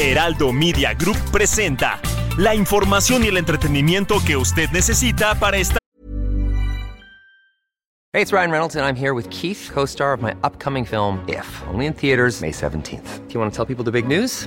Heraldo Media Group presenta la información y el entretenimiento que usted necesita para estar. Hey, it's Ryan Reynolds, and I'm here with Keith, co star of my upcoming film, If, only in theaters, May 17th. Do you want to tell people the big news?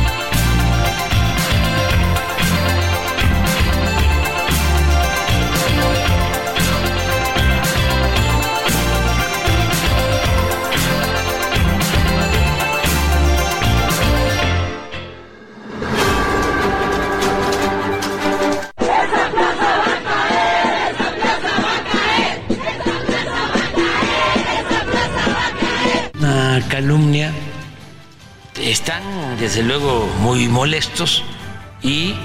Están desde luego muy molestos y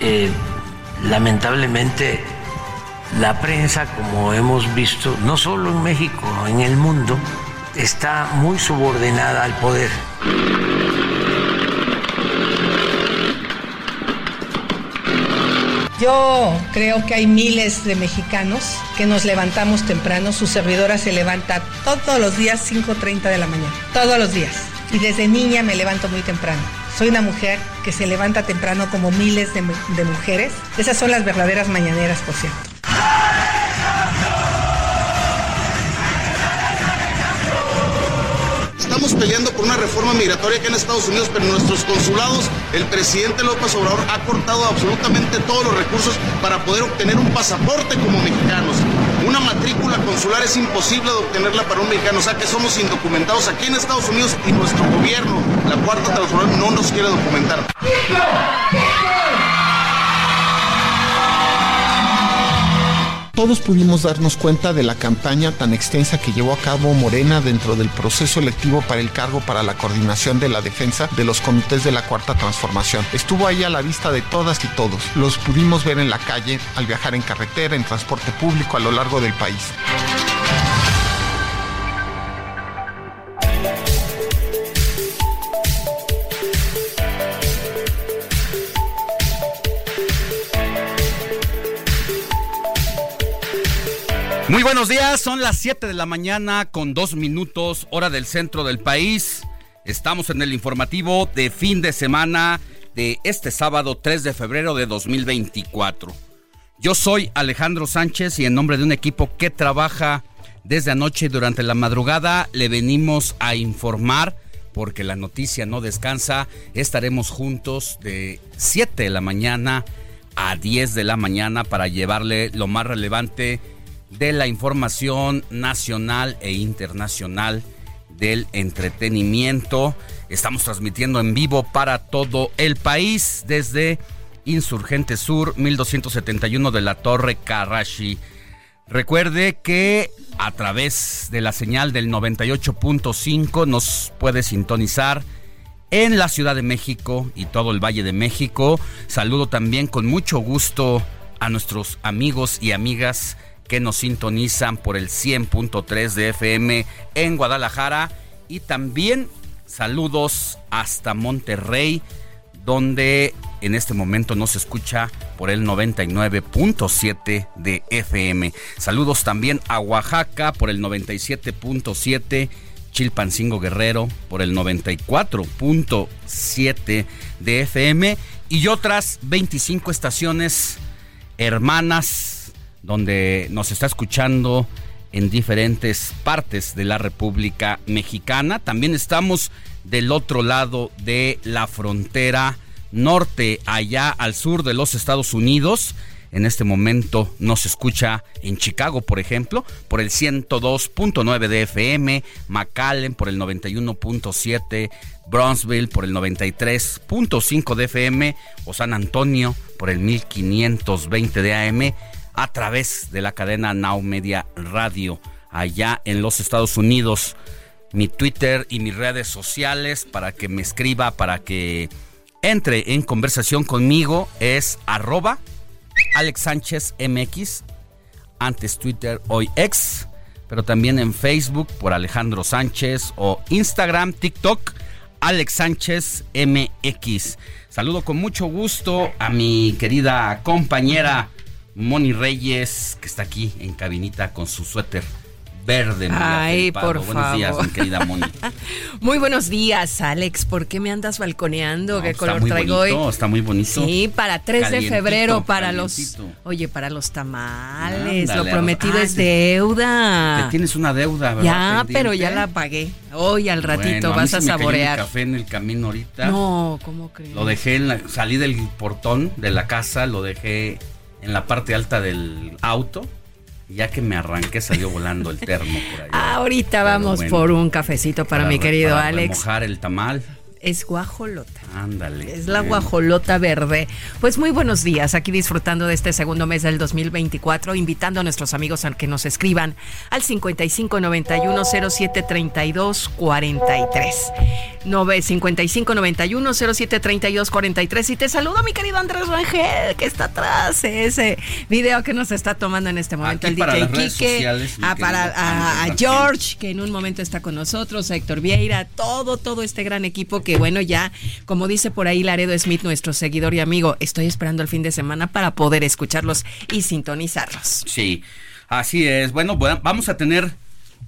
eh, lamentablemente la prensa, como hemos visto, no solo en México, en el mundo, está muy subordinada al poder. Yo creo que hay miles de mexicanos que nos levantamos temprano. Su servidora se levanta todos los días 5.30 de la mañana. Todos los días. Y desde niña me levanto muy temprano. Soy una mujer que se levanta temprano como miles de, de mujeres. Esas son las verdaderas mañaneras, por cierto. Peleando por una reforma migratoria aquí en Estados Unidos, pero en nuestros consulados el presidente López Obrador ha cortado absolutamente todos los recursos para poder obtener un pasaporte como mexicanos. Una matrícula consular es imposible de obtenerla para un mexicano, o sea que somos indocumentados aquí en Estados Unidos y nuestro gobierno, la cuarta transformación, no nos quiere documentar. Todos pudimos darnos cuenta de la campaña tan extensa que llevó a cabo Morena dentro del proceso electivo para el cargo para la coordinación de la defensa de los comités de la Cuarta Transformación. Estuvo ahí a la vista de todas y todos. Los pudimos ver en la calle, al viajar en carretera, en transporte público a lo largo del país. Muy buenos días, son las 7 de la mañana con dos minutos, hora del centro del país. Estamos en el informativo de fin de semana de este sábado 3 de febrero de 2024. Yo soy Alejandro Sánchez y en nombre de un equipo que trabaja desde anoche y durante la madrugada le venimos a informar porque la noticia no descansa. Estaremos juntos de 7 de la mañana a 10 de la mañana para llevarle lo más relevante de la información nacional e internacional del entretenimiento. Estamos transmitiendo en vivo para todo el país desde Insurgente Sur 1271 de la Torre Karashi. Recuerde que a través de la señal del 98.5 nos puede sintonizar en la Ciudad de México y todo el Valle de México. Saludo también con mucho gusto a nuestros amigos y amigas que nos sintonizan por el 100.3 de FM en Guadalajara y también saludos hasta Monterrey donde en este momento nos escucha por el 99.7 de FM. Saludos también a Oaxaca por el 97.7, Chilpancingo Guerrero por el 94.7 de FM y otras 25 estaciones hermanas donde nos está escuchando en diferentes partes de la República Mexicana. También estamos del otro lado de la frontera norte, allá al sur de los Estados Unidos. En este momento nos escucha en Chicago, por ejemplo, por el 102.9 de FM, McAllen por el 91.7, Bronzeville por el 93.5 de FM o San Antonio por el 1520 de AM a través de la cadena Now Media Radio allá en los Estados Unidos. Mi Twitter y mis redes sociales para que me escriba, para que entre en conversación conmigo es arroba Alex Sánchez MX, antes Twitter, hoy ex, pero también en Facebook por Alejandro Sánchez o Instagram, TikTok, Alex Sánchez MX. Saludo con mucho gusto a mi querida compañera Moni Reyes, que está aquí en cabinita con su suéter verde. Ay, por Buenos favor. días, mi querida Moni. Muy buenos días, Alex. ¿Por qué me andas balconeando? No, ¿Qué está color muy traigo bonito, hoy? Está muy bonito. Sí, para 3 de febrero, para los. Oye, para los tamales. Ándale, lo prometido es deuda. Te tienes una deuda, ¿verdad? Ya, pendiente? pero ya la pagué. Hoy al ratito Bueno, a mí vas se a me cayó mi saborear. café en el camino ahorita. No, ¿cómo crees? Lo dejé en la, salí del portón de la casa, lo dejé en la parte alta del auto. Ya que me arranqué salió volando el termo por allá. Ahorita Pero vamos bueno, por un cafecito para, mi querido para Alex. remojar el tamal. Es guajolota. Ándale. Es la guajolota verde. Pues muy buenos días, aquí disfrutando de este segundo mes del 2024, invitando a nuestros amigos a que nos escriban al 5591 07 32 43. 5591 07 32 43. Y te saludo, mi querido Andrés Rangel, que está atrás de ese video que nos está tomando en este momento Aquí el para DJ las redes Quique, sociales, mi a, para, a- a George, que en un momento está con nosotros, a Héctor Vieira, todo, todo este gran equipo que, bueno, ya, como dice por ahí Laredo Smith, nuestro seguidor y amigo, estoy esperando el fin de semana para poder escucharlos y sintonizarlos. Sí, así es. Bueno, bueno, vamos a tener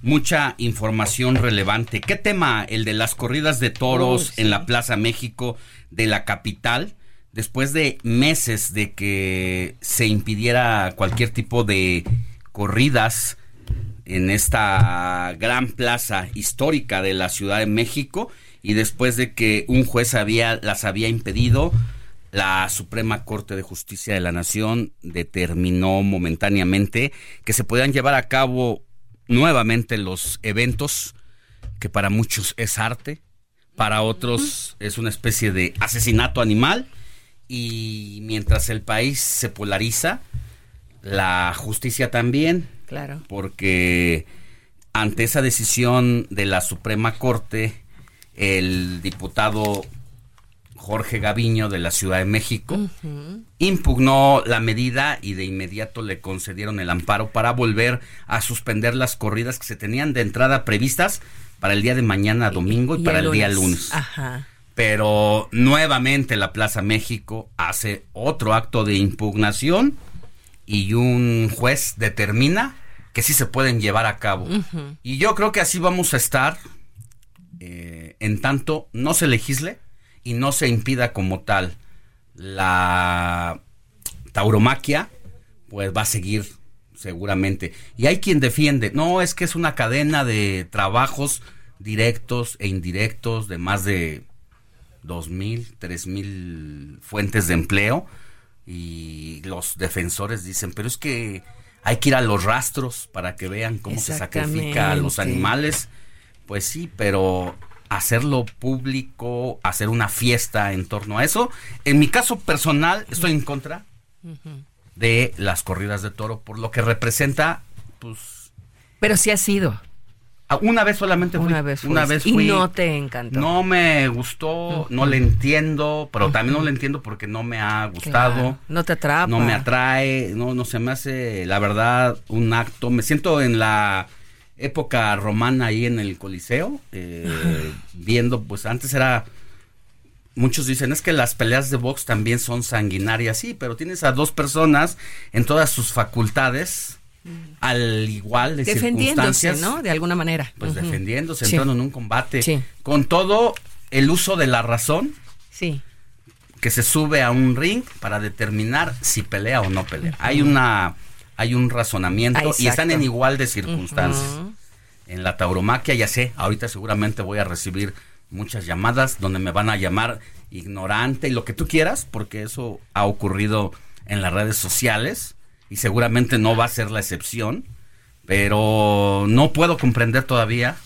mucha información relevante. ¿Qué tema? El de las corridas de toros Oh, sí. en la Plaza México de la capital. Después de meses de que se impidiera cualquier tipo de corridas en esta gran plaza histórica de la Ciudad de México y después de que un juez había las había impedido, la Suprema Corte de Justicia de la Nación determinó momentáneamente que se podían llevar a cabo nuevamente los eventos que para muchos es arte, para otros es una especie de asesinato animal y mientras el país se polariza, la justicia también Claro. porque ante esa decisión de la Suprema Corte, el diputado Jorge Gaviño de la Ciudad de México impugnó la medida y de inmediato le concedieron el amparo para volver a suspender las corridas que se tenían de entrada previstas para el día de mañana domingo y, para el, día lunes. Ajá. Pero nuevamente la Plaza México hace otro acto de impugnación y un juez determina que sí se pueden llevar a cabo. Y yo creo que así vamos a estar eh, en tanto no se legisle y no se impida como tal la tauromaquia, pues va a seguir seguramente. Y hay quien defiende, no, es que es una cadena de trabajos directos e indirectos de más de dos mil, tres mil fuentes de empleo y los defensores dicen, pero es que hay que ir a los rastros para que vean cómo se sacrifica a los animales. Pues sí, pero hacerlo público, hacer una fiesta en torno a eso, en mi caso personal estoy en contra de las corridas de toro por lo que representa, pues Pero sí ha sido. Una vez solamente fui. Una vez Una vez Y fui. no te encantó. No me gustó, no le entiendo, pero también no le entiendo porque no me ha gustado. Claro, no te atrapa. No me atrae, no, no se me hace, la verdad, un acto. Me siento en la época romana ahí en el Coliseo, eh, viendo, pues antes era, muchos dicen, es que las peleas de box también son sanguinarias, sí, pero tienes a dos personas en todas sus facultades, al igual de Defendiéndose, circunstancias ¿no? De alguna manera. pues defendiéndose, Sí. entrando en un combate, Sí. con todo el uso de la razón Sí. que se sube a un ring para determinar si pelea o no pelea. Hay una hay un razonamiento y están en igual de circunstancias. En la tauromaquia ya sé, ahorita seguramente voy a recibir muchas llamadas donde me van a llamar ignorante y lo que tú quieras, porque eso ha ocurrido en las redes sociales y seguramente no va a ser la excepción, pero no puedo comprender todavía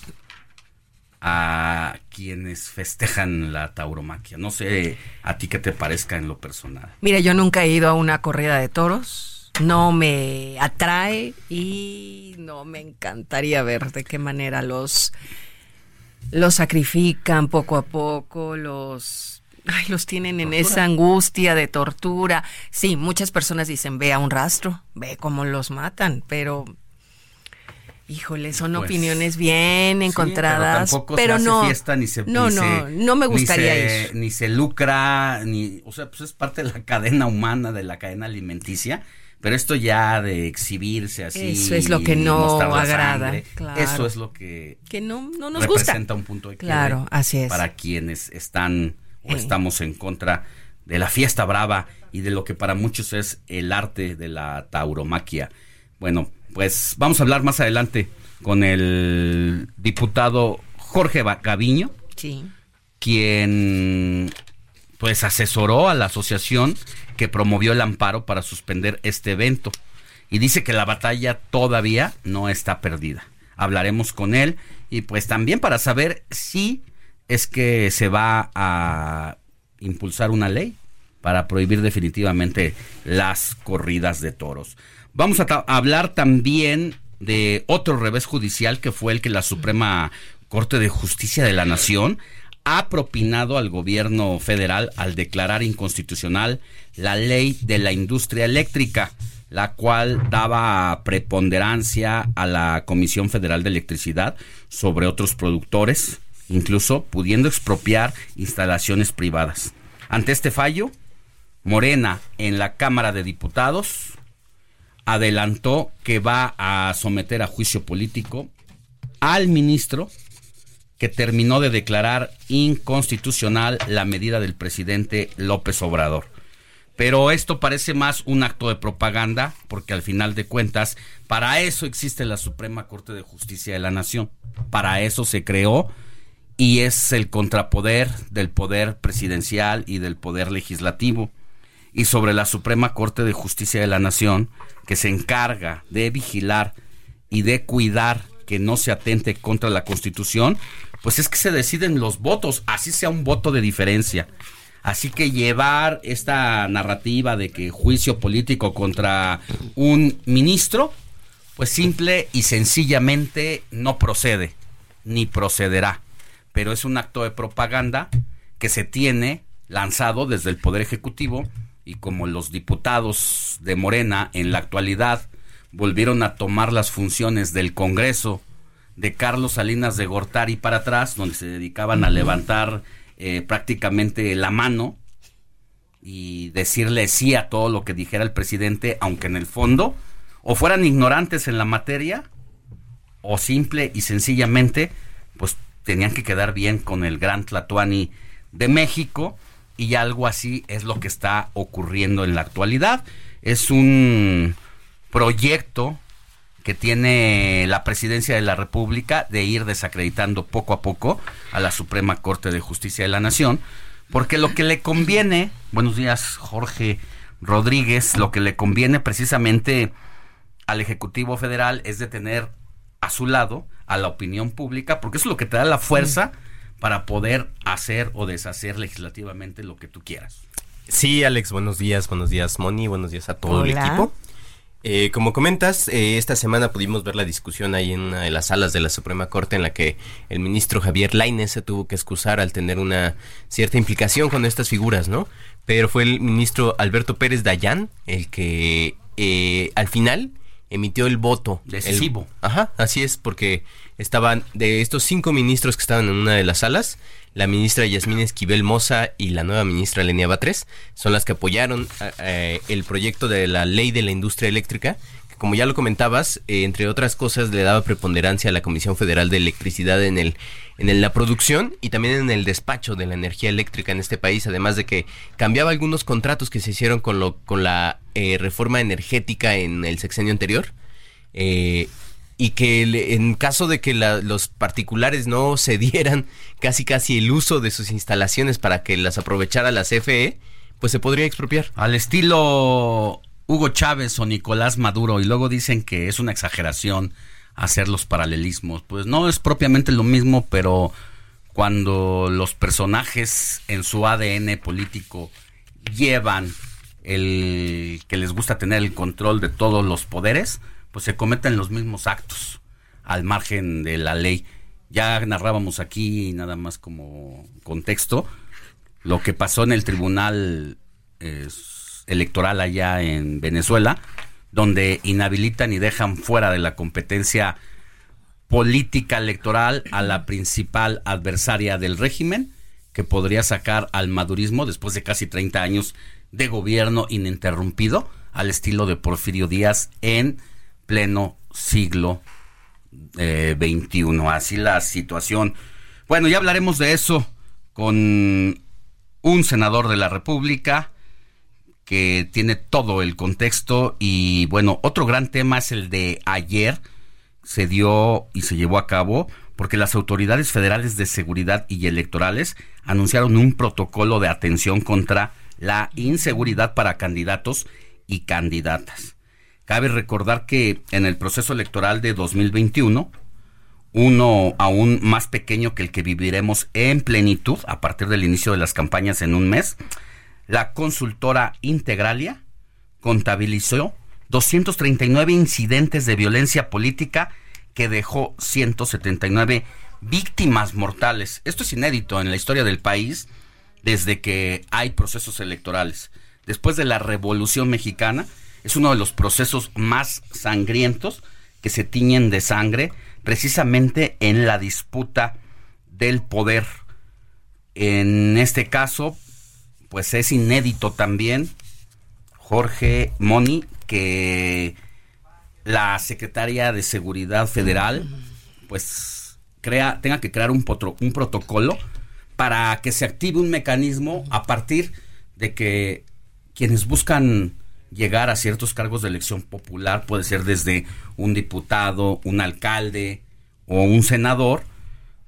a quienes festejan la tauromaquia. No sé a ti qué te parezca en lo personal. Mira, yo nunca he ido a una corrida de toros. No me atrae y no me encantaría ver de qué manera los los sacrifican poco a poco, los ay, los tienen en esa angustia de tortura. Sí, muchas personas dicen, ve a un rastro, ve cómo los matan, pero Híjole, son Pues, opiniones bien encontradas, pero, tampoco pero se hace no, fiesta ni se no, ni no, se- no me ni gustaría se- ir. ni se lucra ni o sea pues es parte de la cadena humana de la cadena alimenticia pero esto ya de exhibirse así Eso es lo que no agrada, sangre, claro. eso es lo que Que no, no nos gusta. representa un punto de Claro, así es. para quienes están o Eh. estamos en contra de la fiesta brava y de lo que para muchos es el arte de la tauromaquia. Bueno, pues vamos a hablar más adelante con el diputado Jorge Gaviño, Sí. quien pues asesoró a la asociación que promovió el amparo para suspender este evento y dice que la batalla todavía no está perdida. Hablaremos con él y pues también para saber si es que se va a impulsar una ley para prohibir definitivamente las corridas de toros. Vamos a hablar también de otro revés judicial que fue el que la Suprema Corte de Justicia de la Nación ha propinado al gobierno federal al declarar inconstitucional la ley de la industria eléctrica, la cual daba preponderancia a la Comisión Federal de Electricidad sobre otros productores, incluso pudiendo expropiar instalaciones privadas. Ante este fallo, Morena en la Cámara de Diputados adelantó que va a someter a juicio político al ministro que terminó de declarar inconstitucional la medida del presidente López Obrador. Pero esto parece más un acto de propaganda, porque al final de cuentas, para eso existe la Suprema Corte de Justicia de la Nación. Para eso se creó y es el contrapoder del poder presidencial y del poder legislativo. Y sobre la Suprema Corte de Justicia de la Nación, que se encarga de vigilar y de cuidar que no se atente contra la Constitución, pues es que se deciden los votos, así sea un voto de diferencia. Así que llevar esta narrativa de que juicio político contra un ministro, pues simple y sencillamente no procede, ni procederá. Pero es un acto de propaganda que se tiene lanzado desde el Poder Ejecutivo y como los diputados de Morena en la actualidad volvieron a tomar las funciones del Congreso de Carlos Salinas de Gortari para atrás, donde se dedicaban a levantar eh, prácticamente la mano y decirle sí a todo lo que dijera el presidente, aunque en el fondo o fueran ignorantes en la materia o simple y sencillamente pues tenían que quedar bien con el gran Tlatuani de México y algo así es lo que está ocurriendo en la actualidad. Es un proyecto que tiene la presidencia de la República de ir desacreditando poco a poco a la Suprema Corte de Justicia de la Nación, porque lo que le conviene, buenos días Jorge Rodríguez, lo que le conviene precisamente al Ejecutivo Federal es de tener a su lado a la opinión pública, porque eso es lo que te da la fuerza para poder hacer o deshacer legislativamente lo que tú quieras. Sí, Alex, buenos días, buenos días, Moni, buenos días a todo el equipo. Eh, como comentas, eh, esta semana pudimos ver la discusión ahí en una de las salas de la Suprema Corte en la que el ministro Javier Lainez se tuvo que excusar al tener una cierta implicación con estas figuras, ¿no? Pero fue el ministro Alberto Pérez Dayán el que eh, al final emitió el voto. Decisivo. El- ajá, así es, porque estaban de estos cinco ministros que estaban en una de las salas, la ministra Yasmín Esquivel Moza y la nueva ministra Lenia Batres son las que apoyaron eh, eh, el proyecto de la ley de la industria eléctrica, que como ya lo comentabas, eh, entre otras cosas le daba preponderancia a la Comisión Federal de Electricidad en el en la producción y también en el despacho de la energía eléctrica en este país, además de que cambiaba algunos contratos que se hicieron con lo con la eh, reforma energética en el sexenio anterior. Eh, y que en caso de que los particulares no cedieran casi casi el uso de sus instalaciones para que las aprovechara la CFE, pues se podría expropiar. Al estilo Hugo Chávez o Nicolás Maduro y luego dicen que es una exageración hacer los paralelismos. Pues no es propiamente lo mismo, pero cuando los personajes en su ADN político llevan el que les gusta tener el control de todos los poderes, pues se cometen los mismos actos al margen de la ley. Ya narrábamos aquí, nada más como contexto, lo que pasó en el Tribunal Electoral allá en Venezuela, donde inhabilitan y dejan fuera de la competencia política electoral a la principal adversaria del régimen, que podría sacar al madurismo después de casi 30 años de gobierno ininterrumpido, al estilo de Porfirio Díaz en pleno siglo eh, 21. Así la situación. Bueno, ya hablaremos de eso con un senador de la República que tiene todo el contexto y bueno, otro gran tema es el de ayer se dio y se llevó a cabo porque las autoridades federales de seguridad y electorales anunciaron un protocolo de atención contra la inseguridad para candidatos y candidatas. Cabe recordar que en el proceso electoral de 2021, uno aún más pequeño que el que viviremos en plenitud a partir del inicio de las campañas en un mes, la consultora Integralia contabilizó 239 incidentes de violencia política que dejó 179 víctimas mortales. Esto es inédito en la historia del país desde que hay procesos electorales. Después de la Revolución Mexicana, es uno de los procesos más sangrientos que se tiñen de sangre precisamente en la disputa del poder. En este caso, pues es inédito también, Jorge Moni, que la Secretaria de Seguridad Federal, pues crea, tenga que crear un, un protocolo para que se active un mecanismo a partir de que quienes buscan llegar a ciertos cargos de elección popular, puede ser desde un diputado, un alcalde o un senador,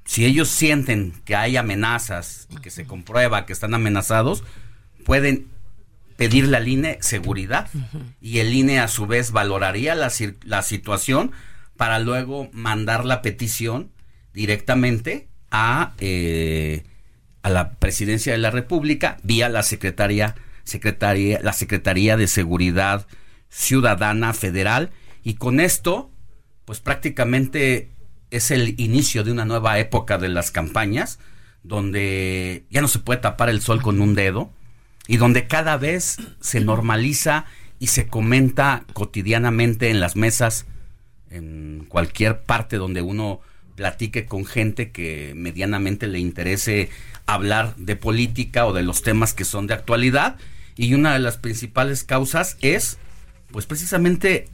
si ellos sienten que hay amenazas y que se comprueba que están amenazados, pueden pedirle al INE seguridad y el INE a su vez valoraría la, la situación para luego mandar la petición directamente a, eh, a la presidencia de la República vía la secretaria Secretaría, la Secretaría de Seguridad Ciudadana Federal. Y con esto, pues prácticamente es el inicio de una nueva época de las campañas, donde ya no se puede tapar el sol con un dedo y donde cada vez se normaliza y se comenta cotidianamente en las mesas, en cualquier parte donde uno platique con gente que medianamente le interese hablar de política o de los temas que son de actualidad y una de las principales causas es, pues precisamente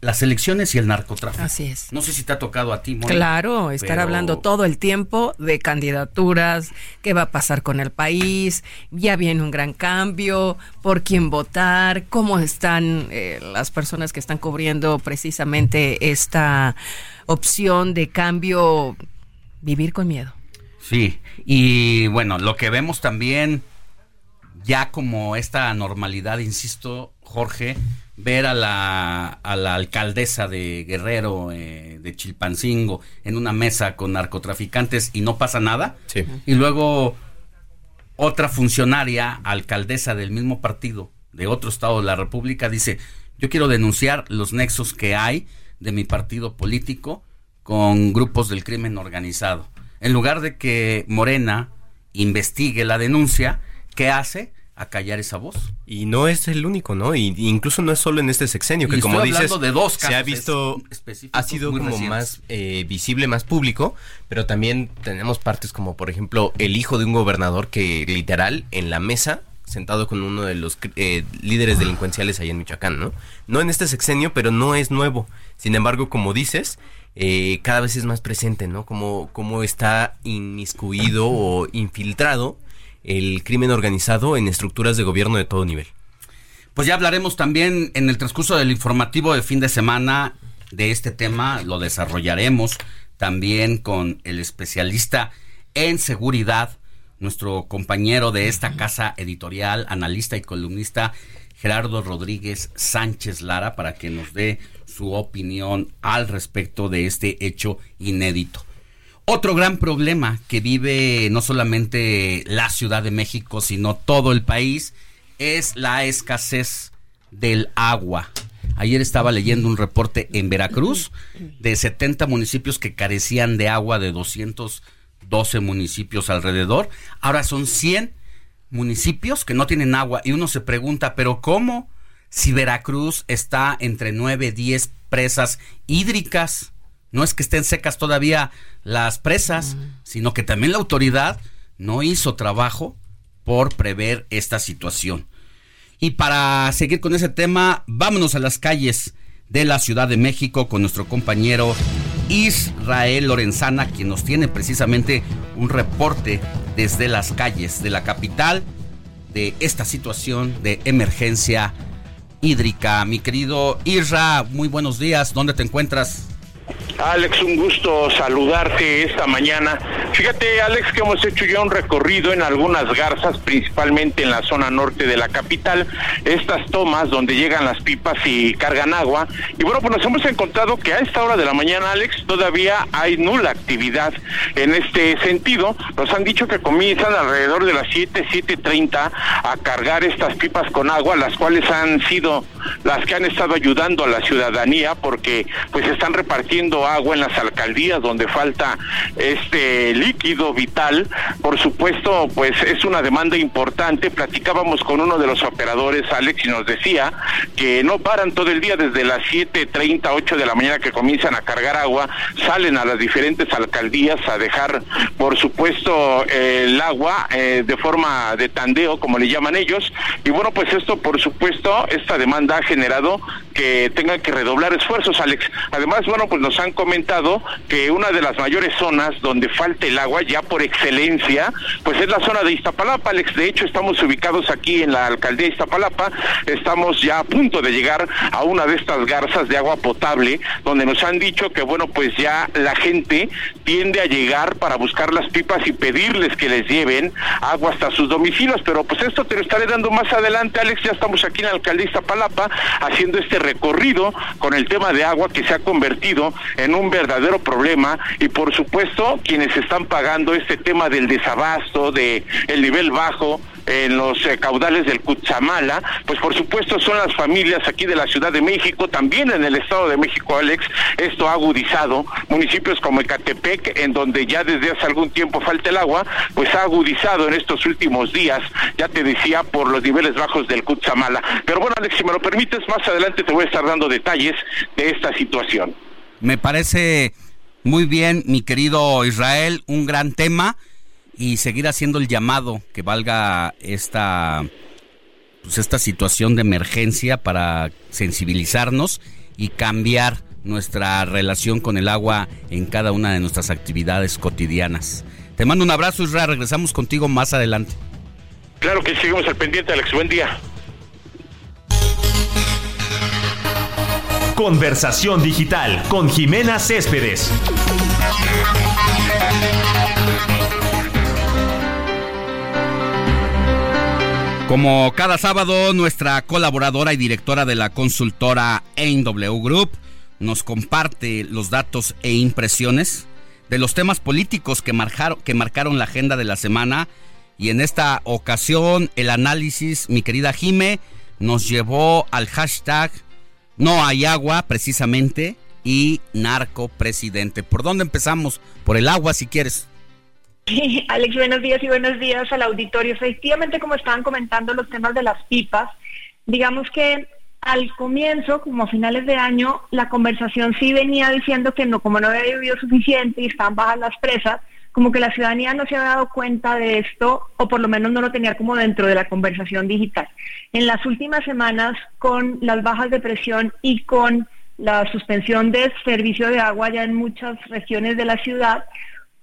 las elecciones y el narcotráfico. Así es. No sé si te ha tocado a ti, Claro, estar hablando todo el tiempo de candidaturas, qué va a pasar con el país, ya viene un gran cambio, por quién votar, cómo están eh, las personas que están cubriendo precisamente esta opción de cambio, vivir con miedo. Sí, y bueno, lo que vemos también ya como esta normalidad, insisto, Jorge, ver a la, a la alcaldesa de Guerrero, eh, de Chilpancingo, en una mesa con narcotraficantes y no pasa nada. Y luego otra funcionaria, alcaldesa del mismo partido, de otro estado de la República, dice, yo quiero denunciar los nexos que hay de mi partido político con grupos del crimen organizado. En lugar de que Morena investigue la denuncia, ¿qué hace? A callar esa voz. Y no es el único, ¿no? Y incluso no es solo en este sexenio, que como dices, de dos se ha visto, ha sido como más eh, visible, más público, pero también tenemos partes como, por ejemplo, el hijo de un gobernador que literal en la mesa sentado con uno de los eh, líderes delincuenciales allá en Michoacán, ¿no? No en este sexenio, pero no es nuevo. Sin embargo, como dices, eh, cada vez es más presente, ¿no? Como, como está inmiscuido o infiltrado el crimen organizado en estructuras de gobierno de todo nivel. Pues ya hablaremos también en el transcurso del informativo de fin de semana de este tema, lo desarrollaremos también con el especialista en seguridad, nuestro compañero de esta casa editorial, analista y columnista Gerardo Rodríguez Sánchez Lara, para que nos dé su opinión al respecto de este hecho inédito. Otro gran problema que vive no solamente la Ciudad de México, sino todo el país, es la escasez del agua. Ayer estaba leyendo un reporte en Veracruz de 70 municipios que carecían de agua de 212 municipios alrededor. Ahora son 100 municipios que no tienen agua y uno se pregunta, pero ¿cómo? Si Veracruz está entre 9, 10 presas hídricas, no es que estén secas todavía las presas, sino que también la autoridad no hizo trabajo por prever esta situación. Y para seguir con ese tema, vámonos a las calles de la Ciudad de México con nuestro compañero Israel Lorenzana, quien nos tiene precisamente un reporte desde las calles de la capital de esta situación de emergencia hídrica. Mi querido Isra, muy buenos días. ¿Dónde te encuentras? Alex, un gusto saludarte esta mañana. Fíjate, Alex, que hemos hecho ya un recorrido en algunas garzas, principalmente en la zona norte de la capital, estas tomas donde llegan las pipas y cargan agua. Y bueno, pues nos hemos encontrado que a esta hora de la mañana, Alex, todavía hay nula actividad en este sentido. Nos han dicho que comienzan alrededor de las 7, 7.30 a cargar estas pipas con agua, las cuales han sido las que han estado ayudando a la ciudadanía porque pues están repartiendo agua en las alcaldías donde falta este líquido vital. Por supuesto, pues es una demanda importante. Platicábamos con uno de los operadores, Alex, y nos decía que no paran todo el día desde las 7:30, 8 de la mañana que comienzan a cargar agua, salen a las diferentes alcaldías a dejar, por supuesto, el agua eh, de forma de tandeo, como le llaman ellos. Y bueno, pues esto, por supuesto, esta demanda ha generado que tengan que redoblar esfuerzos, Alex. Además, bueno, pues nos han comentado que una de las mayores zonas donde falta el agua ya por excelencia, pues es la zona de Iztapalapa, Alex. De hecho, estamos ubicados aquí en la alcaldía de Iztapalapa, estamos ya a punto de llegar a una de estas garzas de agua potable, donde nos han dicho que, bueno, pues ya la gente tiende a llegar para buscar las pipas y pedirles que les lleven agua hasta sus domicilios, pero pues esto te lo estaré dando más adelante, Alex. Ya estamos aquí en la alcaldía de Iztapalapa haciendo este recorrido con el tema de agua que se ha convertido en un verdadero problema y por supuesto quienes están pagando este tema del desabasto, de el nivel bajo en los eh, caudales del Cuchamala, pues por supuesto son las familias aquí de la Ciudad de México, también en el Estado de México, Alex, esto ha agudizado, municipios como Ecatepec, en donde ya desde hace algún tiempo falta el agua, pues ha agudizado en estos últimos días, ya te decía, por los niveles bajos del Cuchamala. Pero bueno, Alex, si me lo permites, más adelante te voy a estar dando detalles de esta situación. Me parece muy bien, mi querido Israel, un gran tema y seguir haciendo el llamado que valga esta pues esta situación de emergencia para sensibilizarnos y cambiar nuestra relación con el agua en cada una de nuestras actividades cotidianas. Te mando un abrazo, Israel. Regresamos contigo más adelante. Claro que seguimos al pendiente, Alex. Buen día. Conversación digital con Jimena Céspedes. Como cada sábado, nuestra colaboradora y directora de la consultora AW Group nos comparte los datos e impresiones de los temas políticos que marcaron, que marcaron la agenda de la semana. Y en esta ocasión, el análisis, mi querida Jime, nos llevó al hashtag No hay agua, precisamente, y narco presidente. ¿Por dónde empezamos? Por el agua, si quieres. Alex, buenos días y buenos días al auditorio. Efectivamente, como estaban comentando los temas de las pipas, digamos que al comienzo, como a finales de año, la conversación sí venía diciendo que no, como no había llovido suficiente y estaban bajas las presas, como que la ciudadanía no se había dado cuenta de esto, o por lo menos no lo tenía como dentro de la conversación digital. En las últimas semanas, con las bajas de presión y con la suspensión de servicio de agua ya en muchas regiones de la ciudad,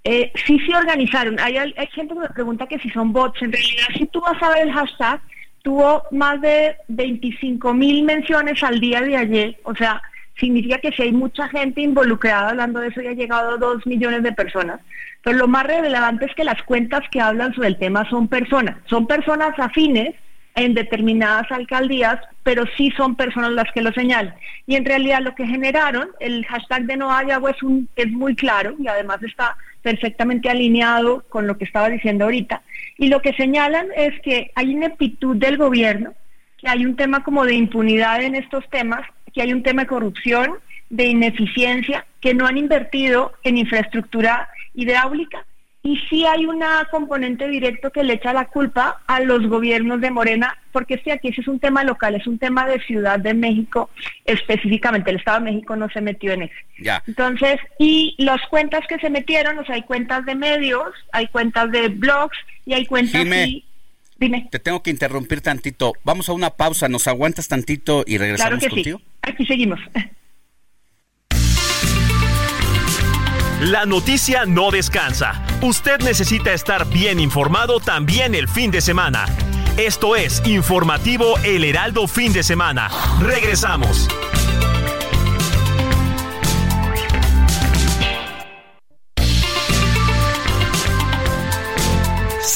eh, sí se organizaron. Hay, hay, gente que me pregunta que si son bots. En realidad, si tú vas a ver el hashtag, tuvo más de 25 mil menciones al día de ayer. O sea, significa que si hay mucha gente involucrada hablando de eso, ya ha llegado a dos millones de personas. Pero lo más relevante es que las cuentas que hablan sobre el tema son personas. Son personas afines en determinadas alcaldías, pero sí son personas las que lo señalan. Y en realidad lo que generaron, el hashtag de no hay agua es, es muy claro y además está perfectamente alineado con lo que estaba diciendo ahorita. Y lo que señalan es que hay ineptitud del gobierno, que hay un tema como de impunidad en estos temas, que hay un tema de corrupción, de ineficiencia, que no han invertido en infraestructura hidráulica y sí hay una componente directo que le echa la culpa a los gobiernos de Morena, porque este aquí ese es un tema local, es un tema de Ciudad de México específicamente, el Estado de México no se metió en eso. Ya. Entonces, y las cuentas que se metieron, o sea, hay cuentas de medios, hay cuentas de blogs y hay cuentas... Jime, Dime. Te tengo que interrumpir tantito. Vamos a una pausa, ¿nos aguantas tantito y regresamos claro que contigo? Sí. Aquí seguimos. La noticia no descansa. Usted necesita estar bien informado también el fin de semana. Esto es Informativo El Heraldo Fin de Semana. Regresamos.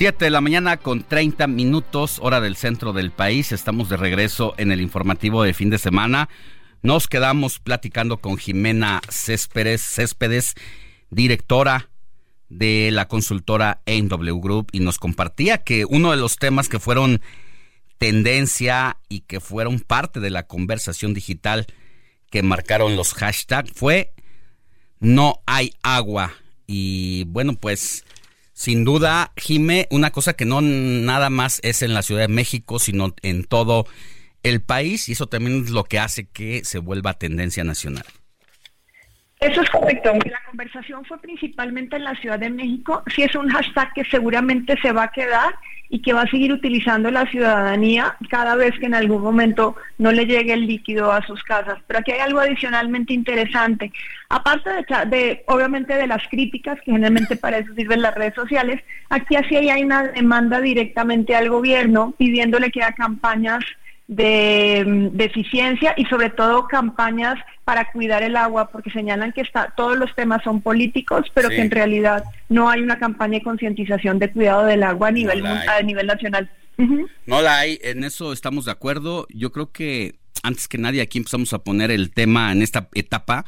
Siete de la mañana con 30 minutos, hora del centro del país. Estamos de regreso en el informativo de fin de semana. Nos quedamos platicando con Jimena Céspedes, Céspedes directora de la consultora AMW Group, y nos compartía que uno de los temas que fueron tendencia y que fueron parte de la conversación digital que marcaron los hashtags fue no hay agua. Y bueno, pues sin duda, Jime, una cosa que no nada más es en la Ciudad de México, sino en todo el país, y eso también es lo que hace que se vuelva tendencia nacional. Eso es correcto, la conversación fue principalmente en la Ciudad de México, sí es un hashtag que seguramente se va a quedar y que va a seguir utilizando la ciudadanía cada vez que en algún momento no le llegue el líquido a sus casas. Pero aquí hay algo adicionalmente interesante. Aparte de, de obviamente de las críticas, que generalmente para eso sirven las redes sociales, aquí así hay una demanda directamente al gobierno pidiéndole que haga campañas de, eficiencia y sobre todo campañas para cuidar el agua, porque señalan que está, todos los temas son políticos, pero que en realidad no hay una campaña de concientización de cuidado del agua a nivel, a nivel nacional. No la hay, en eso estamos de acuerdo. Yo creo que antes que nadie aquí empezamos a poner el tema en esta etapa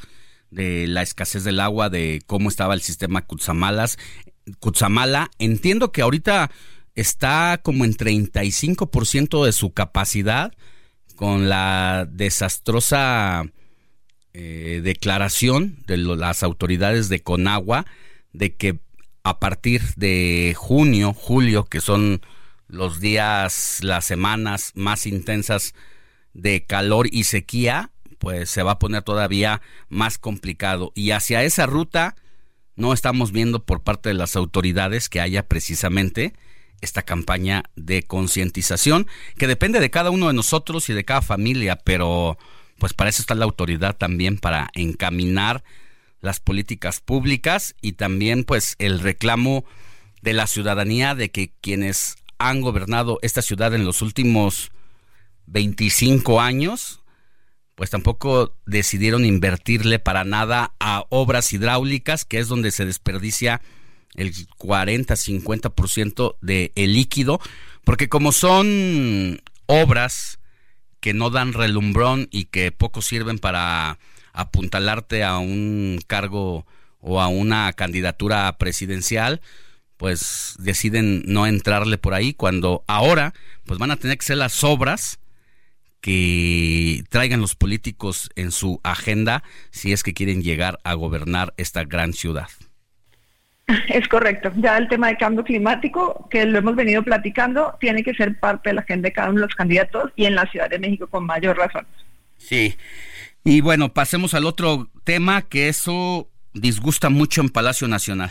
de la escasez del agua, de cómo estaba el sistema Cutzamalas, Cutzamala. Entiendo que ahorita está como en 35% de su capacidad con la desastrosa eh, declaración de las autoridades de Conagua de que a partir de junio, julio, que son los días, las semanas más intensas de calor y sequía, pues se va a poner todavía más complicado. Y hacia esa ruta no estamos viendo por parte de las autoridades que haya precisamente esta campaña de concientización que depende de cada uno de nosotros y de cada familia, pero pues para eso está la autoridad también para encaminar las políticas públicas y también pues el reclamo de la ciudadanía de que quienes han gobernado esta ciudad en los últimos 25 años pues tampoco decidieron invertirle para nada a obras hidráulicas, que es donde se desperdicia el 40-50% de el líquido, porque como son obras que no dan relumbrón y que poco sirven para apuntalarte a un cargo o a una candidatura presidencial, pues deciden no entrarle por ahí cuando ahora pues van a tener que ser las obras que traigan los políticos en su agenda si es que quieren llegar a gobernar esta gran ciudad. Es correcto. Ya el tema de cambio climático, que lo hemos venido platicando, tiene que ser parte de la agenda de cada uno de los candidatos y en la Ciudad de México con mayor razón. Sí. Y bueno, pasemos al otro tema que eso disgusta mucho en Palacio Nacional.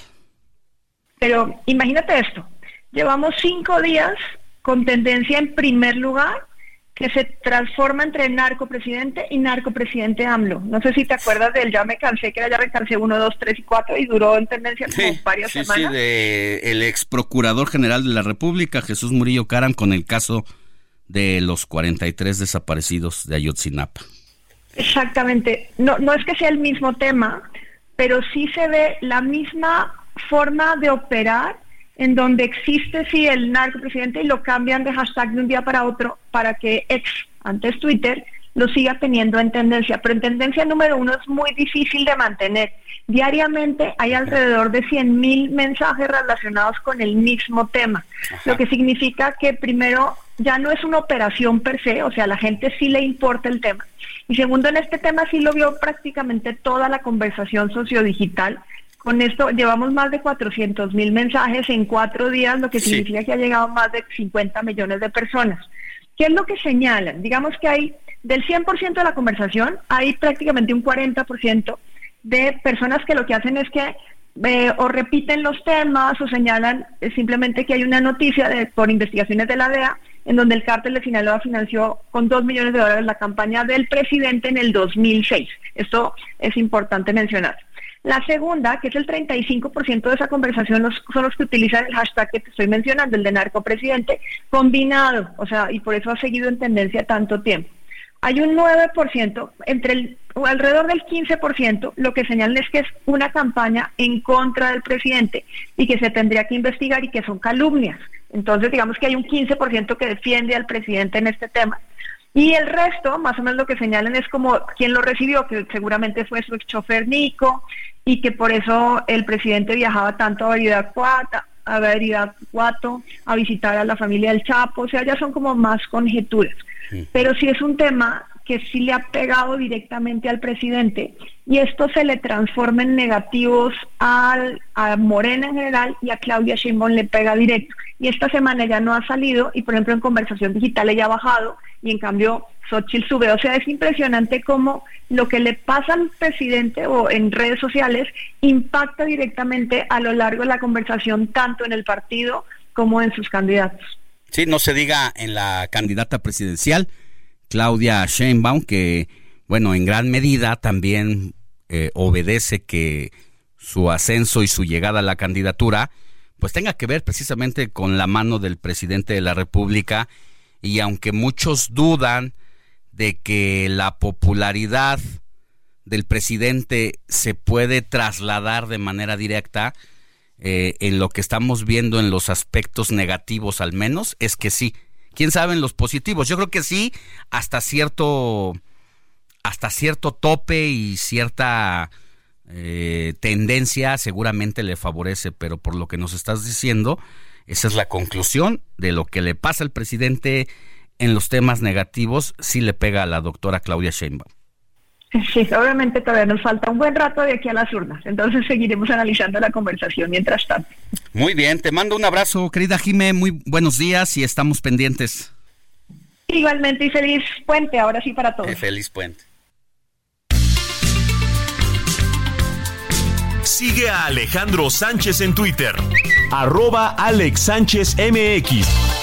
Pero imagínate esto, llevamos cinco días con tendencia en primer lugar que se transforma entre narcopresidente y narcopresidente AMLO. No sé si te acuerdas del ya me cansé, que era ya me cansé 1, 2, 3 y 4 y duró en tendencia como varias sí, semanas. Sí, de el ex procurador general de la República, Jesús Murillo Caram, con el caso de los 43 desaparecidos de Ayotzinapa. Exactamente. No, no es que sea el mismo tema, pero sí se ve la misma forma de operar en donde existe sí el narcopresidente y lo cambian de hashtag de un día para otro para que ex, antes Twitter, lo siga teniendo en tendencia. Pero en tendencia número uno es muy difícil de mantener. Diariamente hay alrededor de 100.000 mensajes relacionados con el mismo tema, lo que significa que primero ya no es una operación per se, o sea, a la gente sí le importa el tema. Y segundo, en este tema sí lo vio prácticamente toda la conversación sociodigital. Con esto llevamos más de 400 mil mensajes en cuatro días, lo que significa que ha llegado más de 50 millones de personas. ¿Qué es lo que señalan? Digamos que hay del 100% de la conversación, hay prácticamente un 40% de personas que lo que hacen es que eh, o repiten los temas o señalan eh, simplemente que hay una noticia de, por investigaciones de la DEA en donde el cártel de Sinaloa financió con dos millones de dólares la campaña del presidente en el 2006. Esto es importante mencionar. La segunda, que es el 35% de esa conversación, son los que utilizan el hashtag que te estoy mencionando, el de narcopresidente, combinado, o sea, y por eso ha seguido en tendencia tanto tiempo. Hay un 9%, entre el, alrededor del 15%, lo que señalan es que es una campaña en contra del presidente y que se tendría que investigar y que son calumnias. Entonces, digamos que hay un 15% que defiende al presidente en este tema. Y el resto, más o menos lo que señalan es como quien lo recibió, que seguramente fue su ex chofer Nico, y que por eso el presidente viajaba tanto a Cuata, a Cuato, a visitar a la familia del Chapo, o sea, ya son como más conjeturas. Pero sí es un tema que sí le ha pegado directamente al presidente y esto se le transforma en negativos al, a Morena en general y a Claudia Sheinbaum le pega directo. Y esta semana ya no ha salido y por ejemplo en conversación digital ella ha bajado y en cambio Xochitl sube. O sea, es impresionante cómo lo que le pasa al presidente o en redes sociales impacta directamente a lo largo de la conversación tanto en el partido como en sus candidatos. Sí, no se diga en la candidata presidencial, Claudia Sheinbaum, que, bueno, en gran medida también eh, obedece que su ascenso y su llegada a la candidatura, pues tenga que ver precisamente con la mano del presidente de la República y aunque muchos dudan de que la popularidad del presidente se puede trasladar de manera directa, eh, en lo que estamos viendo en los aspectos negativos al menos, es que sí. ¿Quién sabe en los positivos? Yo creo que sí, hasta cierto, hasta cierto tope y cierta eh, tendencia seguramente le favorece, pero por lo que nos estás diciendo, esa es la conclusión de lo que le pasa al presidente en los temas negativos, sí le pega a la doctora Claudia Sheinbaum. Sí, obviamente todavía nos falta un buen rato de aquí a las urnas, entonces seguiremos analizando la conversación mientras tanto. Muy bien, te mando un abrazo, querida Jime, muy buenos días y estamos pendientes. Igualmente y feliz puente, ahora sí para todos. Eh, feliz puente. Sigue a Alejandro Sánchez en Twitter, arroba Alex Sánchez MX.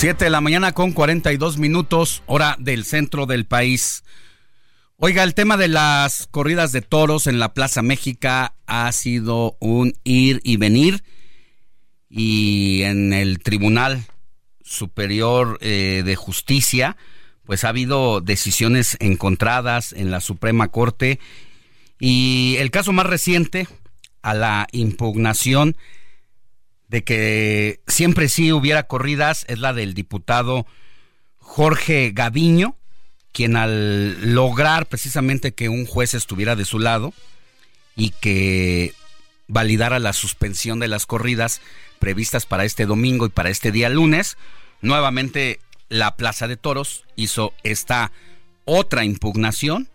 Siete de la mañana con 42 minutos, hora del centro del país. Oiga, el tema de las corridas de toros en la Plaza México ha sido un ir y venir y en el Tribunal Superior eh, de Justicia pues ha habido decisiones encontradas en la Suprema Corte y el caso más reciente a la impugnación de que siempre sí hubiera corridas es la del diputado Jorge Gaviño, quien al lograr precisamente que un juez estuviera de su lado y que validara la suspensión de las corridas previstas para este domingo y para este día lunes, nuevamente la Plaza de Toros hizo esta otra impugnación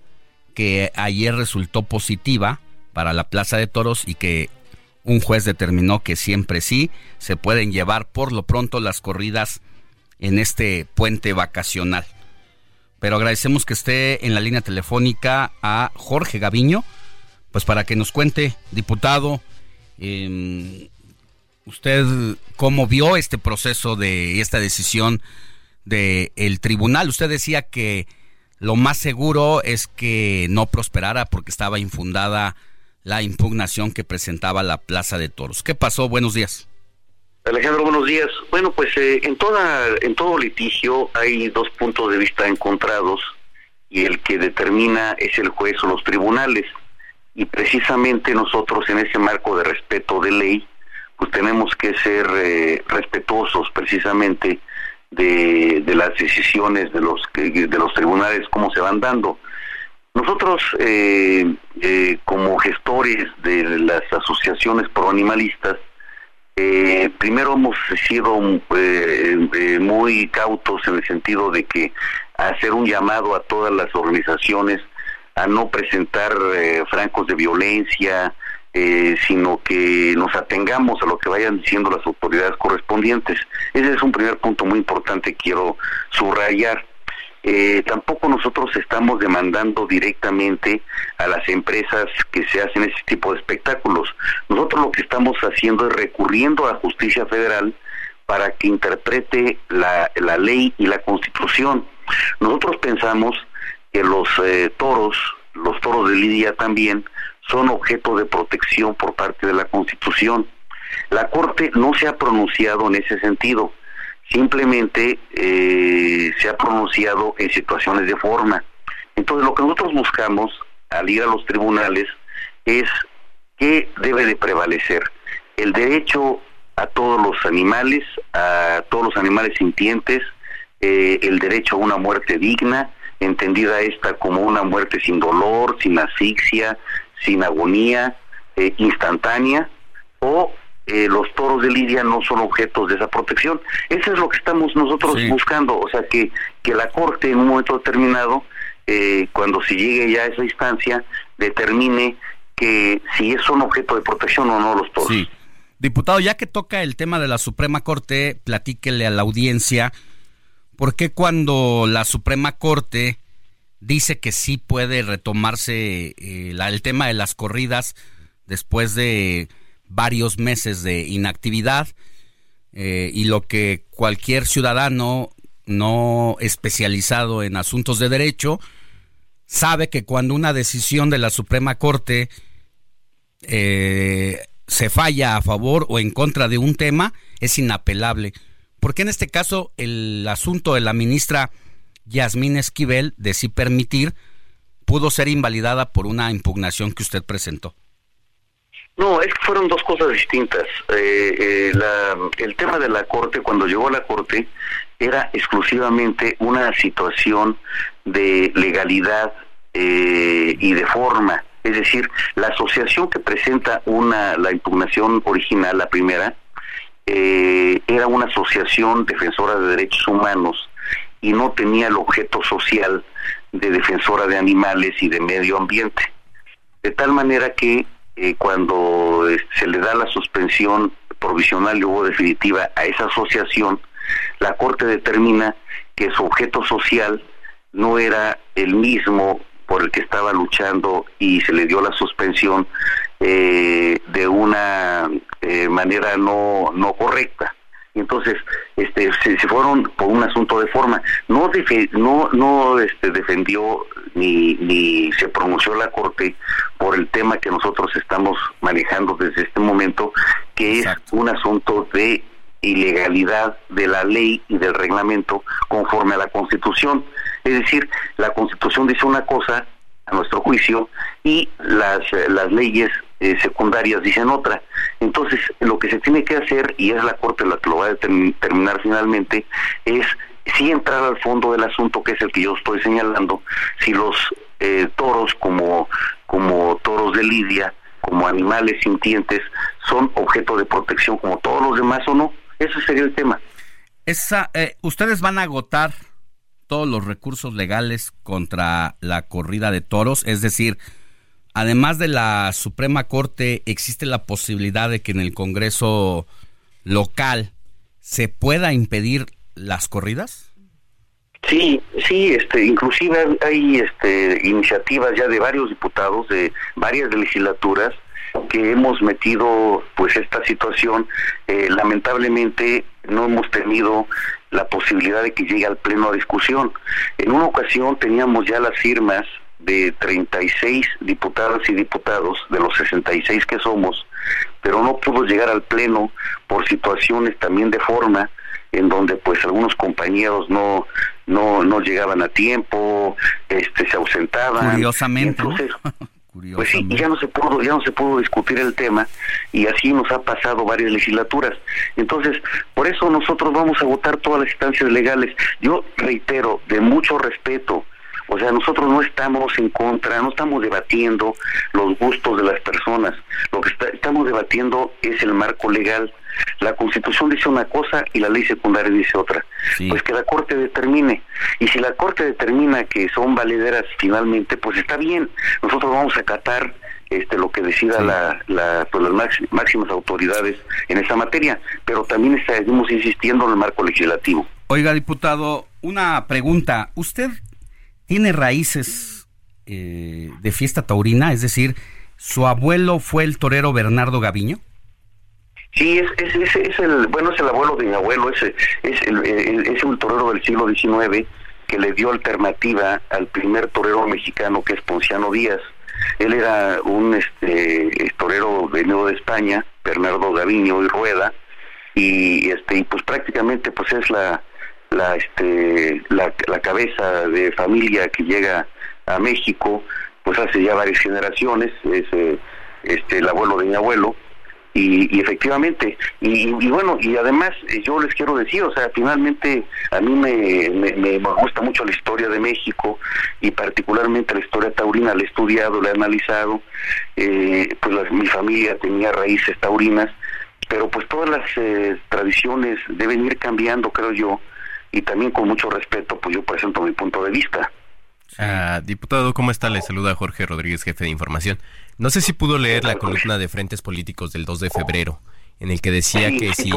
que ayer resultó positiva para la Plaza de Toros y que un juez determinó que siempre sí se pueden llevar por lo pronto las corridas en este puente vacacional. Pero agradecemos que esté en la línea telefónica a Jorge Gaviño, pues para que nos cuente, diputado, em, usted cómo vio este proceso de esta decisión del el tribunal. Usted decía que lo más seguro es que no prosperara porque estaba infundada la impugnación que presentaba la Plaza de Toros. ¿Qué pasó? Buenos días. Alejandro, buenos días. Bueno, pues eh, en toda en todo litigio hay dos puntos de vista encontrados y el que determina es el juez o los tribunales. Y precisamente nosotros en ese marco de respeto de ley, pues tenemos que ser eh, respetuosos precisamente de, las decisiones de los de los tribunales cómo se van dando. Nosotros, eh, eh, como gestores de las asociaciones proanimalistas, eh, primero hemos sido eh, muy cautos en el sentido de que hacer un llamado a todas las organizaciones a no presentar francos de violencia, sino que nos atengamos a lo que vayan diciendo las autoridades correspondientes. Ese es un primer punto muy importante que quiero subrayar. Eh, tampoco nosotros estamos demandando directamente a las empresas que se hacen ese tipo de espectáculos. Nosotros lo que estamos haciendo es recurriendo a la justicia federal para que interprete la, ley y la constitución. Nosotros pensamos que los eh, toros, los toros de Lidia también, son objeto de protección por parte de la constitución. La Corte no se ha pronunciado en ese sentido simplemente eh, se ha pronunciado en situaciones de forma. Entonces lo que nosotros buscamos al ir a los tribunales es qué debe de prevalecer. El derecho a todos los animales, a todos los animales sintientes, eh, el derecho a una muerte digna, entendida esta como una muerte sin dolor, sin asfixia, sin agonía, eh, instantánea, o eh, los toros de Lidia no son objetos de esa protección. Eso es lo que estamos nosotros buscando, o sea, que, que la Corte en un momento determinado, eh, cuando se llegue ya a esa instancia, determine que si son objeto de protección o no los toros. Sí. Diputado, ya que toca el tema de la Suprema Corte, platíquele a la audiencia, ¿por qué cuando la Suprema Corte dice que sí puede retomarse eh, el tema de las corridas después de varios meses de inactividad eh, y lo que cualquier ciudadano no especializado en asuntos de derecho sabe que cuando una decisión de la Suprema Corte eh, se falla a favor o en contra de un tema es inapelable. Porque en este caso el asunto de la ministra Yasmín Esquivel de sí permitir pudo ser invalidada por una impugnación que usted presentó? No, es que fueron dos cosas distintas. Eh, eh, el tema de la Corte, cuando llegó a la Corte, era exclusivamente una situación de legalidad eh, y de forma. Es decir, la asociación que presenta una la impugnación original, la primera, era una asociación defensora de derechos humanos y no tenía el objeto social de defensora de animales y de medio ambiente. De tal manera que eh, cuando eh, se le da la suspensión provisional y luego definitiva a esa asociación, la Corte determina que su objeto social no era el mismo por el que estaba luchando y se le dio la suspensión eh, de una manera no, no correcta. Entonces este se, fueron por un asunto de forma. No no no este defendió ni ni se pronunció la corte por el tema que nosotros estamos manejando desde este momento que es un asunto de ilegalidad de la ley y del reglamento conforme a la Constitución es decir la Constitución dice una cosa a nuestro juicio y las las leyes eh, secundarias dicen otra. Entonces, lo que se tiene que hacer, y es la Corte la que lo va a determinar finalmente, es sí entrar al fondo del asunto, que es el que yo estoy señalando, si los eh, toros como, como toros de lidia, como animales sintientes, son objeto de protección como todos los demás o no. Ese sería el tema. Esa, eh, ¿Ustedes van a agotar todos los recursos legales contra la corrida de toros? Es decir, además de la Suprema Corte, ¿existe la posibilidad de que en el Congreso local se pueda impedir las corridas? Sí, sí, este, inclusive hay este, iniciativas ya de varios diputados de varias legislaturas que hemos metido pues esta situación. Eh, lamentablemente no hemos tenido la posibilidad de que llegue al pleno a discusión. En una ocasión teníamos ya las firmas de 36 diputadas y diputados de los 66 que somos, pero no pudo llegar al pleno por situaciones también de forma en donde pues algunos compañeros no no no llegaban a tiempo, este se ausentaban. Curiosamente. Entonces, Pues sí, ya no se pudo, ya no se pudo discutir el tema y así nos ha pasado varias legislaturas. Entonces, por eso nosotros vamos a votar todas las instancias legales. Yo reitero, de mucho respeto, o sea, nosotros no estamos en contra, no estamos debatiendo los gustos de las personas. Lo que estamos debatiendo es el marco legal. La Constitución dice una cosa y la ley secundaria dice otra. Pues que la Corte determine. Y si la Corte determina que son valederas finalmente, pues está bien. Nosotros vamos a acatar este, lo que decida la, la, pues las máximas autoridades en esa materia, pero también seguimos insistiendo en el marco legislativo. Oiga, diputado, una pregunta. ¿Usted tiene raíces eh, de fiesta taurina? Es decir, ¿su abuelo fue el torero Bernardo Gaviño? Sí, es, es, es, el, bueno, es el abuelo de mi abuelo, es, es, el, es un torero del siglo XIX que le dio alternativa al primer torero mexicano que es Ponciano Díaz. Él era un este, torero venido de España, Bernardo Gaviño y Rueda, y este y pues prácticamente pues es la la este la, la cabeza de familia que llega a México pues hace ya varias generaciones es eh, este el abuelo de mi abuelo y, efectivamente, y, bueno, y además eh, yo les quiero decir, o sea, finalmente a mí me, me, gusta mucho la historia de México y particularmente la historia taurina, la he estudiado, la he analizado, eh, pues mi familia tenía raíces taurinas, pero pues todas las eh, tradiciones deben ir cambiando, creo yo, y también con mucho respeto, pues yo presento mi punto de vista. Ah, diputado, ¿cómo está? Le saluda Jorge Rodríguez, jefe de información. No sé si pudo leer la columna de Frentes Políticos del 2 de febrero, en el que decía que si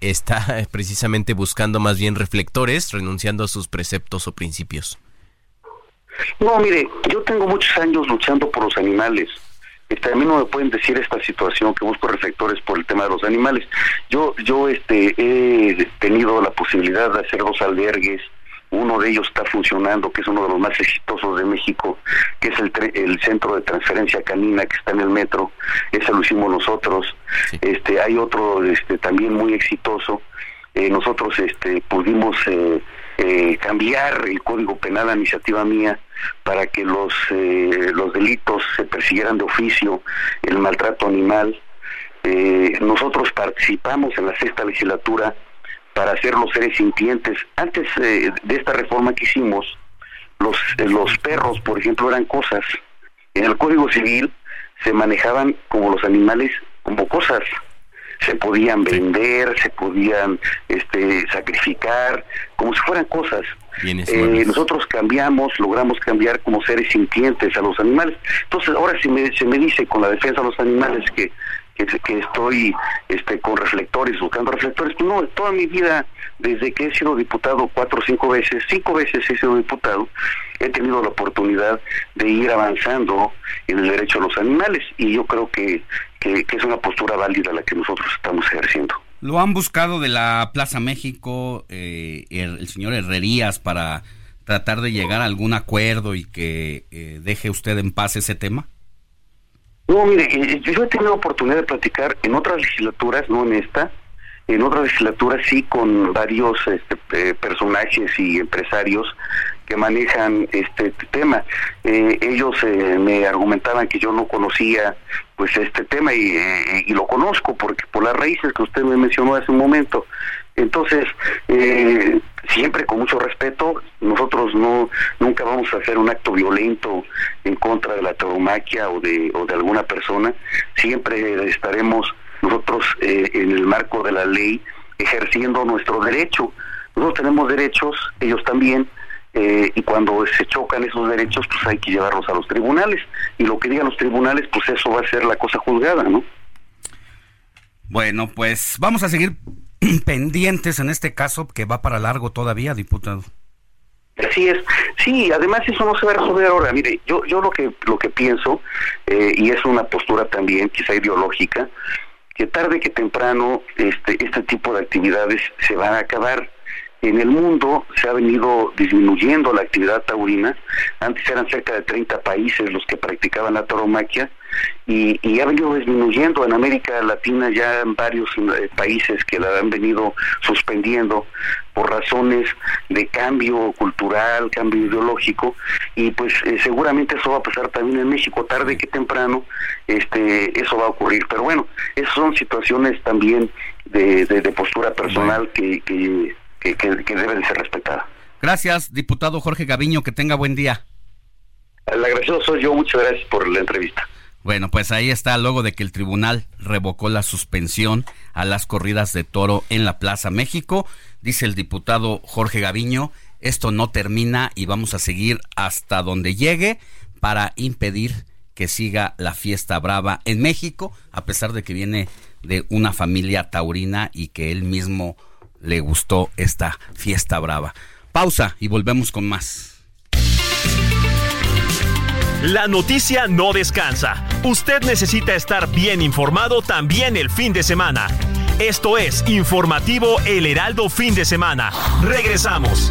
está precisamente buscando más bien reflectores, renunciando a sus preceptos o principios. No, mire, yo tengo muchos años luchando por los animales. Este, a mí no me pueden decir esta situación que busco reflectores por el tema de los animales. Yo, yo este, he tenido la posibilidad de hacer dos albergues, uno de ellos está funcionando, que es uno de los más exitosos de México, que es el, el centro de transferencia canina que está en el metro. Ese lo hicimos nosotros. Este, hay otro este, también muy exitoso. Eh, nosotros este, pudimos eh, eh, cambiar el código penal a iniciativa mía para que los, los delitos se persiguieran de oficio, el maltrato animal. nosotros participamos en la sexta legislatura para hacer los seres sintientes. Antes eh, de esta reforma que hicimos, los, eh, los perros, por ejemplo, eran cosas. En el Código Civil se manejaban como los animales, como cosas. Se podían vender, se podían este, sacrificar, como si fueran cosas. Eh, nosotros cambiamos, logramos cambiar como seres sintientes a los animales. Entonces, ahora si me, se me dice con la defensa de los animales que que, estoy este, con reflectores, buscando reflectores. No, toda mi vida, desde que he sido diputado cuatro o cinco veces, cinco veces he sido diputado, he tenido la oportunidad de ir avanzando en el derecho a los animales y yo creo que, que, es una postura válida la que nosotros estamos ejerciendo. ¿Lo han buscado de la Plaza México eh, el, señor Herrerías para tratar de llegar a algún acuerdo y que eh, deje usted en paz ese tema? No, mire, eh, yo he tenido oportunidad de platicar en otras legislaturas, no en esta, en otras legislaturas sí con varios este, eh, personajes y empresarios que manejan este tema. Eh, ellos me argumentaban que yo no conocía pues este tema y, lo conozco porque por las raíces que usted me mencionó hace un momento. Entonces, eh, siempre con mucho respeto, nosotros no nunca vamos a hacer un acto violento en contra de la tauromaquia o de, o de alguna persona, siempre estaremos nosotros eh, en el marco de la ley ejerciendo nuestro derecho. Nosotros tenemos derechos, ellos también, eh, y cuando se chocan esos derechos, pues hay que llevarlos a los tribunales. Y lo que digan los tribunales, pues eso va a ser la cosa juzgada, ¿no? Bueno, pues vamos a seguir pendientes en este caso que va para largo todavía, diputado. Así es, sí, además eso no se va a resolver ahora. Mire, yo yo lo que lo que pienso eh, y es una postura también quizá ideológica que tarde que temprano este este tipo de actividades se van a acabar. En el mundo se ha venido disminuyendo la actividad taurina. Antes eran cerca de 30 países los que practicaban la tauromaquia y, y ha venido disminuyendo. En América Latina ya en varios eh, países que la han venido suspendiendo por razones de cambio cultural, cambio ideológico y pues eh, seguramente eso va a pasar también en México tarde que temprano este eso va a ocurrir pero bueno esas son situaciones también de, de, postura personal que, que que, debe de ser respetada. Gracias, diputado Jorge Gaviño, que tenga buen día. El agradecido soy yo, muchas gracias por la entrevista. Bueno, pues ahí está, luego de que el tribunal revocó la suspensión a las corridas de toro en la Plaza México, dice el diputado Jorge Gaviño, esto no termina y vamos a seguir hasta donde llegue para impedir que siga la fiesta brava en México, a pesar de que viene de una familia taurina y que él mismo le gustó esta fiesta brava. Pausa y volvemos con más. La noticia no descansa. Usted necesita estar bien informado también el fin de semana. Esto es Informativo El Heraldo Fin de Semana. Regresamos.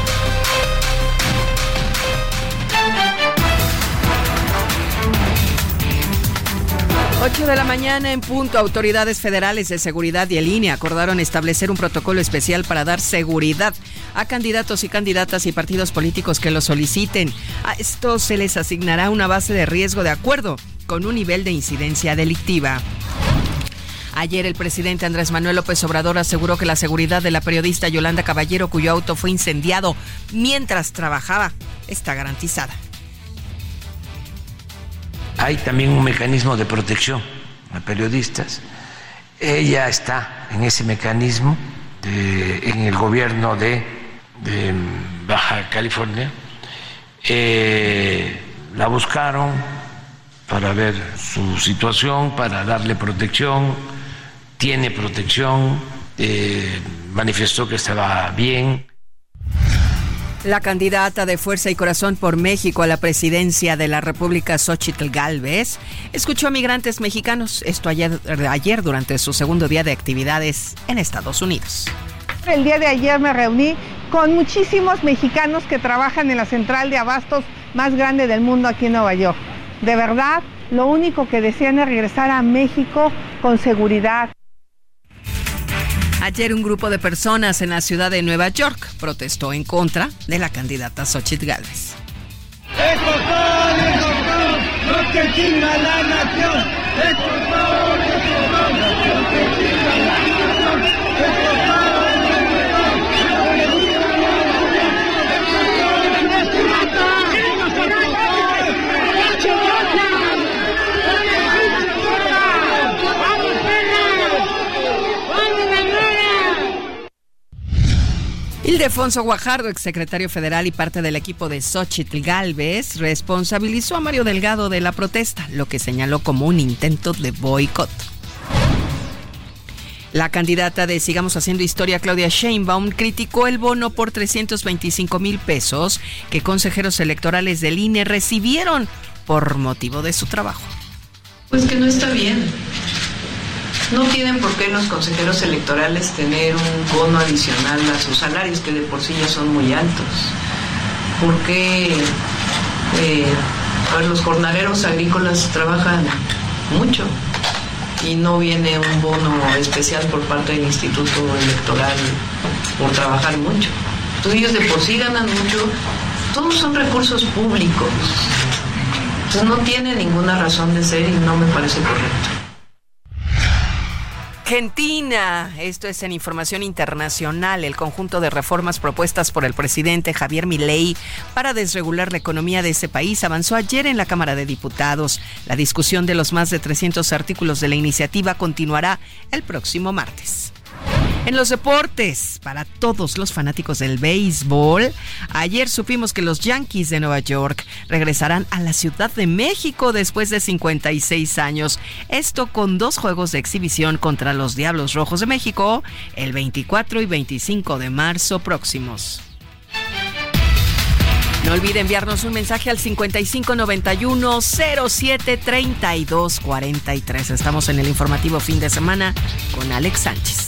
8 de la mañana en punto, autoridades federales de seguridad y en línea acordaron establecer un protocolo especial para dar seguridad a candidatos y candidatas y partidos políticos que lo soliciten. A estos se les asignará una base de riesgo de acuerdo con un nivel de incidencia delictiva. Ayer el presidente Andrés Manuel López Obrador aseguró que la seguridad de la periodista Yolanda Caballero, cuyo auto fue incendiado mientras trabajaba, está garantizada hay también un mecanismo de protección a periodistas. Ella está en ese mecanismo en el gobierno de, Baja California. Eh, la buscaron para ver su situación, para darle protección, tiene protección, eh, manifestó que estaba bien. La candidata de Fuerza y Corazón por México a la presidencia de la República, Xochitl Galvez, escuchó a migrantes mexicanos, esto ayer, durante su segundo día de actividades en Estados Unidos. El día de ayer me reuní con muchísimos mexicanos que trabajan en la central de abastos más grande del mundo aquí en Nueva York. De verdad, lo único que desean es regresar a México con seguridad. Ayer un grupo de personas en la ciudad de Nueva York protestó en contra de la candidata Xochitl Gálvez. Ildefonso Guajardo, exsecretario federal y parte del equipo de Xochitl Galvez, responsabilizó a Mario Delgado de la protesta, lo que señaló como un intento de boicot. La candidata de Sigamos Haciendo Historia, Claudia Sheinbaum, criticó el bono por 325 mil pesos que consejeros electorales del INE recibieron por motivo de su trabajo. Pues que no está bien. No tienen por qué los consejeros electorales tener un bono adicional a sus salarios, que de por sí ya son muy altos. ¿Por qué eh, los jornaleros agrícolas trabajan mucho y no viene un bono especial por parte del Instituto Electoral por trabajar mucho? Entonces ellos de por sí ganan mucho, todos son recursos públicos. Entonces no tiene ninguna razón de ser y no me parece correcto. Argentina. Esto es en información internacional. El conjunto de reformas propuestas por el presidente Javier Milei para desregular la economía de ese país avanzó ayer en la Cámara de Diputados. La discusión de los más de 300 artículos de la iniciativa continuará el próximo martes. En los deportes, para todos los fanáticos del béisbol, ayer supimos que los Yankees de Nueva York regresarán a la Ciudad de México después de 56 años. Esto con dos juegos de exhibición contra los Diablos Rojos de México el 24 y 25 de marzo próximos. No olvide enviarnos un mensaje al 5591 07 43. Estamos en el informativo fin de semana con Alex Sánchez.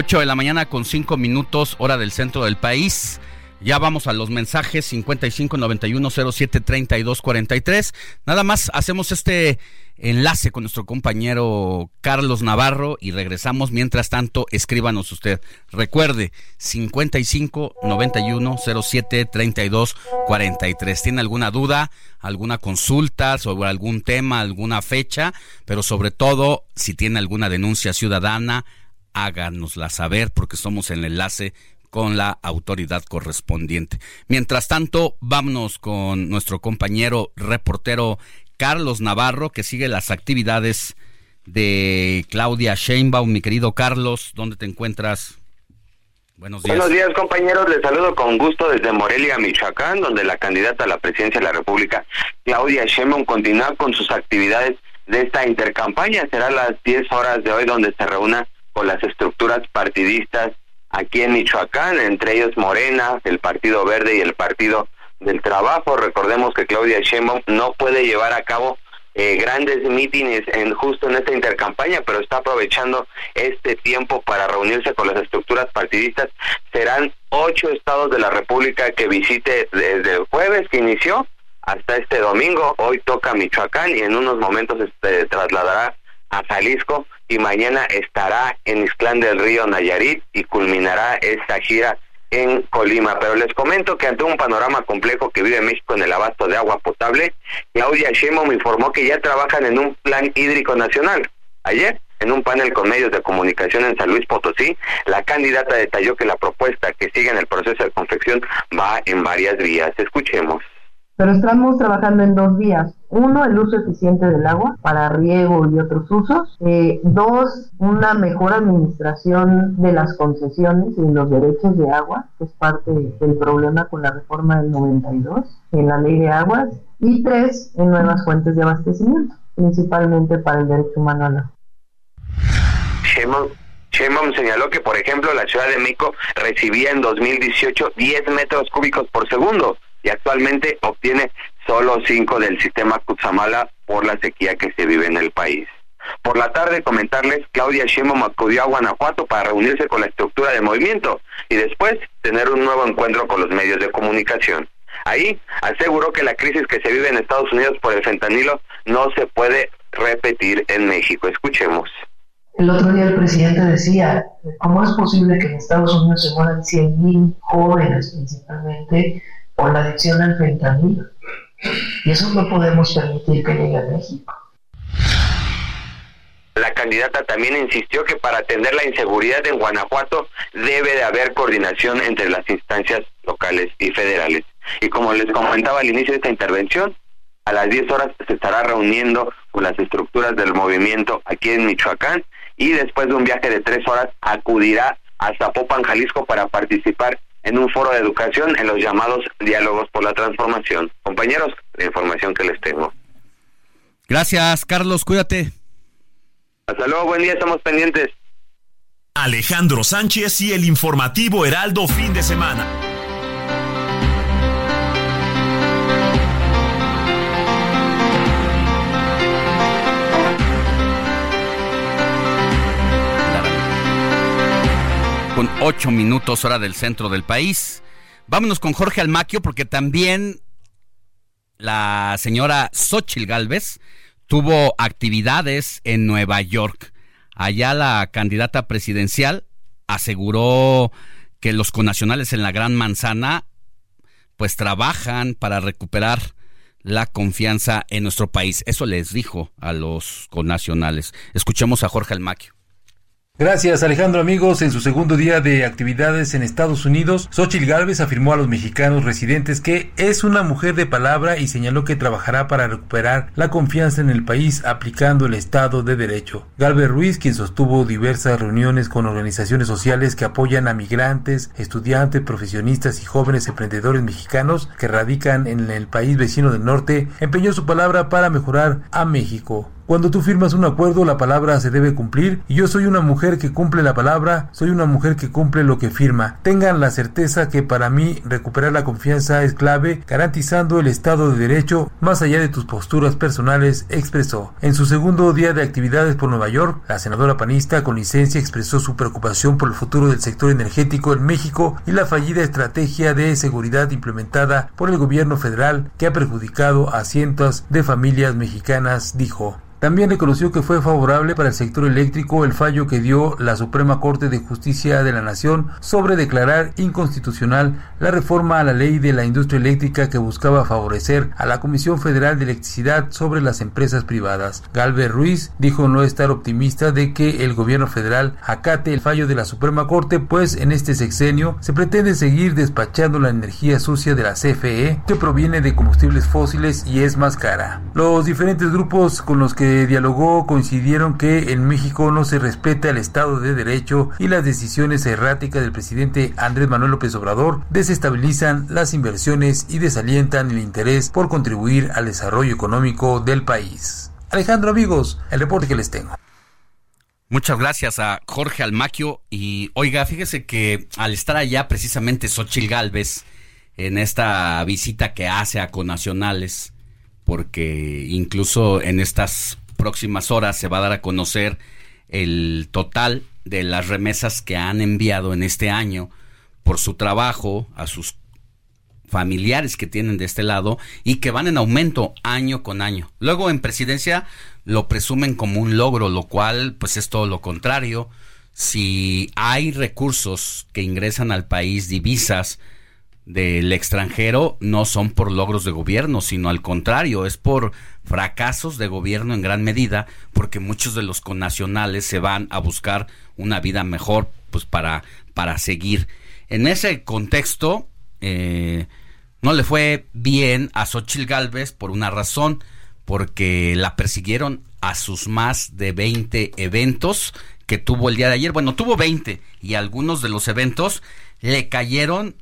8 de la mañana con 5 minutos, hora del centro del país. Ya vamos a los mensajes 55 91 07 32 43. Nada más hacemos este enlace con nuestro compañero Carlos Navarro y regresamos. Mientras tanto, escríbanos usted. Recuerde 55 91 07 32 43. ¿Tiene alguna duda, alguna consulta sobre algún tema, alguna fecha? Pero sobre todo, si tiene alguna denuncia ciudadana, háganosla saber porque somos el enlace con la autoridad correspondiente. Mientras tanto, vámonos con nuestro compañero reportero Carlos Navarro, que sigue las actividades de Claudia Sheinbaum. Mi querido Carlos, ¿dónde te encuentras? Buenos días. Buenos días, compañeros. Les saludo con gusto desde Morelia, Michoacán, donde la candidata a la presidencia de la República, Claudia Sheinbaum, continúa con sus actividades de esta intercampaña. Será las 10 horas de hoy donde se reúna con las estructuras partidistas aquí en Michoacán, entre ellos Morena, el Partido Verde y el Partido del Trabajo. Recordemos que Claudia Sheinbaum no puede llevar a cabo eh, grandes mítines en justo en esta intercampaña, pero está aprovechando este tiempo para reunirse con las estructuras partidistas. Serán ocho estados de la República que visite desde el jueves que inició hasta este domingo. Hoy toca Michoacán y en unos momentos se este, trasladará a Jalisco y mañana estará en Isclán del Río Nayarit y culminará esta gira en Colima. Pero les comento que ante un panorama complejo que vive México en el abasto de agua potable, Claudia Sheinbaum informó que ya trabajan en un plan hídrico nacional. Ayer, en un panel con medios de comunicación en San Luis Potosí, la candidata detalló que la propuesta que sigue en el proceso de confección va en varias vías. Escuchemos pero estamos trabajando en dos vías. Uno, el uso eficiente del agua para riego y otros usos. Eh, dos, una mejor administración de las concesiones y los derechos de agua, que es parte del problema con la reforma del 92 en la ley de aguas. Y tres, en nuevas fuentes de abastecimiento, principalmente para el derecho humano al agua. Sheinbaum señaló que, por ejemplo, la Ciudad de México recibía en 2018 10 metros cúbicos por segundo y actualmente obtiene solo cinco del sistema Kutsamala por la sequía que se vive en el país. Por la tarde comentarles, Claudia Sheinbaum acudió a Guanajuato para reunirse con la estructura de movimiento y después tener un nuevo encuentro con los medios de comunicación. Ahí aseguró que la crisis que se vive en Estados Unidos por el fentanilo no se puede repetir en México. Escuchemos. El otro día el presidente decía, ¿cómo es posible que en Estados Unidos se mueran 100.000 jóvenes principalmente por la adicción al fentanilo. Y eso no podemos permitir que llegue a México. La candidata también insistió que para atender la inseguridad en Guanajuato debe de haber coordinación entre las instancias locales y federales. Y como les comentaba al inicio de esta intervención, a las 10 horas se estará reuniendo con las estructuras del movimiento aquí en Michoacán y después de un viaje de tres horas acudirá a Zapopan, Jalisco para participar en un foro de educación en los llamados diálogos por la transformación. Compañeros, la información que les tengo. Gracias, Carlos, cuídate. Hasta luego, buen día, estamos pendientes. Alejandro Sánchez y el informativo Heraldo fin de semana. Con ocho minutos hora del centro del país. Vámonos con Jorge Almaquio porque también la señora Xochil Gálvez tuvo actividades en Nueva York. Allá la candidata presidencial aseguró que los conacionales en la Gran Manzana pues trabajan para recuperar la confianza en nuestro país. Eso les dijo a los conacionales. Escuchemos a Jorge Almaquio. Gracias Alejandro amigos. En su segundo día de actividades en Estados Unidos, Xochitl Gálvez afirmó a los mexicanos residentes que es una mujer de palabra y señaló que trabajará para recuperar la confianza en el país aplicando el Estado de Derecho. Galvez Ruiz, quien sostuvo diversas reuniones con organizaciones sociales que apoyan a migrantes, estudiantes, profesionistas y jóvenes emprendedores mexicanos que radican en el país vecino del norte, empeñó su palabra para mejorar a México. Cuando tú firmas un acuerdo, la palabra se debe cumplir y yo soy una mujer que cumple la palabra, soy una mujer que cumple lo que firma. Tengan la certeza que para mí recuperar la confianza es clave, garantizando el Estado de Derecho más allá de tus posturas personales, expresó. En su segundo día de actividades por Nueva York, la senadora panista con licencia expresó su preocupación por el futuro del sector energético en México y la fallida estrategia de seguridad implementada por el gobierno federal que ha perjudicado a cientos de familias mexicanas, dijo. También reconoció que fue favorable para el sector eléctrico el fallo que dio la Suprema Corte de Justicia de la Nación sobre declarar inconstitucional la reforma a la ley de la industria eléctrica que buscaba favorecer a la Comisión Federal de Electricidad sobre las empresas privadas. Galvez Ruiz dijo no estar optimista de que el gobierno federal acate el fallo de la Suprema Corte, pues en este sexenio se pretende seguir despachando la energía sucia de la CFE que proviene de combustibles fósiles y es más cara. Los diferentes grupos con los que dialogó coincidieron que en México no se respeta el Estado de Derecho y las decisiones erráticas del presidente Andrés Manuel López Obrador desestabilizan las inversiones y desalientan el interés por contribuir al desarrollo económico del país. Alejandro amigos, el reporte que les tengo. Muchas gracias a Jorge Almaquio y oiga, fíjese que al estar allá precisamente Xochil Gálvez en esta visita que hace a conacionales, porque incluso en estas próximas horas se va a dar a conocer el total de las remesas que han enviado en este año por su trabajo a sus familiares que tienen de este lado y que van en aumento año con año. Luego en presidencia lo presumen como un logro, lo cual pues es todo lo contrario. Si hay recursos que ingresan al país, divisas, del extranjero no son por logros de gobierno, sino al contrario, es por fracasos de gobierno en gran medida, porque muchos de los connacionales se van a buscar una vida mejor, pues para, para seguir. En ese contexto, eh, no le fue bien a Xochil Gálvez por una razón, porque la persiguieron a sus más de 20 eventos que tuvo el día de ayer. Bueno, tuvo 20 y algunos de los eventos le cayeron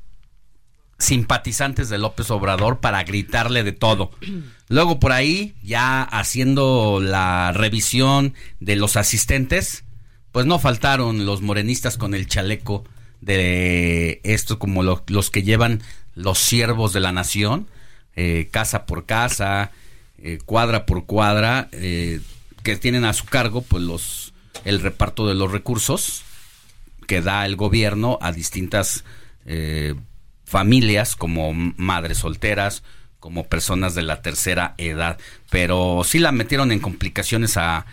simpatizantes de López Obrador para gritarle de todo. Luego por ahí, ya haciendo la revisión de los asistentes, pues no faltaron los morenistas con el chaleco de esto como los que llevan los siervos de la nación, eh, casa por casa, eh, cuadra por cuadra, eh, que tienen a su cargo pues los el reparto de los recursos que da el gobierno a distintas familias como madres solteras, como personas de la tercera edad, pero sí la metieron en complicaciones a,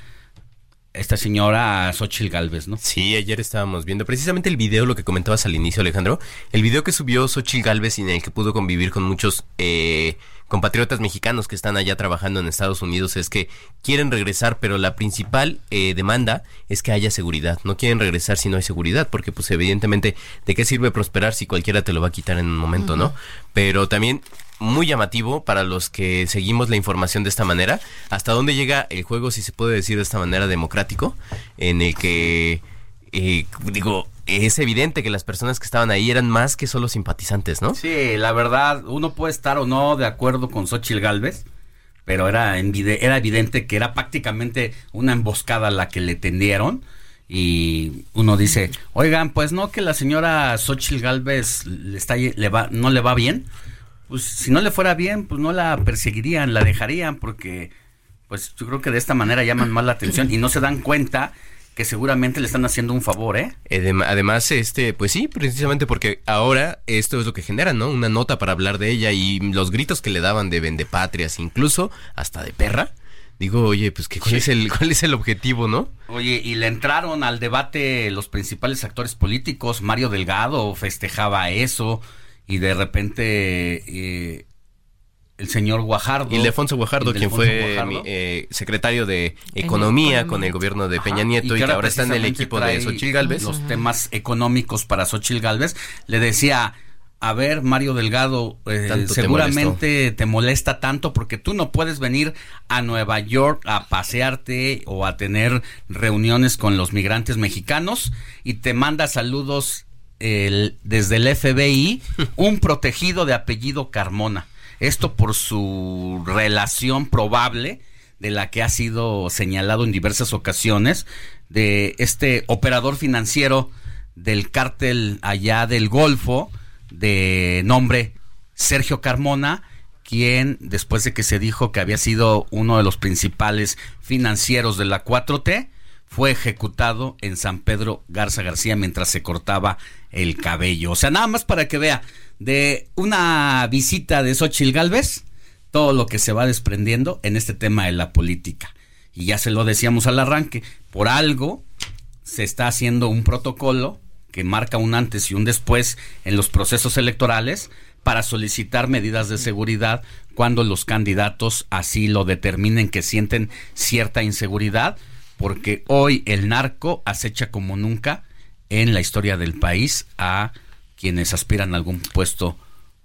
esta señora Xochitl Galvez, ¿no? Sí, ayer estábamos viendo precisamente el video, lo que comentabas al inicio, Alejandro, el video que subió Xochitl Galvez y en el que pudo convivir con muchos eh, compatriotas mexicanos que están allá trabajando en Estados Unidos es que quieren regresar, pero la principal eh, demanda es que haya seguridad. No quieren regresar si no hay seguridad, porque pues evidentemente, ¿de qué sirve prosperar si cualquiera te lo va a quitar en un momento, no? Pero también muy llamativo para los que seguimos la información de esta manera. ¿Hasta dónde llega el juego, si se puede decir de esta manera, democrático? En el que, digo, es evidente que las personas que estaban ahí eran más que solo simpatizantes, ¿no? Sí, la verdad, uno puede estar o no de acuerdo con Xochitl Galvez, pero era, era evidente que era prácticamente una emboscada la que le tendieron. Y uno dice, oigan, pues no que la señora Xochitl Galvez le está, le va, no le va bien pues si no le fuera bien, pues no la perseguirían, la dejarían, porque pues yo creo que de esta manera llaman más la atención y no se dan cuenta que seguramente le están haciendo un favor, ¿eh? Además, este, pues sí, precisamente porque ahora esto es lo que genera, ¿no? Una nota para hablar de ella y los gritos que le daban de vendepatrias, incluso hasta de perra. Digo, oye, pues que cuál es el cuál es el objetivo, ¿no? Oye, y le entraron al debate los principales actores políticos, Mario Delgado festejaba eso, y de repente eh, el señor Guajardo. Ildefonso Guajardo, quien fue eh, secretario de Economía con el gobierno de Peña Nieto y, que, ahora está en el equipo de Xochil Galvez. Los temas económicos para Xochil Galvez. Le decía, a ver, Mario Delgado, eh, seguramente te, molesta tanto porque tú no puedes venir a Nueva York a pasearte o a tener reuniones con los migrantes mexicanos y te manda saludos el, desde el FBI un protegido de apellido Carmona. Esto por su relación probable de la que ha sido señalado en diversas ocasiones de este operador financiero del cártel allá del Golfo de nombre Sergio Carmona, quien después de que se dijo que había sido uno de los principales financieros de la 4T, fue ejecutado en San Pedro Garza García mientras se cortaba el cabello. O sea, nada más para que vea, de una visita de Xochitl Galvez, todo lo que se va desprendiendo en este tema de la política. Y ya se lo decíamos al arranque, por algo se está haciendo un protocolo que marca un antes y un después en los procesos electorales para solicitar medidas de seguridad cuando los candidatos así lo determinen que sienten cierta inseguridad, porque hoy el narco acecha como nunca en la historia del país a quienes aspiran a algún puesto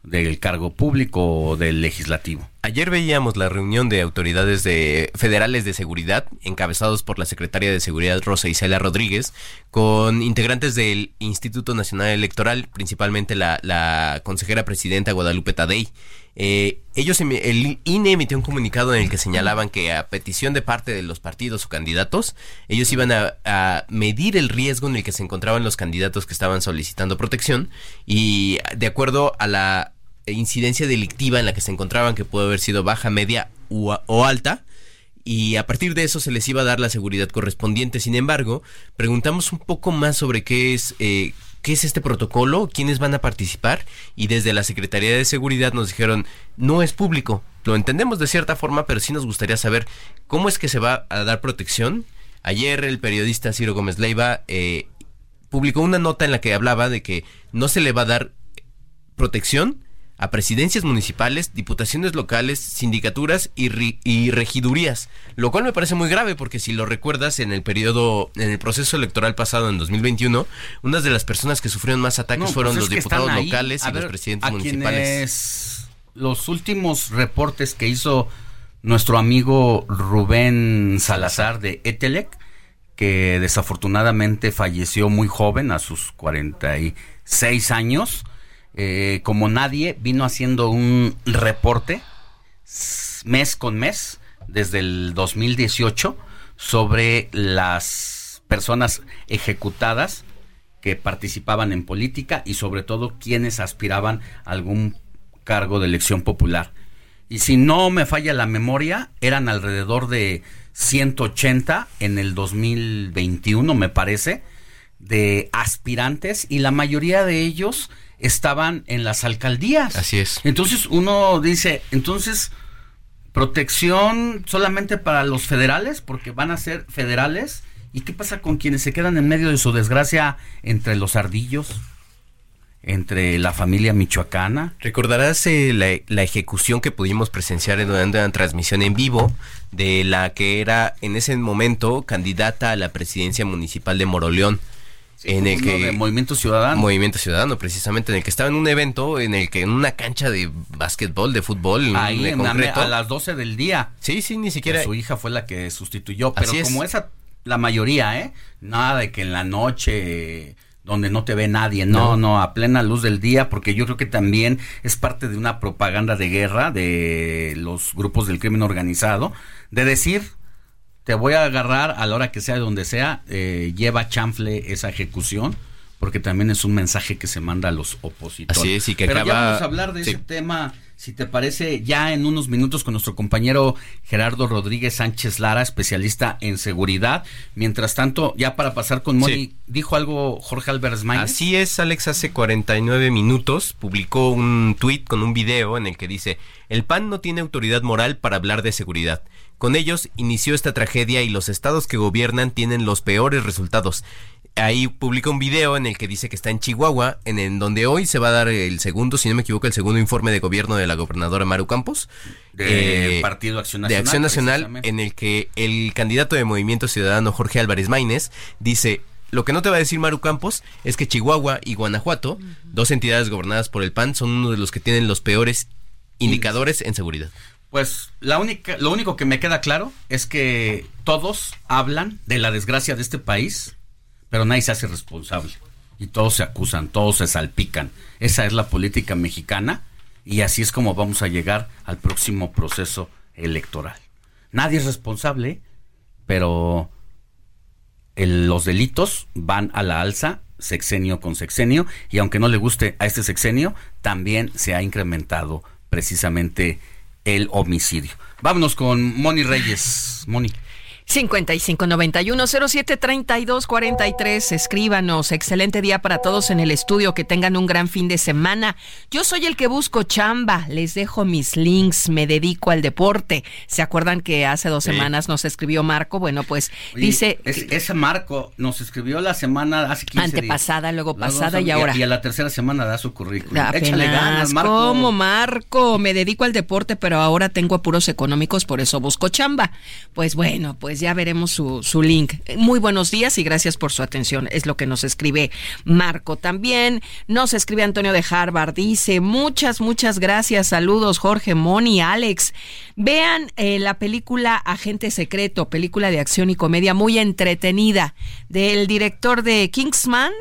del cargo público o del legislativo. Ayer veíamos la reunión de autoridades de federales de seguridad, encabezados por la secretaria de Seguridad Rosa Isela Rodríguez, con integrantes del Instituto Nacional Electoral, principalmente la, la consejera presidenta Guadalupe Tadei. Eh, ellos, el INE emitió un comunicado en el que señalaban que a petición de parte de los partidos o candidatos, ellos iban a, medir el riesgo en el que se encontraban los candidatos que estaban solicitando protección y de acuerdo a la incidencia delictiva en la que se encontraban, que puede haber sido baja, media o alta, y a partir de eso se les iba a dar la seguridad correspondiente. Sin embargo, preguntamos un poco más sobre qué es, eh, qué es este protocolo, quiénes van a participar y desde la Secretaría de Seguridad nos dijeron no es público. Lo entendemos de cierta forma, pero sí nos gustaría saber cómo es que se va a dar protección. Ayer el periodista Ciro Gómez Leiva eh, publicó una nota en la que hablaba de que no se le va a dar protección a presidencias municipales, diputaciones locales, sindicaturas y, y, regidurías, lo cual me parece muy grave porque si lo recuerdas en el periodo, en el proceso electoral pasado en 2021, unas de las personas que sufrieron más ataques pues fueron los diputados locales y los presidentes municipales. los últimos reportes que hizo nuestro amigo Rubén Salazar de Etelec, que desafortunadamente falleció muy joven a sus 46 años, eh, como nadie, vino haciendo un reporte mes con mes desde el 2018 sobre las personas ejecutadas que participaban en política y sobre todo quienes aspiraban a algún cargo de elección popular. Y si no me falla la memoria, eran alrededor de 180 en el 2021, me parece, de aspirantes y la mayoría de ellos estaban en las alcaldías. Así es. Entonces uno dice, entonces, protección solamente para los federales, porque van a ser federales ¿Y qué pasa con quienes se quedan en medio de su desgracia entre los ardillos? entre la familia michoacana. Recordarás eh, la, la, ejecución que pudimos presenciar durante una transmisión en vivo de la que era en ese momento candidata a la presidencia municipal de Moroleón. En el que Movimiento Ciudadano. Movimiento Ciudadano precisamente en el que estaba en un evento en el que en una cancha de básquetbol de fútbol ahí en a las 12 del día. Sí sí ni siquiera su hija fue la que sustituyó pero como esa la mayoría eh nada de que en la noche donde no te ve nadie, no, no, a plena luz del día, porque yo creo que también es parte de una propaganda de guerra de los grupos del crimen organizado, de decir, te voy a agarrar a la hora que sea, donde sea, eh, lleva chanfle esa ejecución, porque también es un mensaje que se manda a los opositores. Así es, y que Pero ya vamos a hablar de ese tema si te parece, ya en unos minutos con nuestro compañero Gerardo Rodríguez Sánchez Lara, especialista en seguridad. Mientras tanto, ya para pasar con Moni, dijo algo Jorge Álvarez Así es, Alex, hace 49 minutos publicó un tuit con un video en el que dice, el PAN no tiene autoridad moral para hablar de seguridad. Con ellos inició esta tragedia y los estados que gobiernan tienen los peores resultados ahí publica un video en el que dice que está en Chihuahua, en, en, donde hoy se va a dar el segundo, si no me equivoco, el segundo informe de gobierno de la gobernadora Maru Campos. De eh, Partido Acción Nacional. De Acción Nacional, en el que el candidato de Movimiento Ciudadano, Jorge Álvarez Maínez, dice, lo que no te va a decir Maru Campos es que Chihuahua y Guanajuato, dos entidades gobernadas por el PAN, son uno de los que tienen los peores indicadores en seguridad. Pues la única, lo único que me queda claro es que todos hablan de la desgracia de este país, pero nadie se hace responsable. Y todos se acusan, todos se salpican. Esa es la política mexicana y así es como vamos a llegar al próximo proceso electoral. Nadie es responsable, pero los delitos van a la alza sexenio con sexenio y aunque no le guste a este sexenio, también se ha incrementado precisamente el homicidio. Vámonos con Moni Reyes. Moni. 5591-073243. Escríbanos. Excelente día para todos en el estudio. Que tengan un gran fin de semana. Yo soy el que busco chamba. Les dejo mis links. Me dedico al deporte. ¿Se acuerdan que hace dos semanas nos escribió Marco? Bueno, pues dice. ese Marco nos escribió la semana hace 15 Antepasada, luego pasada y ahora. Y a la tercera semana da su currículum. Échale ganas, Marco. ¿Cómo, Marco? Me dedico al deporte, pero ahora tengo apuros económicos, por eso busco chamba. Pues bueno, pues ya veremos su, su link. Muy buenos días y gracias por su atención. Es lo que nos escribe Marco. También nos escribe Antonio de Harvard. Dice, muchas, muchas gracias. Saludos, Jorge, Moni, Alex. Vean eh, la película Agente Secreto, película de acción y comedia muy entretenida del director de Kingsman.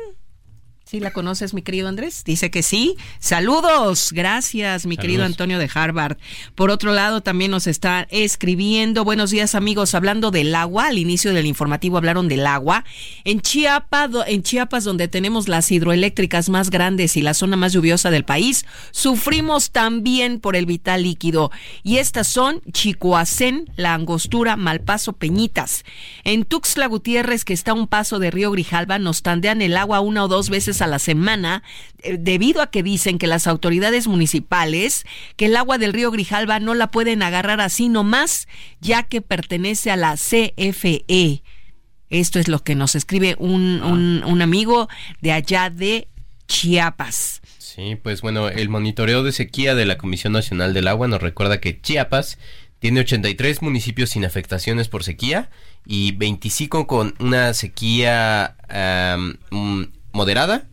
¿Sí la conoces, mi querido Andrés? Dice que sí. Saludos. Gracias, mi querido Antonio de Harvard. Por otro lado, también nos está escribiendo. Buenos días, amigos. Hablando del agua, al inicio del informativo hablaron del agua. En Chiapas, en Chiapas, donde tenemos las hidroeléctricas más grandes y la zona más lluviosa del país, sufrimos también por el vital líquido. Y estas son Chicoacén, La Angostura, Malpaso, Peñitas. En Tuxtla Gutiérrez, que está a un paso de Río Grijalba, nos tandean el agua una o dos veces a la semana, eh, debido a que dicen que las autoridades municipales, que el agua del río Grijalba no la pueden agarrar así nomás, ya que pertenece a la CFE. Esto es lo que nos escribe un, un, un amigo de allá de Chiapas. Sí, pues bueno, el monitoreo de sequía de la Comisión Nacional del Agua nos recuerda que Chiapas tiene 83 municipios sin afectaciones por sequía y 25 con una sequía moderada.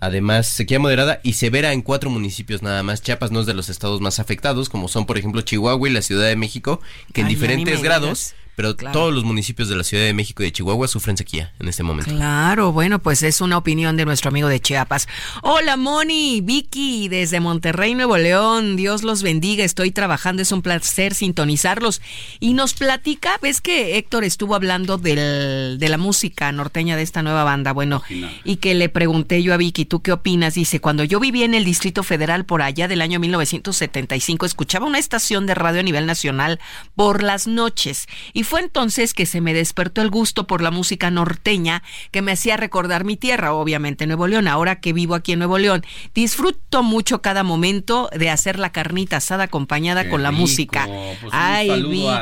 Además, sequía moderada y severa en cuatro municipios nada más. Chiapas no es de los estados más afectados, como son, por ejemplo, Chihuahua y la Ciudad de México, que en diferentes grados pero todos los municipios de la Ciudad de México y de Chihuahua sufren sequía en este momento. Claro, bueno, pues es una opinión de nuestro amigo de Chiapas. Hola Moni, Vicky, desde Monterrey, Nuevo León. Dios los bendiga, estoy trabajando, es un placer sintonizarlos. Y nos platica, ves que Héctor estuvo hablando del, de la música norteña de esta nueva banda, bueno, y que le pregunté yo a Vicky, ¿tú qué opinas? Dice, cuando yo vivía en el Distrito Federal por allá del año 1975, escuchaba una estación de radio a nivel nacional por las noches y fue entonces que se me despertó el gusto por la música norteña que me hacía recordar mi tierra, obviamente Nuevo León, ahora que vivo aquí en Nuevo León. Disfruto mucho cada momento de hacer la carnita asada acompañada con la música. Pues Ay,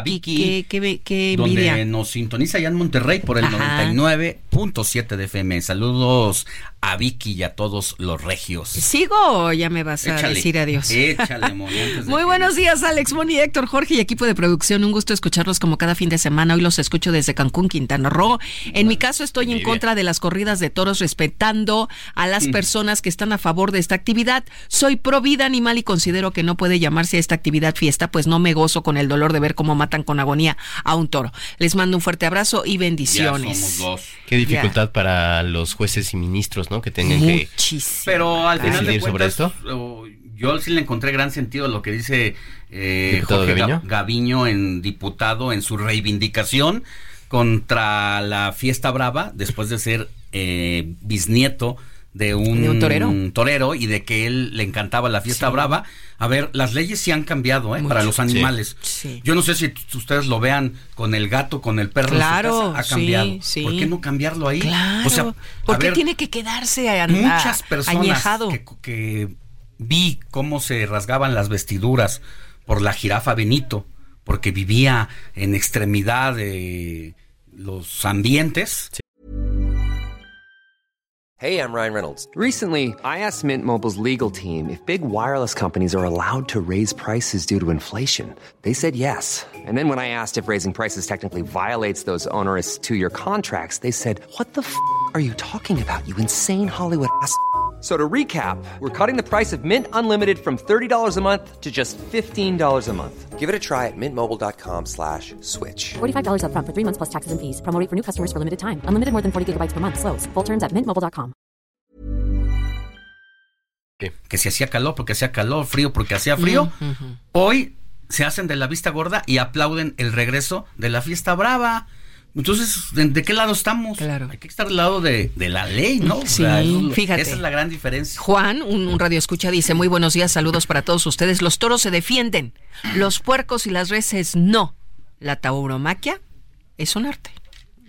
Vicky, qué, qué, envidia. Donde nos sintoniza allá en Monterrey por el 99.7 de FM. Saludos a Vicky y a todos los regios. ¿Sigo o ya me vas a decir adiós? Échale, Muy buenos días, Alex, Moni, Héctor, Jorge y equipo de producción. Un gusto escucharlos como cada fin de semana. Hoy los escucho desde Cancún, Quintana Roo. En mi caso estoy en contra de las corridas de toros, respetando a las mm. personas que están a favor de esta actividad. Soy pro vida animal y considero que no puede llamarse esta actividad fiesta, pues no me gozo con el dolor de ver cómo matan con agonía a un toro. Les mando un fuerte abrazo y bendiciones. Qué dificultad para los jueces y ministros, ¿no? Que tengan Muchísimo. que Pero al final de cuentas, sobre esto. Yo sí le encontré gran sentido a lo que dice eh, Jorge Gaviño? en diputado en su reivindicación contra la fiesta brava después de ser eh, bisnieto de un, torero? y de que él le encantaba la fiesta brava. A ver, las leyes sí han cambiado ¿eh? para los animales. Yo no sé si ustedes lo vean con el gato, con el perro. Claro, ha cambiado. ¿Por qué no cambiarlo ahí? Claro. O sea, ¿Por qué tiene que quedarse a, Muchas personas que, que vi cómo se rasgaban las vestiduras por la jirafa Benito, porque vivía en extremidad de los ambientes. Hey, I'm Ryan Reynolds. Recently, I asked Mint Mobile's legal team if big wireless companies are allowed to raise prices due to inflation. They said yes. And then when I asked if raising prices technically violates those onerous two-year contracts, they said, "What the f*** are you talking about? You insane Hollywood ass." So to recap, we're cutting the price of Mint Unlimited from $30 a month to just $15 a month. Give it a try at mintmobile.com slash switch. $45 up front for three months plus taxes and fees. Promo for new customers for limited time. Unlimited more than 40 gigabytes per month. Slows. Full terms at mintmobile.com. Que si hacía calor porque hacía calor, frío porque hacía frío. Mm -hmm. Hoy se hacen de la vista gorda y aplauden el regreso de la fiesta brava. Entonces, ¿de, qué lado estamos? Claro. Hay que estar del lado de, la ley, ¿no? Sí, fíjate. Esa es la gran diferencia. Juan, un, radio escucha, dice, muy buenos días, saludos para todos ustedes. Los toros se defienden, los puercos y las reses no. La tauromaquia es un arte.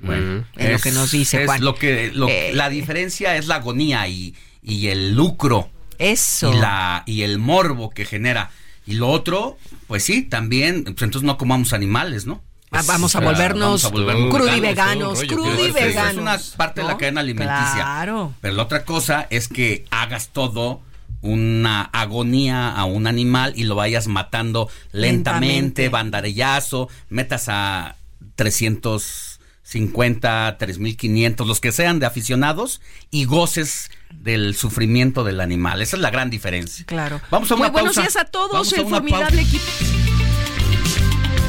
Bueno, es, lo que nos dice Juan. Lo que, eh, la diferencia es la agonía y, y el lucro. Eso. Y, la, y el morbo que genera. Y lo otro, pues sí, también, pues entonces no comamos animales, ¿no? Ah, vamos a volvernos crudo y veganos, crudo y veganos. Es una parte de la cadena alimenticia. Claro. Pero la otra cosa es que hagas todo una agonía a un animal y lo vayas matando lentamente, lentamente. bandarellazo, metas a 350, 3500, los que sean de aficionados y goces del sufrimiento del animal. Esa es la gran diferencia. Claro. Vamos a una Muy buenos días a todos, el formidable equipo.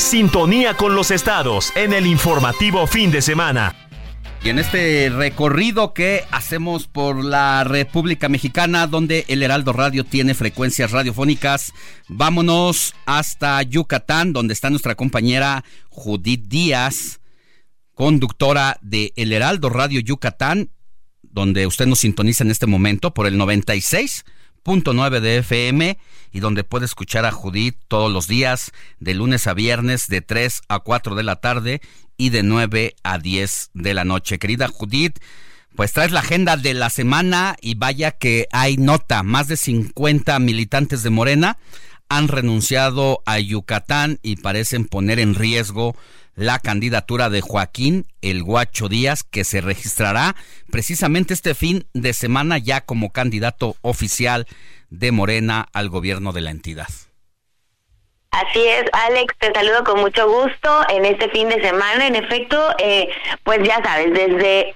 Sintonía con los estados en el informativo fin de semana. Y en este recorrido que hacemos por la República Mexicana, donde el Heraldo Radio tiene frecuencias radiofónicas, vámonos hasta Yucatán, donde está nuestra compañera Judith Díaz, conductora de El Heraldo Radio Yucatán, donde usted nos sintoniza en este momento por el 96 nueve de FM y donde puede escuchar a Judith todos los días de lunes a viernes de 3 a 4 de la tarde y de 9 a 10 de la noche. Querida Judith, pues traes la agenda de la semana y vaya que hay nota. Más de 50 militantes de Morena han renunciado a Yucatán y parecen poner en riesgo la candidatura de Joaquín El Guacho Díaz, que se registrará precisamente este fin de semana ya como candidato oficial de Morena al gobierno de la entidad. Así es, Alex, te saludo con mucho gusto en este fin de semana. En efecto, eh, pues ya sabes, desde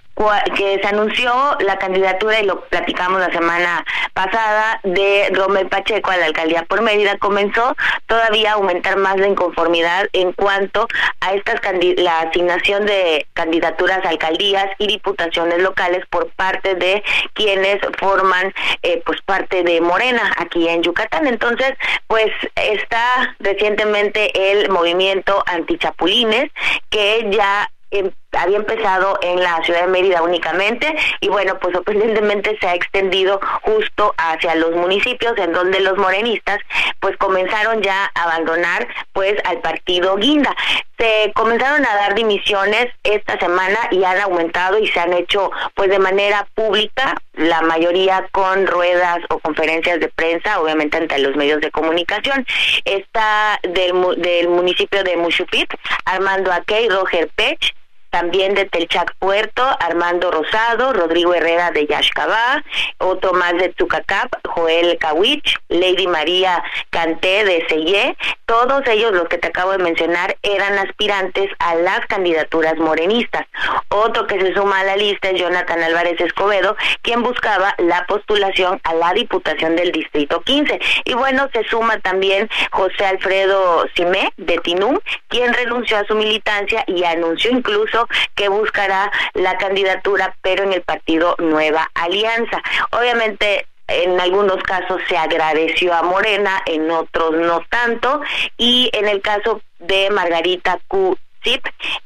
que se anunció la candidatura y lo platicamos la semana pasada de Romel Pacheco a la alcaldía por Mérida comenzó todavía a aumentar más la inconformidad en cuanto a estas la asignación de candidaturas a alcaldías y diputaciones locales por parte de quienes forman eh, pues parte de Morena aquí en Yucatán. Entonces pues está recientemente el movimiento antichapulines que ya em, había empezado en la ciudad de Mérida únicamente y bueno, pues sorprendentemente se ha extendido justo hacia los municipios en donde los morenistas pues comenzaron ya a abandonar pues al partido Guinda. Se comenzaron a dar dimisiones esta semana y han aumentado y se han hecho pues de manera pública, la mayoría con ruedas o conferencias de prensa, obviamente ante los medios de comunicación. Está del, del municipio de Mushupit, Armando Akey, Roger Pech, también de Telchac Puerto, Armando Rosado, Rodrigo Herrera de Yaxcabá, otro más de Tucacap, Joel Kawich, Lady María Canté de Seyé, todos ellos los que te acabo de mencionar eran aspirantes a las candidaturas morenistas. Otro que se suma a la lista es Jonathan Álvarez Escobedo, quien buscaba la postulación a la Diputación del Distrito 15. Y bueno, se suma también José Alfredo Simé de Tinum, quien renunció a su militancia y anunció incluso que buscará la candidatura, pero en el partido Nueva Alianza. Obviamente en algunos casos se agradeció a Morena, en otros no tanto, y en el caso de Margarita Q.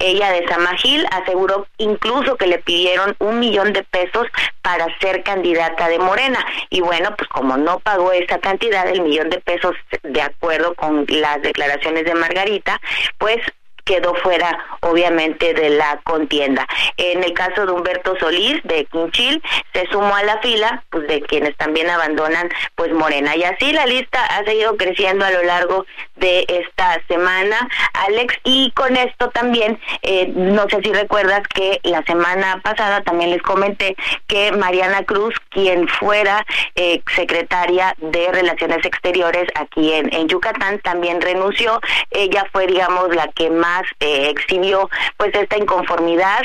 ella de Samagil aseguró incluso que le pidieron un millón de pesos para ser candidata de Morena. Y bueno, pues como no pagó esa cantidad, el millón de pesos, de acuerdo con las declaraciones de Margarita, pues quedó fuera obviamente de la contienda. En el caso de Humberto Solís de Quinchil se sumó a la fila pues de quienes también abandonan pues Morena. Y así la lista ha seguido creciendo a lo largo de esta semana Alex. Y con esto también eh, no sé si recuerdas que la semana pasada también les comenté que Mariana Cruz quien fuera eh, secretaria de Relaciones Exteriores aquí en, en Yucatán también renunció. Ella fue digamos la que más eh, exhibió pues esta inconformidad.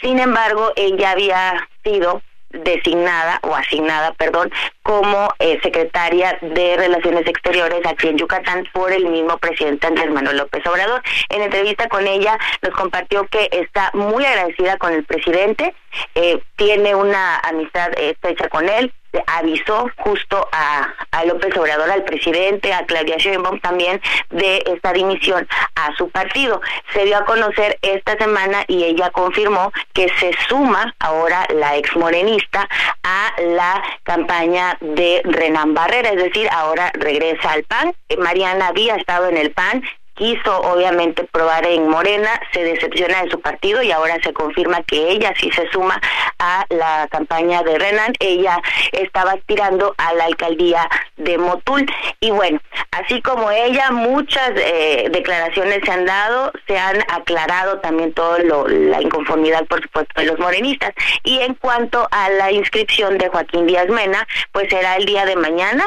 Sin embargo, ella había sido designada o asignada, perdón, como eh, secretaria de Relaciones Exteriores aquí en Yucatán por el mismo presidente Andrés Manuel López Obrador. En entrevista con ella nos compartió que está muy agradecida con el presidente, eh, tiene una amistad estrecha con él, avisó justo a, a López Obrador, al presidente, a Claudia Sheinbaum también de esta dimisión a su partido. Se dio a conocer esta semana y ella confirmó que se suma ahora la ex morenista a la campaña de Renan Barrera, es decir, ahora regresa al PAN. Mariana había estado en el PAN quiso obviamente probar en Morena, se decepciona de su partido y ahora se confirma que ella sí se suma a la campaña de Renan. Ella estaba aspirando a la alcaldía de Motul. Y bueno, así como ella, muchas eh, declaraciones se han dado, se han aclarado también todo lo, la inconformidad, por supuesto, de los morenistas. Y en cuanto a la inscripción de Joaquín Díaz Mena, pues será el día de mañana,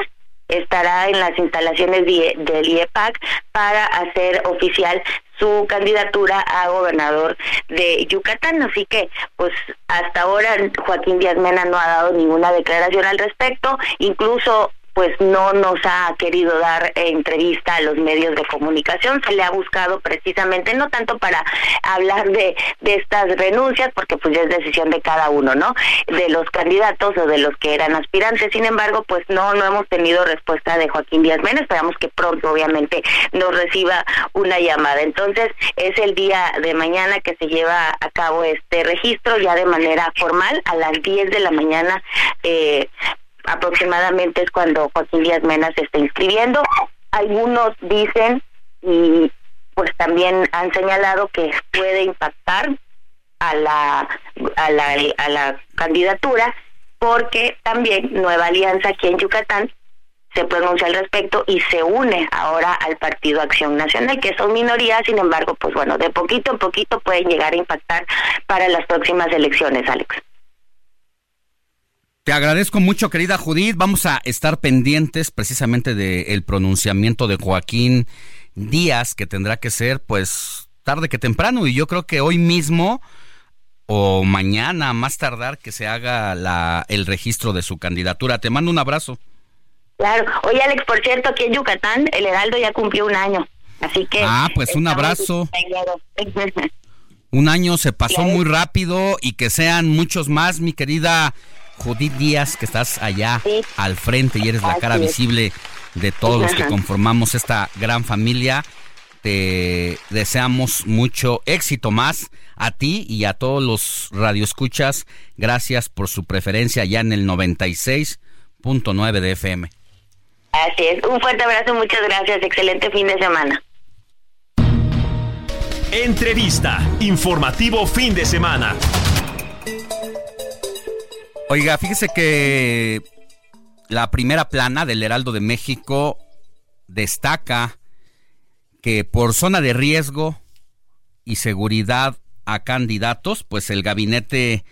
estará en las instalaciones del IEPAC para hacer oficial su candidatura a gobernador de Yucatán. Así que, pues hasta ahora Joaquín Díaz Mena no ha dado ninguna declaración al respecto. Incluso pues no nos ha querido dar entrevista a los medios de comunicación, se le ha buscado precisamente no tanto para hablar de, de estas renuncias, porque pues ya es decisión de cada uno, ¿no? De los candidatos o de los que eran aspirantes, sin embargo, pues no, no hemos tenido respuesta de Joaquín Díaz Mena, esperamos que pronto obviamente nos reciba una llamada. Entonces, es el día de mañana que se lleva a cabo este registro ya de manera formal a las 10 de la mañana eh, aproximadamente es cuando Joaquín Díaz Mena se está inscribiendo. Algunos dicen y pues también han señalado que puede impactar a la a la, a la candidatura porque también Nueva Alianza aquí en Yucatán se pronuncia al respecto y se une ahora al Partido Acción Nacional, que son minorías, sin embargo, pues bueno, de poquito en poquito pueden llegar a impactar para las próximas elecciones, Alex. Te agradezco mucho, querida Judith. Vamos a estar pendientes precisamente del pronunciamiento de Joaquín Díaz, que tendrá que ser, pues, tarde que temprano. Y yo creo que hoy mismo o mañana, más tardar, que se haga la, el registro de su candidatura. Te mando un abrazo. Claro. Oye, Alex, por cierto, aquí en Yucatán, el Heraldo ya cumplió un año. Así que. Ah, pues un abrazo. un año se pasó muy rápido y que sean muchos más, mi querida Judith Díaz, que estás allá al frente y eres la cara visible de todos los que conformamos esta gran familia. Te deseamos mucho éxito más a ti y a todos los radioescuchas. Gracias por su preferencia ya en el 96.9 de FM. Así es. Un fuerte abrazo, muchas gracias. Excelente fin de semana. Entrevista. Informativo fin de semana. Oiga, fíjese que la primera plana del Heraldo de México destaca que por zona de riesgo y seguridad a candidatos, pues el gabinete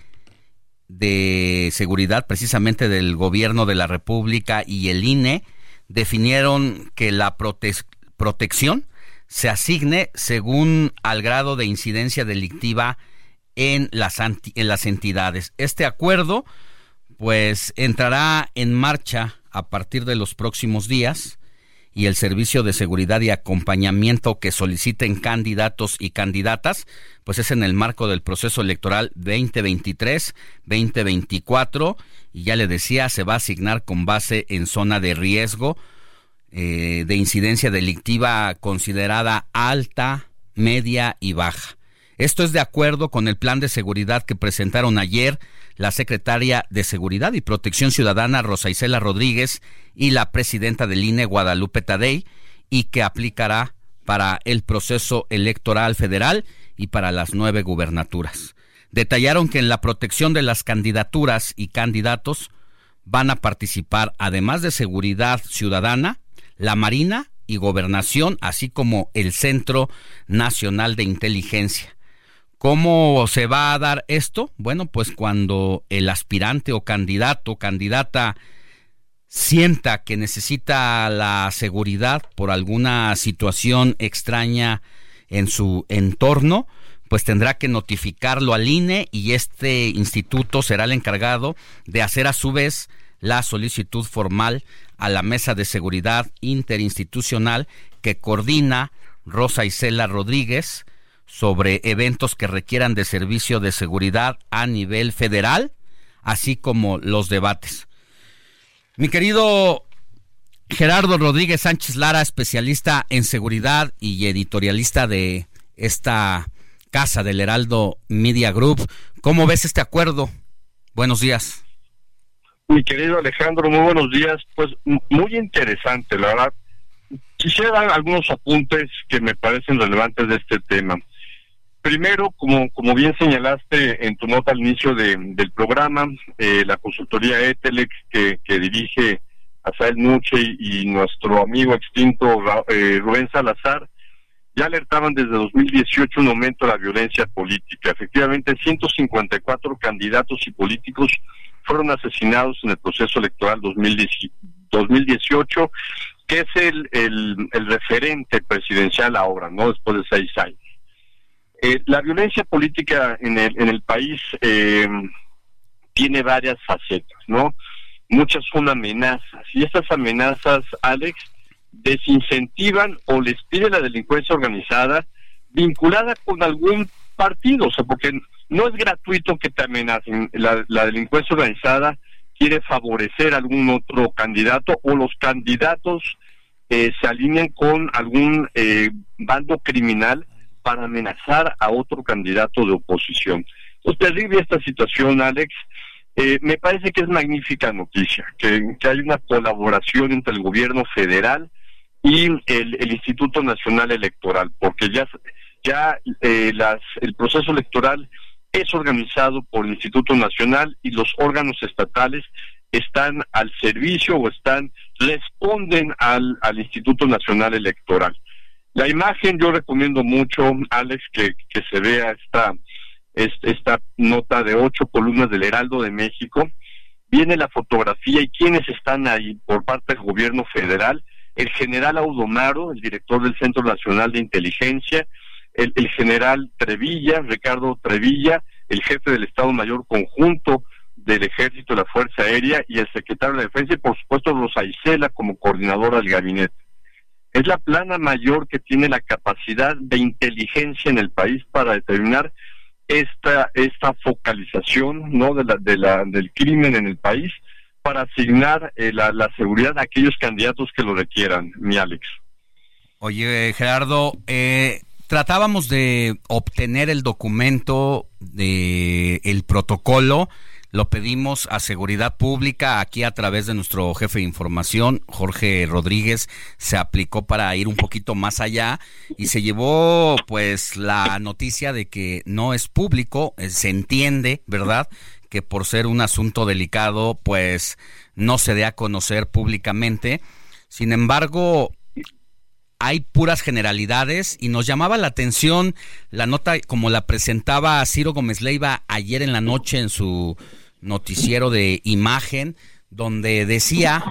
de seguridad precisamente del gobierno de la República y el INE definieron que la protección se asigne según al grado de incidencia delictiva en las, en las entidades. Este acuerdo pues entrará en marcha a partir de los próximos días y el servicio de seguridad y acompañamiento que soliciten candidatos y candidatas, pues es en el marco del proceso electoral 2023-2024 y ya le decía, se va a asignar con base en zona de riesgo eh, de incidencia delictiva considerada alta, media y baja. Esto es de acuerdo con el plan de seguridad que presentaron ayer la secretaria de Seguridad y Protección Ciudadana Rosa Isela Rodríguez y la presidenta del INE Guadalupe Tadei y que aplicará para el proceso electoral federal y para las nueve gubernaturas. Detallaron que en la protección de las candidaturas y candidatos van a participar, además de seguridad ciudadana, la Marina y Gobernación, así como el Centro Nacional de Inteligencia. ¿Cómo se va a dar esto? Bueno, pues cuando el aspirante o candidato candidata sienta que necesita la seguridad por alguna situación extraña en su entorno, pues tendrá que notificarlo al INE y este instituto será el encargado de hacer a su vez la solicitud formal a la Mesa de Seguridad Interinstitucional que coordina Rosa Isela Rodríguez, sobre eventos que requieran de servicio de seguridad a nivel federal, así como los debates. Mi querido Gerardo Rodríguez Sánchez Lara, especialista en seguridad y editorialista de esta casa del Heraldo Media Group, ¿cómo ves este acuerdo? Buenos días. Mi querido Alejandro, muy buenos días. Pues muy interesante, la verdad. Quisiera dar algunos apuntes que me parecen relevantes de este tema. Primero, como, como bien señalaste en tu nota al inicio del programa, eh, la consultoría ETELEX que, que dirige Asael Nuche y, nuestro amigo extinto eh, Rubén Salazar, ya alertaban desde 2018 un aumento de la violencia política. Efectivamente, 154 candidatos y políticos fueron asesinados en el proceso electoral 2018, que es el, el referente presidencial ahora, ¿no? Después de seis años. Eh, la violencia política en el, en el país eh, tiene varias facetas, ¿no? Muchas son amenazas y estas amenazas, Alex, desincentivan o les pide la delincuencia organizada vinculada con algún partido, o sea, porque no es gratuito que te amenacen. La, delincuencia organizada quiere favorecer a algún otro candidato o los candidatos eh, se alinean con algún eh, bando criminal para amenazar a otro candidato de oposición. Es terrible esta situación, Alex. Eh, me parece que es magnífica noticia, que, hay una colaboración entre el gobierno federal y el, Instituto Nacional Electoral, porque ya, ya eh, el proceso electoral es organizado por el Instituto Nacional y los órganos estatales están al servicio o están responden al, al Instituto Nacional Electoral. La imagen yo recomiendo mucho, Alex, que, que se vea esta, esta nota de ocho columnas del Heraldo de México. Viene la fotografía y quiénes están ahí por parte del gobierno federal. El general Audomaro, el director del Centro Nacional de Inteligencia, el, general Trevilla, Ricardo Trevilla, el jefe del Estado Mayor Conjunto del Ejército, la Fuerza Aérea y el secretario de Defensa y por supuesto Rosa Isela como coordinadora del gabinete. Es la plana mayor que tiene la capacidad de inteligencia en el país para determinar esta esta focalización no de la, de la del crimen en el país para asignar eh, la, la, seguridad a aquellos candidatos que lo requieran, mi Alex. Oye, Gerardo, eh, tratábamos de obtener el documento de el protocolo lo pedimos a Seguridad Pública aquí a través de nuestro jefe de información, Jorge Rodríguez, se aplicó para ir un poquito más allá y se llevó pues la noticia de que no es público, eh, se entiende, ¿verdad? Que por ser un asunto delicado pues no se dé a conocer públicamente. Sin embargo, hay puras generalidades y nos llamaba la atención la nota como la presentaba Ciro Gómez Leiva ayer en la noche en su noticiero de imagen donde decía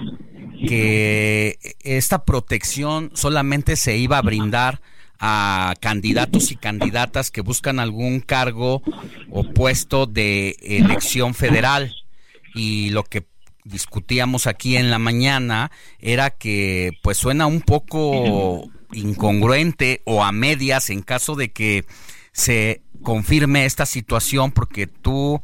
que esta protección solamente se iba a brindar a candidatos y candidatas que buscan algún cargo o puesto de elección federal. Y lo que discutíamos aquí en la mañana era que pues suena un poco incongruente o a medias en caso de que se confirme esta situación porque tú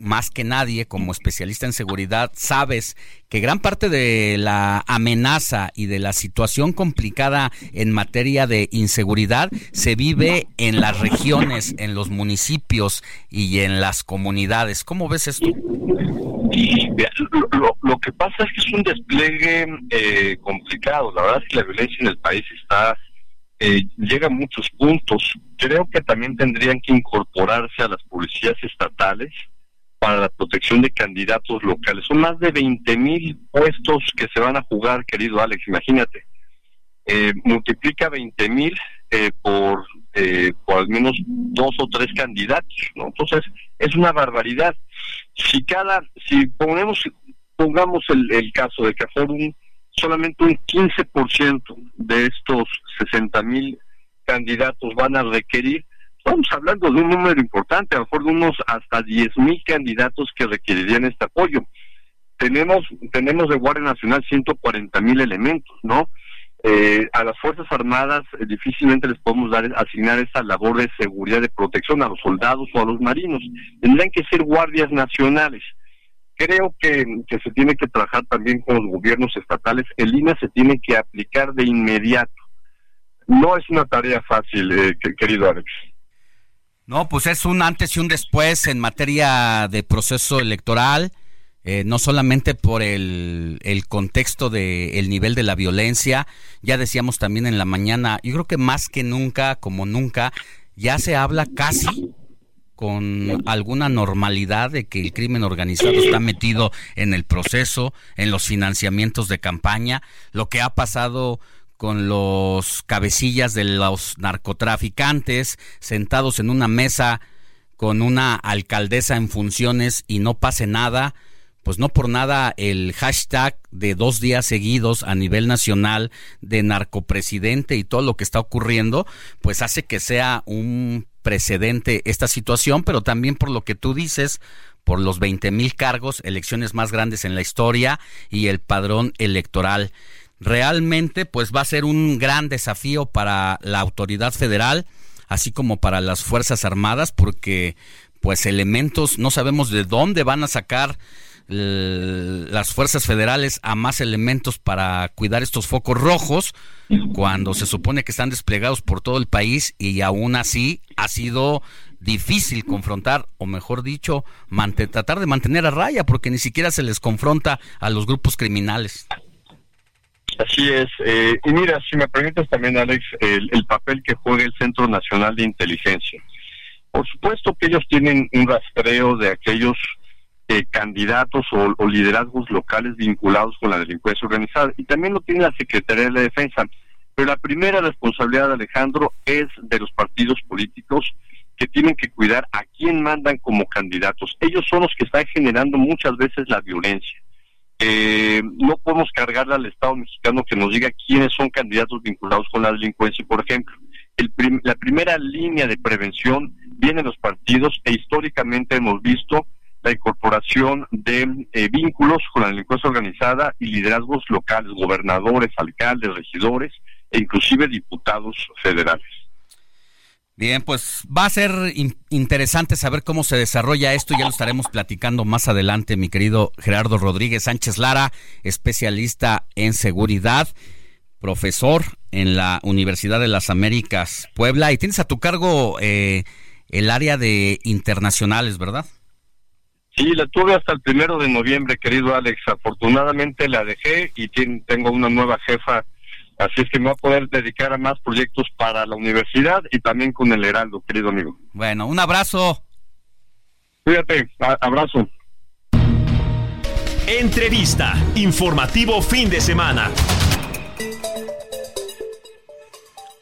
más que nadie como especialista en seguridad sabes que gran parte de la amenaza y de la situación complicada en materia de inseguridad se vive en las regiones, en los municipios y en las comunidades. ¿Cómo ves esto? Lo, lo, que pasa es que es un despliegue eh, complicado. La verdad es que la violencia en el país está eh, llega a muchos puntos. Creo que también tendrían que incorporarse a las policías estatales para la protección de candidatos locales. Son más de 20 mil puestos que se van a jugar, querido Alex, imagínate. Eh, multiplica 20 mil eh, por, eh, por al menos dos o tres candidatos, ¿no? Entonces, es una barbaridad. Si cada, si ponemos, pongamos el, el caso de que un, solamente un 15% de estos 60 mil candidatos van a requerir, estamos hablando de un número importante, a lo mejor de unos hasta 10 mil candidatos que requerirían este apoyo. Tenemos, tenemos de Guardia Nacional 140 mil elementos, ¿no? Eh, a las Fuerzas Armadas eh, difícilmente les podemos dar asignar esa labor de seguridad, de protección a los soldados o a los marinos. Tendrían que ser guardias nacionales. Creo que, que se tiene que trabajar también con los gobiernos estatales. El INA se tiene que aplicar de inmediato. No es una tarea fácil, eh, querido Alex. No, pues es un antes y un después en materia de proceso electoral. Eh, no solamente por el, el contexto del el nivel de la violencia, ya decíamos también en la mañana, yo creo que más que nunca, como nunca, ya se habla casi con alguna normalidad de que el crimen organizado está metido en el proceso, en los financiamientos de campaña, lo que ha pasado con los cabecillas de los narcotraficantes sentados en una mesa con una alcaldesa en funciones y no pase nada, pues no por nada el hashtag de dos días seguidos a nivel nacional de narcopresidente y todo lo que está ocurriendo, pues hace que sea un precedente esta situación, pero también por lo que tú dices, por los 20 mil cargos, elecciones más grandes en la historia y el padrón electoral. Realmente, pues va a ser un gran desafío para la autoridad federal, así como para las Fuerzas Armadas, porque pues elementos, no sabemos de dónde van a sacar las fuerzas federales a más elementos para cuidar estos focos rojos cuando se supone que están desplegados por todo el país y aún así ha sido difícil confrontar o mejor dicho tratar de mantener a raya porque ni siquiera se les confronta a los grupos criminales. Así es. Eh, y mira, si me permites también, Alex, el, el papel que juega el Centro Nacional de Inteligencia. Por supuesto que ellos tienen un rastreo de aquellos eh, candidatos o, liderazgos locales vinculados con la delincuencia organizada. Y también lo tiene la Secretaría de la Defensa. Pero la primera responsabilidad de Alejandro es de los partidos políticos que tienen que cuidar a quién mandan como candidatos. Ellos son los que están generando muchas veces la violencia. Eh, no podemos cargarle al Estado mexicano que nos diga quiénes son candidatos vinculados con la delincuencia, por ejemplo. la primera línea de prevención viene los partidos e históricamente hemos visto la incorporación de eh, vínculos con la delincuencia organizada y liderazgos locales, gobernadores, alcaldes, regidores e inclusive diputados federales. Bien, pues va a ser interesante saber cómo se desarrolla esto, ya lo estaremos platicando más adelante, mi querido Gerardo Rodríguez Sánchez Lara, especialista en seguridad, profesor en la Universidad de las Américas Puebla, y tienes a tu cargo eh, el área de internacionales, ¿verdad? Sí, la tuve hasta el primero de noviembre, querido Alex. Afortunadamente la dejé y tengo una nueva jefa Así es que me voy a poder dedicar a más proyectos para la universidad y también con el Heraldo, querido amigo. Bueno, un abrazo. Cuídate, abrazo. Entrevista, informativo fin de semana.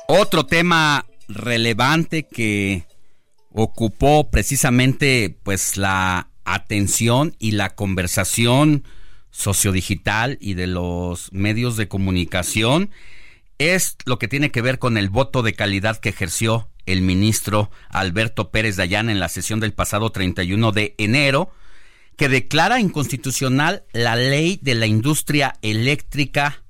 Otro tema relevante que ocupó precisamente pues la atención y la conversación sociodigital y de los medios de comunicación es lo que tiene que ver con el voto de calidad que ejerció el ministro Alberto Pérez Dayán en la sesión del pasado 31 de enero, que declara inconstitucional la ley de la industria eléctrica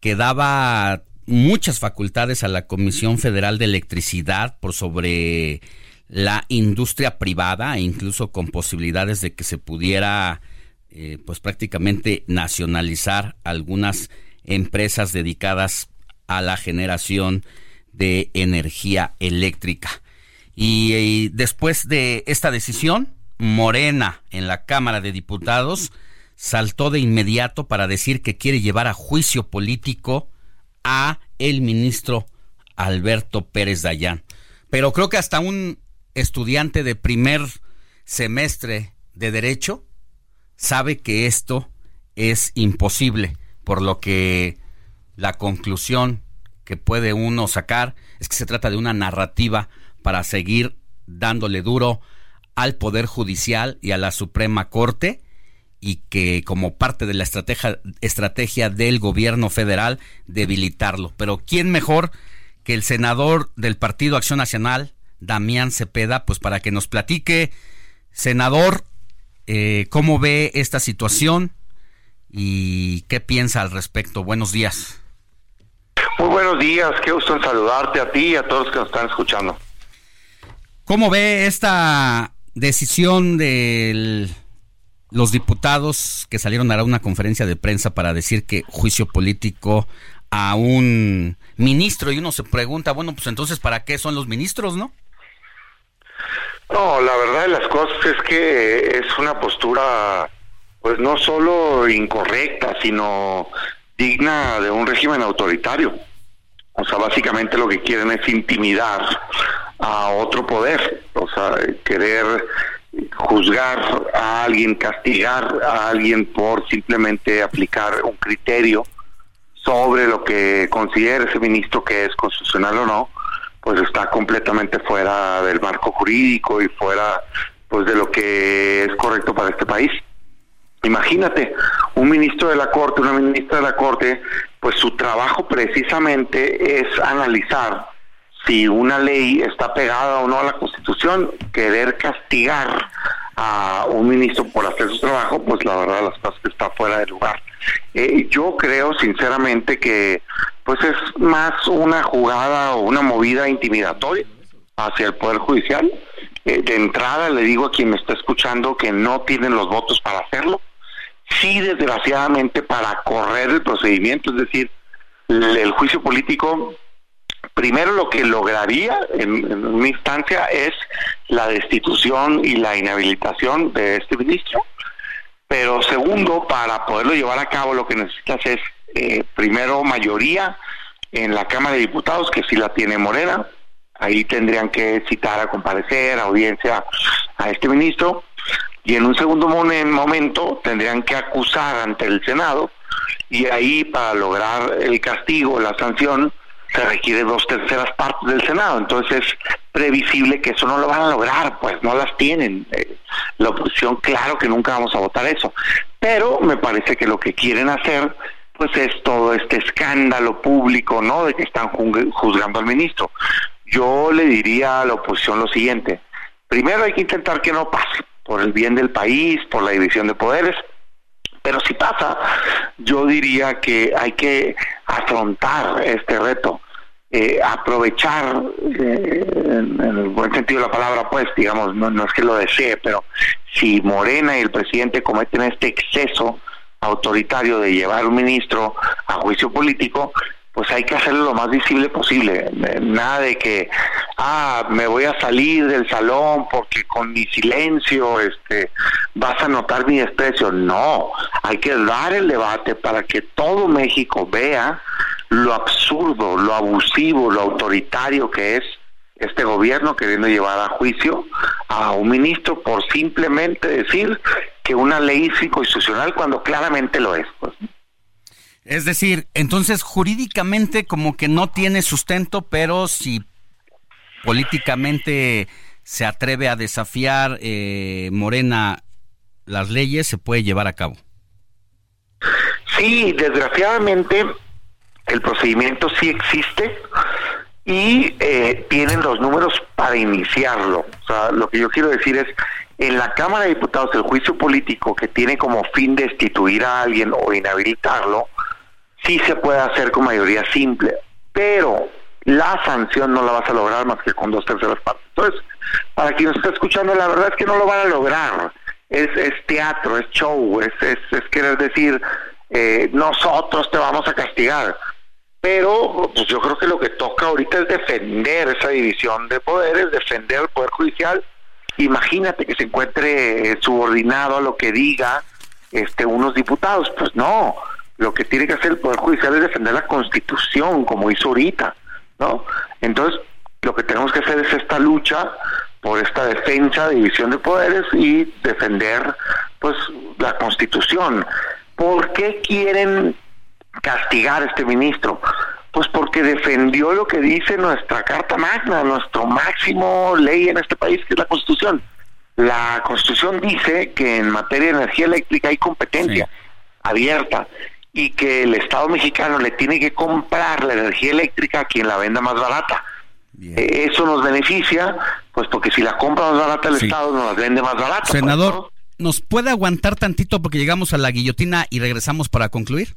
que daba muchas facultades a la Comisión Federal de Electricidad por sobre la industria privada e incluso con posibilidades de que se pudiera eh, pues prácticamente nacionalizar algunas empresas dedicadas a la generación de energía eléctrica. Y, después de esta decisión, Morena en la Cámara de Diputados saltó de inmediato para decir que quiere llevar a juicio político a el ministro Alberto Pérez Dayán. Pero creo que hasta un estudiante de primer semestre de derecho sabe que esto es imposible, por lo que la conclusión que puede uno sacar es que se trata de una narrativa para seguir dándole duro al Poder Judicial y a la Suprema Corte y que como parte de la estrategia, estrategia del gobierno federal debilitarlo. Pero ¿quién mejor que el senador del Partido Acción Nacional, Damián Cepeda, pues para que nos platique, senador, eh, ¿Cómo ve esta situación y qué piensa al respecto? Buenos días. Muy buenos días, qué gusto en saludarte a ti y a todos los que nos están escuchando. ¿Cómo ve esta decisión de los diputados que salieron a dar una conferencia de prensa para decir que juicio político a un ministro y uno se pregunta, bueno, pues entonces ¿para qué son los ministros, no? No, la verdad de las cosas es que es una postura, pues no solo incorrecta, sino digna de un régimen autoritario. O sea, básicamente lo que quieren es intimidar a otro poder, o sea, querer juzgar a alguien, castigar a alguien por simplemente aplicar un criterio sobre lo que considera ese ministro que es constitucional o no, pues está completamente fuera del marco jurídico y fuera pues de lo que es correcto para este país. Imagínate, un ministro de la Corte, una ministra de la Corte, pues su trabajo precisamente es analizar si una ley está pegada o no a la Constitución, querer castigar a un ministro por hacer su trabajo, pues la verdad las cosas que está fuera de lugar. Eh, yo creo sinceramente que pues es más una jugada o una movida intimidatoria hacia el Poder Judicial. Eh, de entrada le digo a quien me está escuchando que no tienen los votos para hacerlo. Sí, desgraciadamente, para correr el procedimiento, es decir, el, juicio político, primero lo que lograría en, en una instancia es la destitución y la inhabilitación de este ministro. Pero segundo, para poderlo llevar a cabo, lo que necesitas es eh, primero mayoría en la Cámara de Diputados, que sí la tiene Morena. Ahí tendrían que citar a comparecer, a audiencia a este ministro. Y en un segundo momento tendrían que acusar ante el Senado. Y ahí, para lograr el castigo, la sanción, se requiere dos terceras partes del Senado. Entonces es previsible que eso no lo van a lograr, pues no las tienen. Eh, la oposición, claro que nunca vamos a votar eso. Pero me parece que lo que quieren hacer pues es todo este escándalo público, ¿no? De que están juzgando al ministro. Yo le diría a la oposición lo siguiente. Primero hay que intentar que no pase, por el bien del país, por la división de poderes. Pero si pasa, yo diría que hay que afrontar este reto, eh, aprovechar, eh, en, el buen sentido de la palabra, pues, digamos, no, no es que lo desee, pero si Morena y el presidente cometen este exceso autoritario de llevar un ministro a juicio político, pues hay que hacerlo lo más visible posible. Nada de que, ah, me voy a salir del salón porque con mi silencio este, vas a notar mi desprecio. No, hay que dar el debate para que todo México vea lo absurdo, lo abusivo, lo autoritario que es este gobierno queriendo llevar a juicio a un ministro por simplemente decir que una ley psicoinstitucional cuando claramente lo es. Pues. Es decir, entonces jurídicamente como que no tiene sustento, pero si políticamente se atreve a desafiar eh, Morena las leyes, se puede llevar a cabo. Sí, desgraciadamente el procedimiento sí existe y eh, tienen los números para iniciarlo. O sea, lo que yo quiero decir es, en la Cámara de Diputados el juicio político que tiene como fin destituir a alguien o inhabilitarlo, sí se puede hacer con mayoría simple, pero la sanción no la vas a lograr más que con dos terceras partes. Entonces, para quien nos está escuchando, la verdad es que no lo van a lograr. Es, es teatro, es show, es, es, es querer decir, eh, nosotros te vamos a castigar. Pero pues yo creo que lo que toca ahorita es defender esa división de poderes, defender el Poder Judicial. Imagínate que se encuentre subordinado a lo que diga este unos diputados. Pues no, lo que tiene que hacer el Poder Judicial es defender la Constitución, como hizo ahorita, ¿no? Entonces, lo que tenemos que hacer es esta lucha por esta defensa, división de poderes y defender, pues, la Constitución. ¿Por qué quieren castigar a este ministro? Pues porque defendió lo que dice nuestra Carta Magna, nuestro máximo ley en este país, que es la Constitución. La Constitución dice que en materia de energía eléctrica hay competencia abierta y que el Estado mexicano le tiene que comprar la energía eléctrica a quien la venda más barata. Eh, eso nos beneficia, pues porque si la compra más barata el Estado nos la vende más barata. Senador, ¿nos puede aguantar tantito porque llegamos a la guillotina y regresamos para concluir?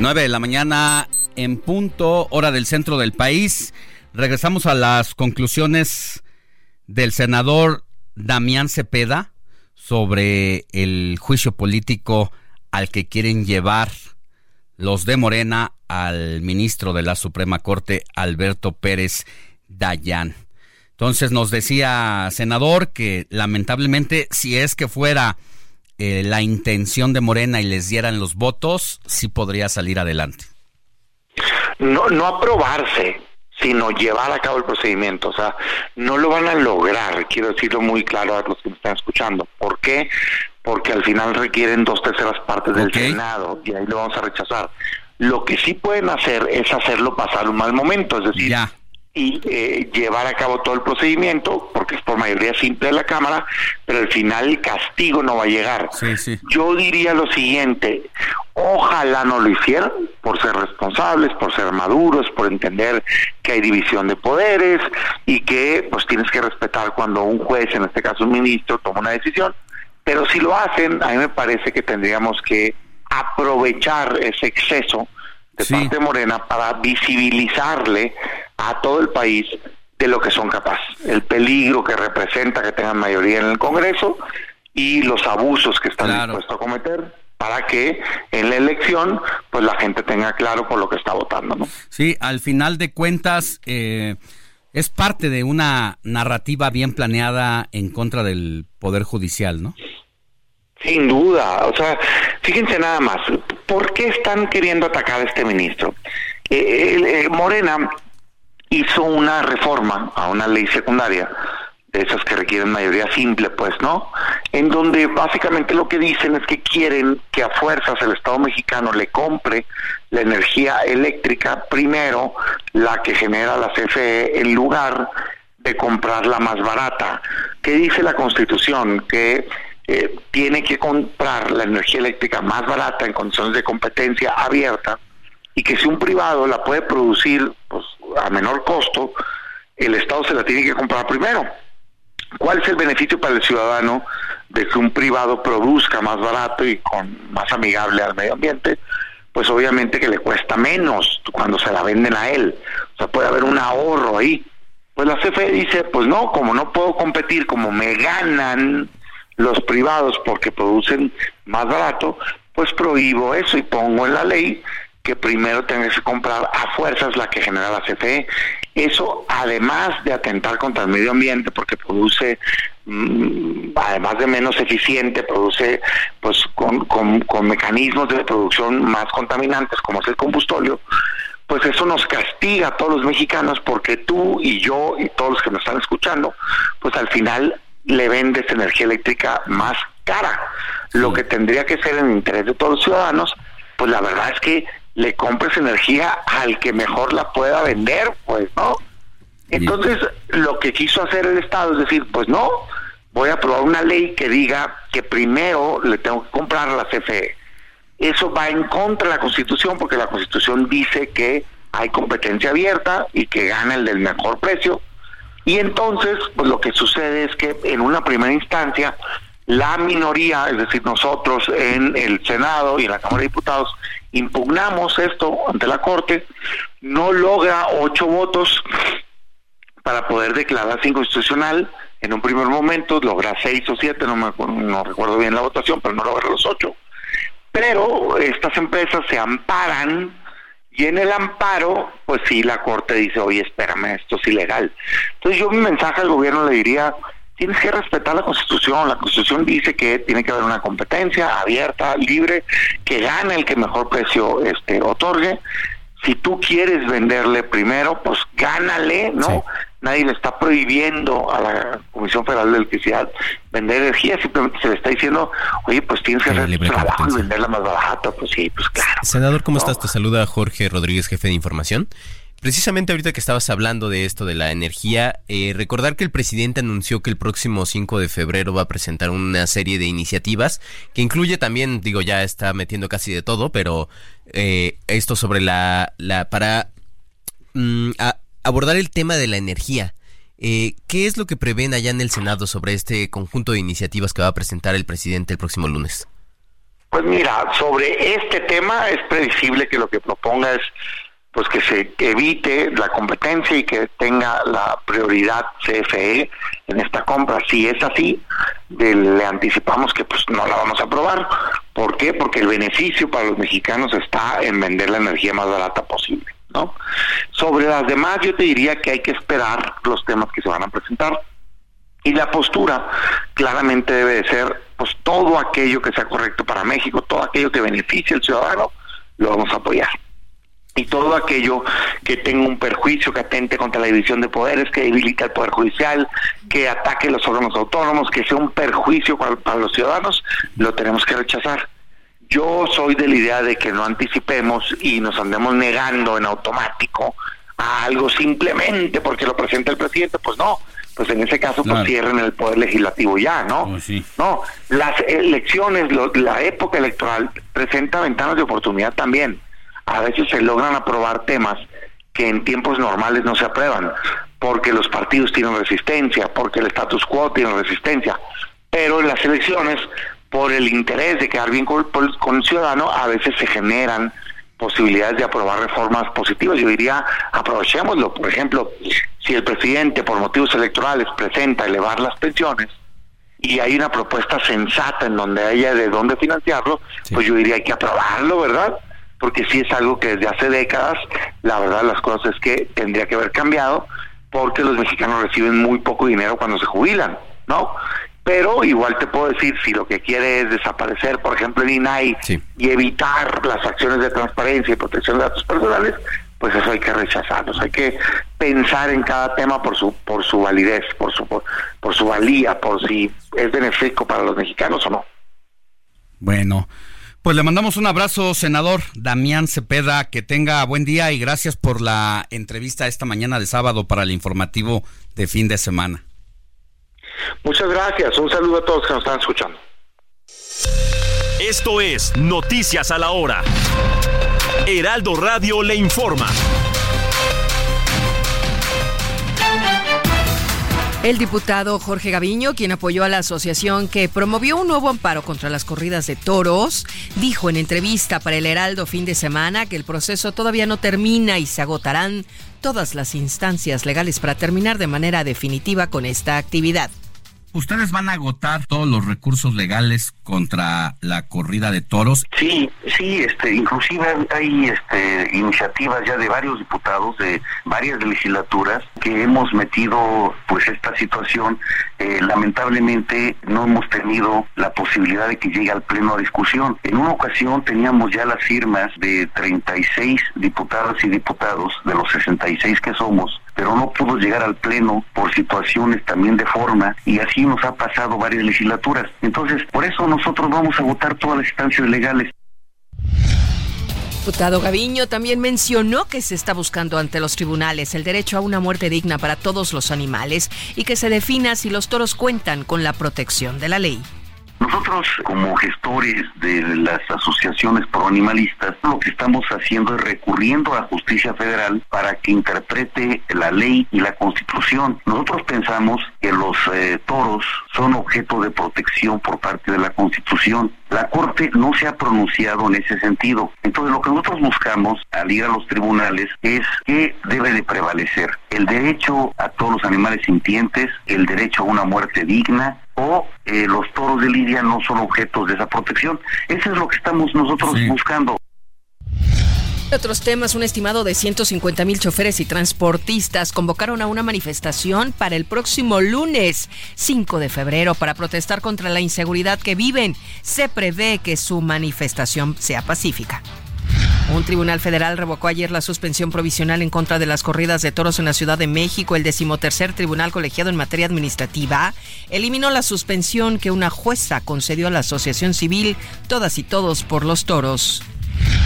Nueve de la mañana en punto, hora del centro del país. Regresamos a las conclusiones del senador Damián Cepeda sobre el juicio político al que quieren llevar los de Morena al ministro de la Suprema Corte, Alberto Pérez Dayán. Entonces nos decía, senador, que lamentablemente si es que fuera eh, la intención de Morena y les dieran los votos, sí podría salir adelante. No, no aprobarse, sino llevar a cabo el procedimiento. O sea, no lo van a lograr, quiero decirlo muy claro a los que me están escuchando. ¿Por qué? Porque al final requieren dos terceras partes del Senado y ahí lo vamos a rechazar. Lo que sí pueden hacer es hacerlo pasar un mal momento, es decir, y eh, llevar a cabo todo el procedimiento, porque es por mayoría simple de la Cámara, pero al final el castigo no va a llegar. Yo diría lo siguiente, ojalá no lo hicieran, por ser responsables, por ser maduros, por entender que hay división de poderes y que pues tienes que respetar cuando un juez, en este caso un ministro, toma una decisión, pero si lo hacen, a mí me parece que tendríamos que aprovechar ese exceso de parte de Morena para visibilizarle a todo el país de lo que son capaces, el peligro que representa que tengan mayoría en el Congreso y los abusos que están dispuestos a cometer para que en la elección pues la gente tenga claro por lo que está votando, ¿no? Sí, al final de cuentas eh, es parte de una narrativa bien planeada en contra del poder judicial, ¿no? Sin duda, o sea, fíjense nada más, ¿por qué están queriendo atacar a este ministro? Eh, Morena hizo una reforma a una ley secundaria de esas que requieren mayoría simple, pues, ¿no? En donde básicamente lo que dicen es que quieren que a fuerzas el Estado mexicano le compre la energía eléctrica primero, la que genera la CFE, en lugar de comprarla más barata. ¿Qué dice la Constitución? Que eh, tiene que comprar la energía eléctrica más barata en condiciones de competencia abierta y que si un privado la puede producir pues, a menor costo, el Estado se la tiene que comprar primero. ¿Cuál es el beneficio para el ciudadano de que un privado produzca más barato y con más amigable al medio ambiente? Pues obviamente que le cuesta menos cuando se la venden a él. O sea, puede haber un ahorro ahí. Pues la CFE dice, pues no, como no puedo competir, como me ganan los privados porque producen más barato, pues prohíbo eso y pongo en la ley que primero tengas que comprar a fuerzas la que genera la CFE. Eso, además de atentar contra el medio ambiente, porque produce, mm, además de menos eficiente, produce pues con, con, con mecanismos de producción más contaminantes, como es el combustóleo, pues eso nos castiga a todos los mexicanos porque tú y yo y todos los que nos están escuchando, pues al final le vendes energía eléctrica más cara. Lo que tendría que ser en interés de todos los ciudadanos, pues la verdad es que le compres energía al que mejor la pueda vender, pues, ¿no? Entonces, lo que quiso hacer el Estado es decir, pues no, voy a aprobar una ley que diga que primero le tengo que comprar a la CFE. Eso va en contra de la Constitución porque la Constitución dice que hay competencia abierta y que gana el del mejor precio y entonces, pues lo que sucede es que en una primera instancia, la minoría, es decir, nosotros en el Senado y en la Cámara de Diputados, impugnamos esto ante la Corte, no logra ocho votos para poder declararse inconstitucional. En un primer momento logra seis o siete, no, me, no recuerdo bien la votación, pero no logra los ocho. Pero estas empresas se amparan y en el amparo, pues sí, la Corte dice, oye, espérame, esto es ilegal. Entonces yo mi mensaje al gobierno le diría, tienes que respetar la Constitución. La Constitución dice que tiene que haber una competencia abierta, libre, que gane el que mejor precio este, otorgue. Si tú quieres venderle primero, pues gánale, ¿no? nadie le está prohibiendo a la Comisión Federal de Electricidad vender energía, simplemente se le está diciendo, oye, pues tienes que hacer tu trabajo y venderla más barata, pues sí, pues claro. Senador, ¿cómo estás? Te saluda Jorge Rodríguez, jefe de información. Precisamente ahorita que estabas hablando de esto de la energía, eh, recordar que el presidente anunció que el próximo 5 de febrero va a presentar una serie de iniciativas que incluye también, digo, ya está metiendo casi de todo, pero eh, esto sobre la, la para mm, abordar el tema de la energía. Eh, ¿Qué es lo que prevén allá en el Senado sobre este conjunto de iniciativas que va a presentar el presidente el próximo lunes? Pues mira, sobre este tema es previsible que lo que proponga es pues que se evite la competencia y que tenga la prioridad CFE en esta compra. Si es así, le anticipamos que pues no la vamos a aprobar. ¿Por qué? Porque el beneficio para los mexicanos está en vender la energía más barata posible. ¿no? Sobre las demás yo te diría que hay que esperar los temas que se van a presentar y la postura claramente debe de ser pues todo aquello que sea correcto para México, todo aquello que beneficie al ciudadano, lo vamos a apoyar. Y todo aquello que tenga un perjuicio, que atente contra la división de poderes, que debilite el Poder Judicial, que ataque los órganos autónomos, que sea un perjuicio para los ciudadanos, lo tenemos que rechazar. Yo soy de la idea de que no anticipemos y nos andemos negando en automático a algo simplemente porque lo presenta el presidente, pues no, pues en ese caso pues cierren el poder legislativo ya, ¿no? Pues no, las elecciones, la época electoral presenta ventanas de oportunidad también. A veces se logran aprobar temas que en tiempos normales no se aprueban, porque los partidos tienen resistencia, porque el status quo tiene resistencia, pero en las elecciones por el interés de quedar bien con, el ciudadano, a veces se generan posibilidades de aprobar reformas positivas. Yo diría, aprovechémoslo. Por ejemplo, si el presidente por motivos electorales presenta elevar las pensiones, y hay una propuesta sensata en donde haya de dónde financiarlo, pues yo diría hay que aprobarlo, ¿verdad? Porque si es algo que desde hace décadas, la verdad las cosas es que tendría que haber cambiado, porque los mexicanos reciben muy poco dinero cuando se jubilan, ¿no? Pero igual te puedo decir, si lo que quiere es desaparecer, por ejemplo, el INAI y evitar las acciones de transparencia y protección de datos personales, pues eso hay que rechazarlos, hay que pensar en cada tema por su por su validez, por su por, su valía, por si es benéfico para los mexicanos o no. Bueno, pues le mandamos un abrazo, senador Damián Cepeda, que tenga buen día y gracias por la entrevista esta mañana de sábado para el informativo de fin de semana. Muchas gracias, un saludo a todos que nos están escuchando. Esto es Noticias a la Hora. Heraldo Radio le informa. El diputado Jorge Gaviño, quien apoyó a la asociación que promovió un nuevo amparo contra las corridas de toros, dijo en entrevista para el Heraldo fin de semana que el proceso todavía no termina y se agotarán todas las instancias legales para terminar de manera definitiva con esta actividad. ¿Ustedes van a agotar todos los recursos legales contra la corrida de toros? Sí, sí, este, inclusive hay este, iniciativas ya de varios diputados de varias legislaturas que hemos metido pues esta situación. Eh, lamentablemente no hemos tenido la posibilidad de que llegue al pleno a discusión. En una ocasión teníamos ya las firmas de 36 diputadas y diputados de los 66 que somos pero no pudo llegar al Pleno por situaciones también de forma y así nos ha pasado varias legislaturas. Entonces, por eso nosotros vamos a votar todas las instancias legales. Diputado Gaviño también mencionó que se está buscando ante los tribunales el derecho a una muerte digna para todos los animales y que se defina si los toros cuentan con la protección de la ley. Nosotros, como gestores de las asociaciones proanimalistas, lo que estamos haciendo es recurriendo a la justicia federal para que interprete la ley y la constitución. Nosotros pensamos que los eh, toros son objeto de protección por parte de la constitución. La Corte no se ha pronunciado en ese sentido. Entonces, lo que nosotros buscamos al ir a los tribunales es que debe de prevalecer el derecho a todos los animales sintientes, el derecho a una muerte digna, o eh, los toros de Lidia no son objetos de esa protección. Eso es lo que estamos nosotros buscando. Otros temas, un estimado de 150 mil choferes y transportistas convocaron a una manifestación para el próximo lunes 5 de febrero para protestar contra la inseguridad que viven. Se prevé que su manifestación sea pacífica. Un tribunal federal revocó ayer la suspensión provisional en contra de las corridas de toros en la Ciudad de México. El decimotercer tribunal colegiado en materia administrativa eliminó la suspensión que una jueza concedió a la Asociación Civil Todas y Todos por los Toros.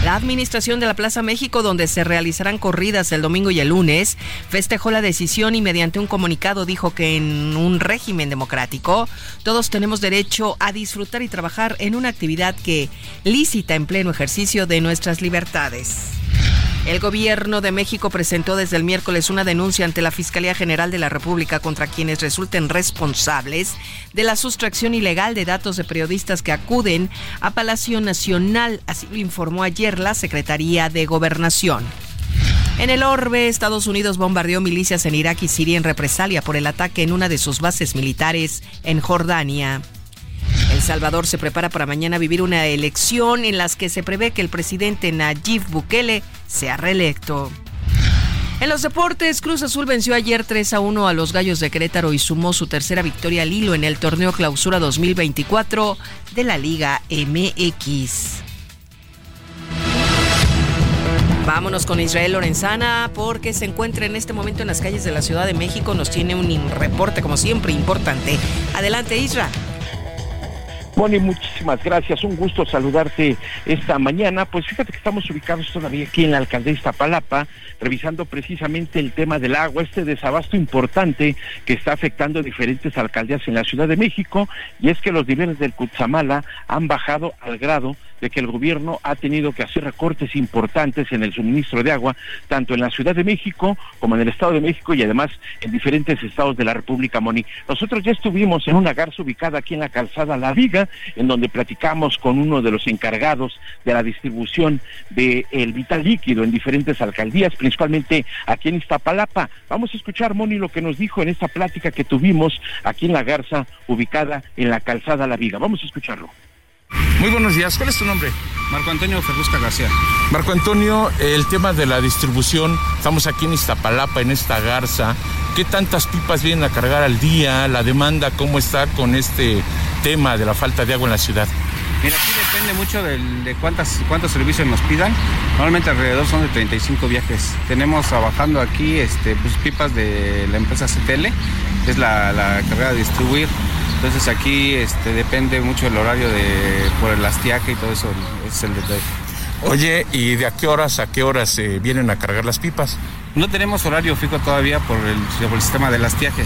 La administración de la Plaza México, donde se realizarán corridas el domingo y el lunes, festejó la decisión y mediante un comunicado dijo que en un régimen democrático todos tenemos derecho a disfrutar y trabajar en una actividad que lícita en pleno ejercicio de nuestras libertades. El gobierno de México presentó desde el miércoles una denuncia ante la Fiscalía General de la República contra quienes resulten responsables de la sustracción ilegal de datos de periodistas que acuden a Palacio Nacional, así lo informó ayer la Secretaría de Gobernación. En el orbe, Estados Unidos bombardeó milicias en Irak y Siria en represalia por el ataque en una de sus bases militares en Jordania. El Salvador se prepara para mañana vivir una elección en las que se prevé que el presidente Nayib Bukele sea reelecto. En los deportes, Cruz Azul venció ayer 3 a 1 a los Gallos de Querétaro y sumó su tercera victoria al hilo en el torneo Clausura 2024 de la Liga MX. Vámonos con Israel Lorenzana porque se encuentra en este momento en las calles de la Ciudad de México. Nos tiene un reporte como siempre importante. Adelante Israel. Moni, muchísimas gracias. Un gusto saludarte esta mañana. Pues fíjate que estamos ubicados todavía aquí en la alcaldía Iztapalapa, revisando precisamente el tema del agua, este desabasto importante que está afectando a diferentes alcaldías en la Ciudad de México. Y es que los niveles del Cutzamala han bajado al grado de que el gobierno ha tenido que hacer recortes importantes en el suministro de agua, tanto en la Ciudad de México como en el Estado de México y además en diferentes estados de la República Moni. Nosotros ya estuvimos en una garza ubicada aquí en la calzada La Viga, en donde platicamos con uno de los encargados de la distribución del el vital líquido en diferentes alcaldías, principalmente aquí en Iztapalapa. Vamos a escuchar, Moni, lo que nos dijo en esta plática que tuvimos aquí en la garza ubicada en la calzada La Viga. Vamos a escucharlo. Muy buenos días, ¿cuál es tu nombre? Marco Antonio Ferrusca García. Marco Antonio, el tema de la distribución, estamos aquí en Iztapalapa, en esta garza. ¿Qué tantas pipas vienen a cargar al día? ¿La demanda cómo está con este tema de la falta de agua en la ciudad? Mira, aquí depende mucho de, cuántas, cuántos servicios nos pidan. Normalmente alrededor son de 35 viajes. Tenemos trabajando aquí este, pues, pipas de la empresa CTL, que es la, la cargada de distribuir. Entonces aquí este, depende mucho el horario de por el astiaje y todo eso, ese es el detalle. Oye, ¿y de a qué horas a qué horas vienen a cargar las pipas? No tenemos horario fijo todavía por el, por el sistema del astiaje.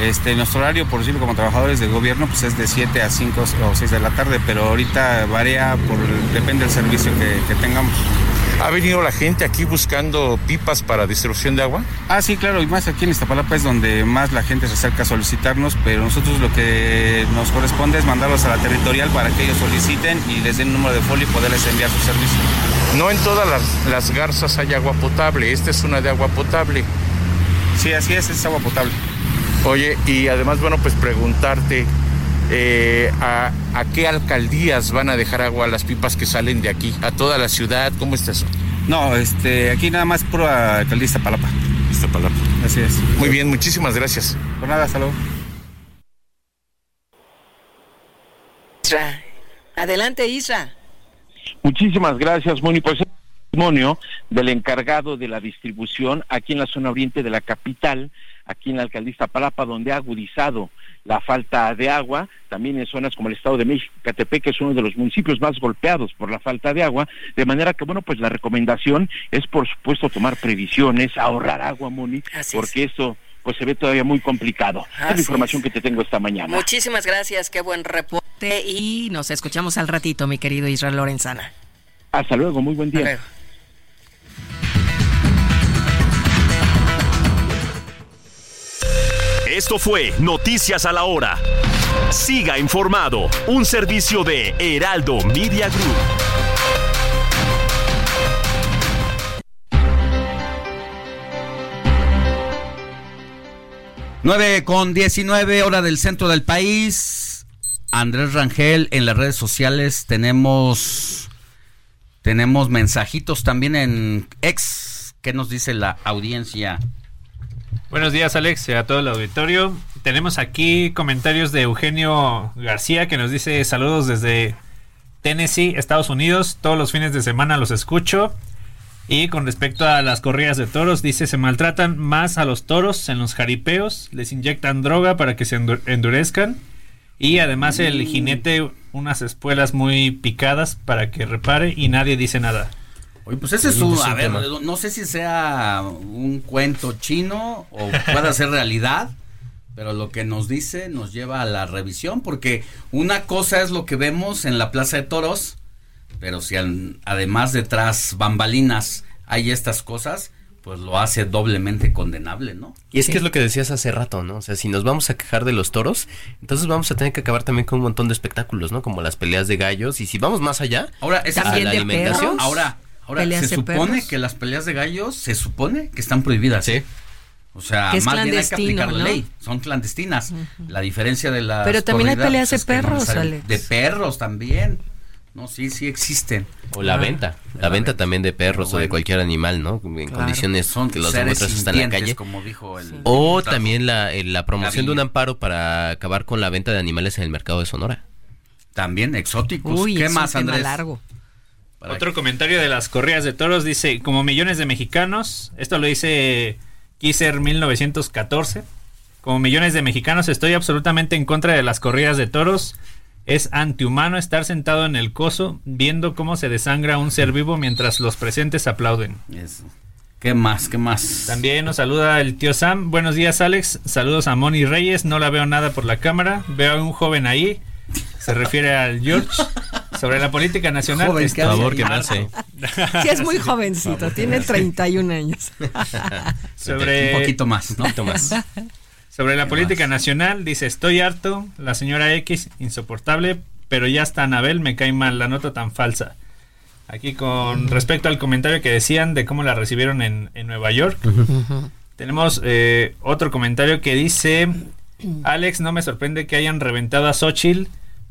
Este, nuestro horario, por decirlo como trabajadores del gobierno, pues es de 7 a 5 o 6 de la tarde, pero ahorita varía, por, depende del servicio que, que tengamos. ¿Ha venido la gente aquí buscando pipas para distribución de agua? Ah, sí, claro, y más aquí en Iztapalapa es donde más la gente se acerca a solicitarnos, pero nosotros lo que nos corresponde es mandarlos a la territorial para que ellos soliciten y les den un número de folio y poderles enviar su servicio. No en todas las, las garzas hay agua potable, esta es una de agua potable. Sí, así es, es agua potable. Oye, y además, bueno, pues preguntarte, eh, a, a, qué alcaldías van a dejar agua las pipas que salen de aquí, a toda la ciudad, ¿cómo está eso? No, este, aquí nada más pura alcaldía Iztapalapa. Iztapalapa. Así es. Muy bien, muchísimas gracias. Por nada, hasta luego. Isra. Adelante, Isra. Muchísimas gracias, Moni. Pues testimonio del encargado de la distribución aquí en la zona oriente de la capital, aquí en la alcaldía Iztapalapa, donde ha agudizado la falta de agua, también en zonas como el Estado de México, Catepec, que es uno de los municipios más golpeados por la falta de agua, de manera que, bueno, pues la recomendación es, por supuesto, tomar previsiones, ahorrar agua, Moni, Así porque es. eso pues se ve todavía muy complicado. es la información es. que te tengo esta mañana. Muchísimas gracias, qué buen reporte. Y nos escuchamos al ratito, mi querido Israel Lorenzana. Hasta luego, muy buen día. Esto fue Noticias a la Hora. Siga informado, un servicio de Heraldo Media Group. Nueve con 19 hora del centro del país. Andrés Rangel en las redes sociales tenemos tenemos mensajitos también en ex. ¿Qué nos dice la audiencia? Buenos días Alex y a todo el auditorio. Tenemos aquí comentarios de Eugenio García que nos dice saludos desde Tennessee, Estados Unidos. Todos los fines de semana los escucho. Y con respecto a las corridas de toros, dice se maltratan más a los toros en los jaripeos, les inyectan droga para que se endu- endurezcan y además el jinete unas espuelas muy picadas para que repare y nadie dice nada. Oye, pues ese es un, a ver, no sé si sea un cuento chino o pueda ser realidad, pero lo que nos dice nos lleva a la revisión, porque una cosa es lo que vemos en la Plaza de Toros, pero si al- además detrás bambalinas hay estas cosas, pues lo hace doblemente condenable, ¿no? Y es que es lo que decías hace rato, ¿no? O sea, si nos vamos a quejar de los toros, entonces vamos a tener que acabar también con un montón de espectáculos, ¿no? Como las peleas de gallos. Y si vamos más allá, Ahora, esa a la alimentación. Ahora, ahora Peleas se de supone perros. que las peleas de gallos se supone que están prohibidas. Sí. O sea, Que es más bien hay que aplicar la ley. Son clandestinas. La diferencia de las Pero también hay peleas de es que no perros, Alex. De perros también. No, sí, sí existen. O la Ah. venta. La, venta también de perros o de cualquier animal, ¿no? En Claro. condiciones Son que los encuentras hasta en la calle. como dijo el O también la, eh, la promoción de un amparo para acabar con la venta de animales en el mercado de Sonora. También exóticos. Uy, ¿Qué es más, un tema Andrés? largo. Otro comentario de las corridas de toros dice, como millones de mexicanos, esto lo dice Kisser 1914, como millones de mexicanos estoy absolutamente en contra de las corridas de toros. Es antihumano estar sentado en el coso viendo cómo se desangra un ser vivo mientras los presentes aplauden. Eso. ¿Qué más? ¿Qué más? También nos saluda el tío Sam. Buenos días, Alex. Saludos a Moni Reyes. No la veo nada por la cámara. Veo a un joven ahí. Se refiere al George. Sobre la política nacional. Joven, que favor que. Sí, es muy jovencito, tiene 31 años. Sobre... Un poquito más, ¿no? Un poquito más. Sobre la política nacional, dice, estoy harto, la señora X, insoportable, pero ya hasta Anabel me cae mal, la nota tan falsa. Aquí con respecto al comentario que decían de cómo la recibieron en, en Nueva York, tenemos eh, otro comentario que dice, Alex, no me sorprende que hayan reventado a Xochitl,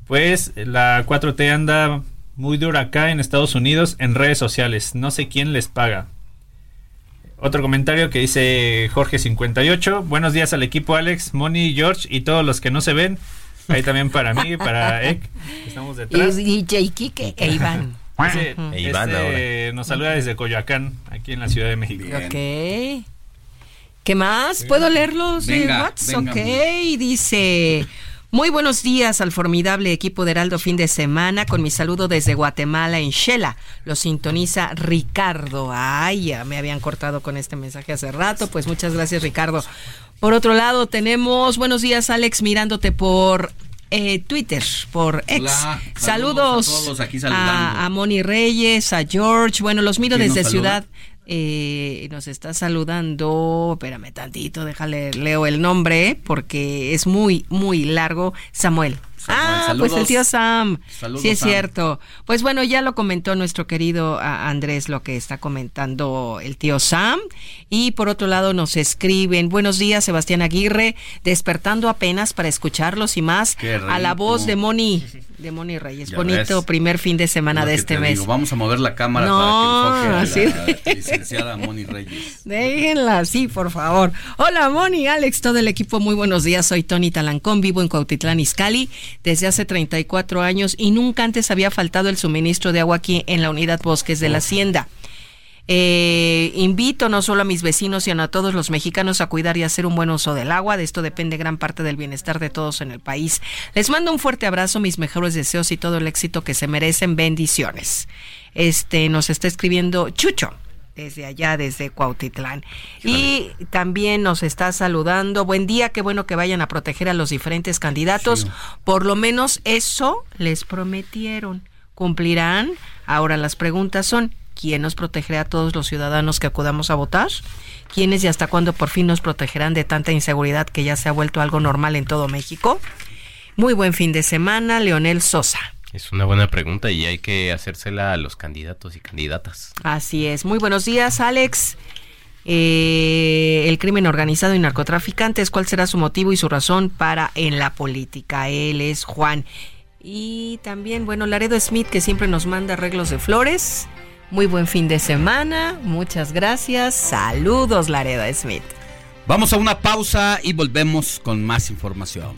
pues la 4T anda muy dura acá en Estados Unidos en redes sociales, no sé quién les paga. Otro comentario que dice Jorge58. Buenos días al equipo Alex, Moni, George y todos los que no se ven. Ahí también para mí, para Ek. Estamos detrás. Y DJ Kike e Iván. Ese, E Iván este nos saluda desde Coyoacán, aquí en la Ciudad de México. Ok. ¿Qué más? ¿Puedo leerlos de Venga, WhatsApp? venga, ok, dice... Muy buenos días al formidable equipo de Heraldo fin de semana con mi saludo desde Guatemala en Shela. Lo sintoniza Ricardo. Ay, ya me habían cortado con este mensaje hace rato. Pues muchas gracias Ricardo. Por otro lado tenemos buenos días Alex mirándote por eh, Twitter, por X. Hola, saludos saludos a todos aquí saludando. a, a Moni Reyes, a George. Bueno, los miro ¿Quién nos desde? Ciudad. Eh, nos está saludando, espérame tantito, déjale, leo el nombre porque es muy, muy largo. Samuel. Ah, saludos. pues el tío Sam. Saludos, sí, es Sam. cierto. Pues bueno, ya lo comentó nuestro querido ah, Andrés, lo que está comentando el tío Sam. Y por otro lado nos escriben, buenos días, Sebastián Aguirre, despertando apenas para escucharlos y más a la voz de Moni, de Moni Reyes. Ya Bonito ves. primer fin de semana de este te mes. digo, Vamos a mover la cámara No, para que enfoque a así la licenciada Moni Reyes. Déjenla así, por favor. Hola, Moni, Alex, todo el equipo, muy buenos días. Soy Tony Talancón, vivo en Cuautitlán, Izcalli, desde hace 34 años y nunca antes había faltado el suministro de agua aquí en la unidad Bosques de la Hacienda. Eh, invito no solo a mis vecinos, sino a todos los mexicanos a cuidar y hacer un buen uso del agua. De esto depende gran parte del bienestar de todos en el país. Les mando un fuerte abrazo, mis mejores deseos y todo el éxito que se merecen. Bendiciones. Este nos está escribiendo Chucho desde allá, desde Cuautitlán. Y también nos está saludando. Buen día, qué bueno que vayan a proteger a los diferentes candidatos. Por lo menos eso les prometieron. ¿Cumplirán? Ahora las preguntas son, ¿quién nos protegerá a todos los ciudadanos que acudamos a votar? ¿Quiénes y hasta cuándo por fin nos protegerán de tanta inseguridad que ya se ha vuelto algo normal en todo México? Muy buen fin de semana, Leonel Sosa. Es una buena pregunta y hay que hacérsela a los candidatos y candidatas. Así es. Muy buenos días, Alex. Eh, el crimen organizado y narcotraficantes, ¿cuál será su motivo y su razón para en la política? Él es Juan. Y también, bueno, Laredo Smith, que siempre nos manda arreglos de flores. Muy buen fin de semana. Muchas gracias. Saludos, Laredo Smith. Vamos a una pausa y volvemos con más información.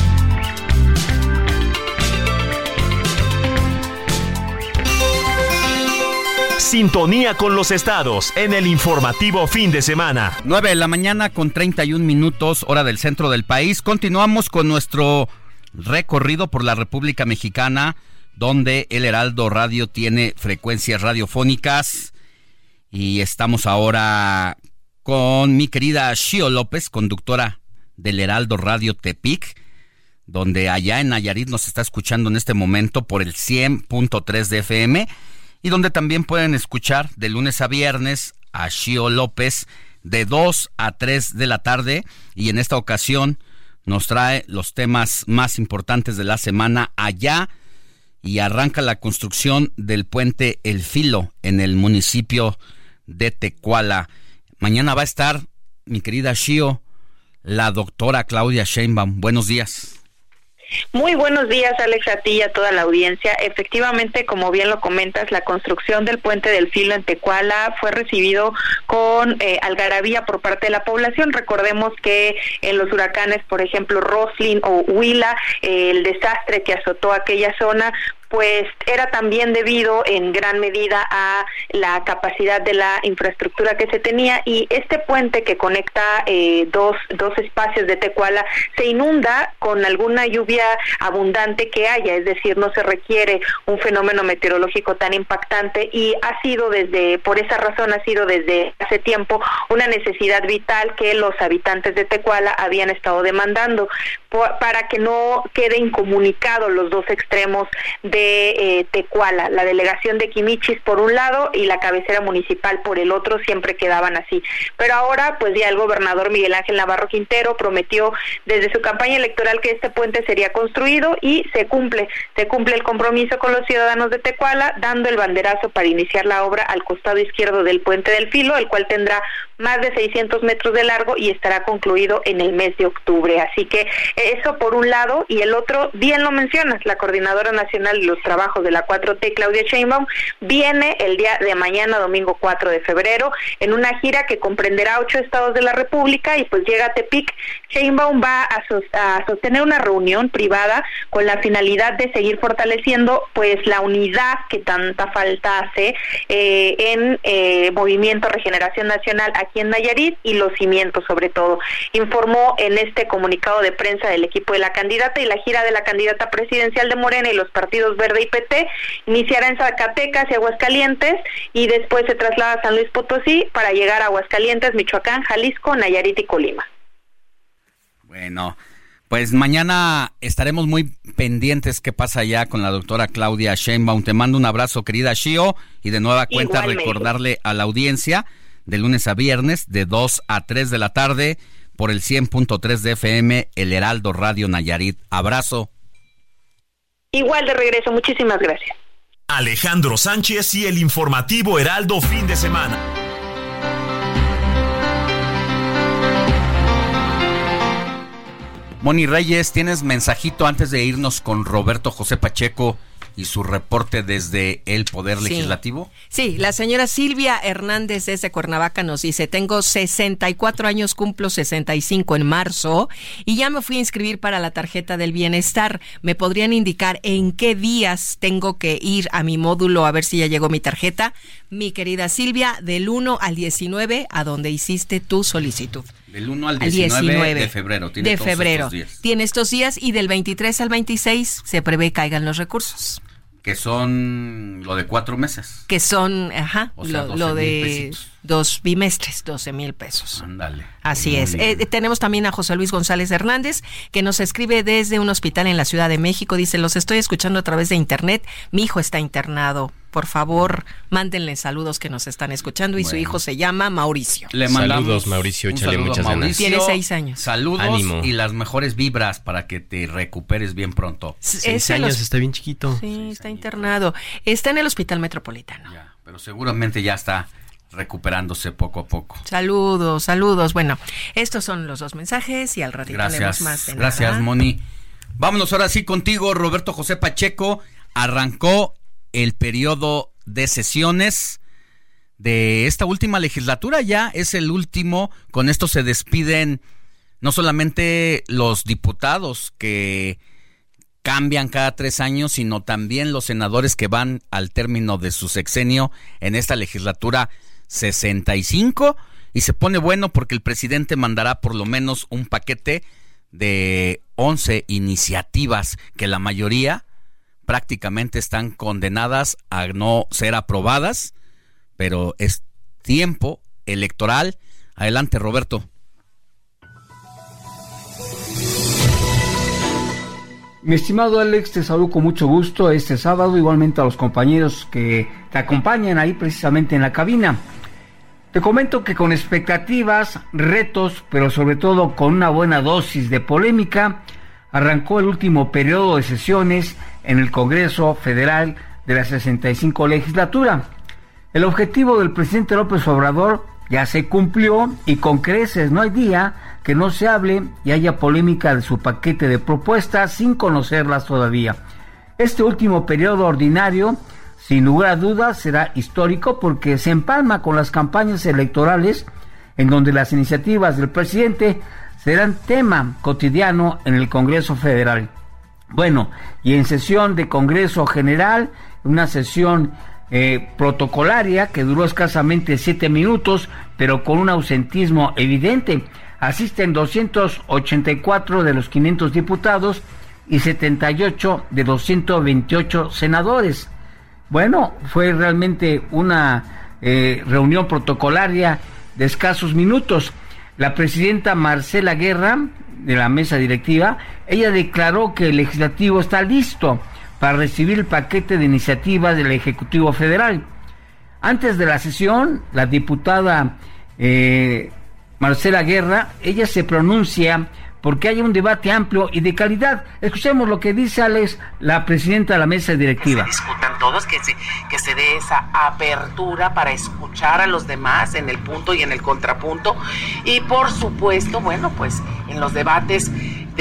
Sintonía con los estados en el informativo fin de semana. 9 de la mañana con 31 minutos, hora del centro del país. Continuamos con nuestro recorrido por la República Mexicana, donde el Heraldo Radio tiene frecuencias radiofónicas. Y estamos ahora con mi querida Shio López, conductora del Heraldo Radio Tepic, donde allá en Nayarit nos está escuchando en este momento por el 100.3 de FM y donde también pueden escuchar de lunes a viernes a Shio López de 2 a 3 de la tarde y en esta ocasión nos trae los temas más importantes de la semana allá y arranca la construcción del puente El Filo en el municipio de Tecuala. Mañana va a estar mi querida Shio, la doctora Claudia Sheinbaum. Buenos días. Muy buenos días, Alex, a ti y a toda la audiencia. Efectivamente, como bien lo comentas, la construcción del puente del filo en Tecuala fue recibido con eh, algarabía por parte de la población. Recordemos que en los huracanes, por ejemplo, Roslin o Huila, eh, el desastre que azotó aquella zona pues era también debido en gran medida a la capacidad de la infraestructura que se tenía y este puente que conecta eh, dos, dos espacios de Tecuala se inunda con alguna lluvia abundante que haya, es decir, no se requiere un fenómeno meteorológico tan impactante y ha sido desde, por esa razón ha sido desde hace tiempo una necesidad vital que los habitantes de Tecuala habían estado demandando para que no queden incomunicados los dos extremos de eh, Tecuala, la delegación de Quimichis por un lado y la cabecera municipal por el otro, siempre quedaban así. Pero ahora, pues ya el gobernador Miguel Ángel Navarro Quintero prometió desde su campaña electoral que este puente sería construido y se cumple, se cumple el compromiso con los ciudadanos de Tecuala, dando el banderazo para iniciar la obra al costado izquierdo del puente del Filo, el cual tendrá más de 600 metros de largo y estará concluido en el mes de octubre. Así que eso por un lado y el otro, bien lo mencionas, la Coordinadora Nacional de los Trabajos de la 4T, Claudia Sheinbaum, viene el día de mañana, domingo 4 de febrero, en una gira que comprenderá ocho estados de la República y pues llega a Tepic. Sheinbaum va a, sostener una reunión privada con la finalidad de seguir fortaleciendo pues la unidad que tanta falta hace eh, en eh, Movimiento Regeneración Nacional aquí en Nayarit y los cimientos sobre todo. Informó en este comunicado de prensa del equipo de la candidata y la gira de la candidata presidencial de Morena y los partidos Verde y PT iniciará en Zacatecas y Aguascalientes y después se traslada a San Luis Potosí para llegar a Aguascalientes, Michoacán, Jalisco, Nayarit y Colima. Bueno, pues mañana estaremos muy pendientes qué pasa allá con la doctora Claudia Sheinbaum. Te mando un abrazo, querida Shio, y de nueva cuenta recordarle a la audiencia de lunes a viernes de 2 a 3 de la tarde por el 100.3 de FM, el Heraldo Radio Nayarit. Abrazo. Igual de regreso, muchísimas gracias. Alejandro Sánchez y el informativo Heraldo fin de semana. Moni Reyes, ¿tienes mensajito antes de irnos con Roberto José Pacheco? y su reporte desde el Poder Legislativo? Sí, la señora Silvia Hernández desde Cuernavaca nos dice, tengo 64 años, cumplo 65 en marzo y ya me fui a inscribir para la tarjeta del bienestar. ¿Me podrían indicar en qué días tengo que ir a mi módulo a ver si ya llegó mi tarjeta? Mi querida Silvia, del 1 al 19, a donde hiciste tu solicitud. Del 1 al 19, de febrero. Tiene de febrero. Tiene estos días y del 23 al 26 se prevé caigan los recursos. Que son lo de cuatro meses. Que son, ajá, lo, de dos bimestres, 12 mil pesos. Ándale. Así es. Eh, tenemos también a José Luis González Hernández, que nos escribe desde un hospital en la Ciudad de México. Dice, los estoy escuchando a través de internet. Mi hijo está internado por favor, mándenle saludos que nos están escuchando y su hijo se llama Mauricio. Le mandamos saludos, Mauricio, échale muchas ganas. Tiene seis años. Saludos y las mejores vibras para que te recuperes bien pronto. Seis años, está bien chiquito. Sí, está internado. Está en el Hospital Metropolitano. pero seguramente ya está recuperándose poco a poco. Saludos, saludos. Bueno, estos son los dos mensajes y al ratito Gracias. más. Gracias, Moni. Vámonos ahora sí contigo, Roberto José Pacheco. Arrancó el periodo de sesiones de esta última legislatura. Ya es el último. Con esto se despiden no solamente los diputados que cambian cada tres años, sino también los senadores que van al término de su sexenio en esta legislatura 65. Y se pone bueno porque el presidente mandará por lo menos un paquete de 11 iniciativas que la mayoría prácticamente están condenadas a no ser aprobadas, pero es tiempo electoral. Adelante, Roberto. Mi estimado Alex, te saludo con mucho gusto este sábado, igualmente a los compañeros que te acompañan ahí precisamente en la cabina. Te comento que con expectativas, retos, pero sobre todo con una buena dosis de polémica, arrancó el último periodo de sesiones en el Congreso Federal de la 65 legislatura. El objetivo del presidente López Obrador ya se cumplió y con creces no hay día que no se hable y haya polémica de su paquete de propuestas sin conocerlas todavía. Este último periodo ordinario, sin lugar a dudas, será histórico porque se empalma con las campañas electorales en donde las iniciativas del presidente serán tema cotidiano en el Congreso Federal. Bueno, y en sesión de Congreso General, una sesión eh, protocolaria que duró escasamente siete minutos, pero con un ausentismo evidente. Asisten 284 de los 500 diputados y 78 de los 128 senadores. Bueno, fue realmente una eh, reunión protocolaria de escasos minutos. La presidenta Marcela Guerra, de la mesa directiva, ella declaró que el legislativo está listo para recibir el paquete de iniciativas del Ejecutivo Federal. Antes de la sesión, la diputada eh, Marcela Guerra, ella se pronuncia porque haya un debate amplio y de calidad. Escuchemos lo que dice Alex, la presidenta de la mesa directiva. Que se discutan todos, que se, que se dé esa apertura para escuchar a los demás en el punto y en el contrapunto. Y por supuesto, bueno, pues en los debates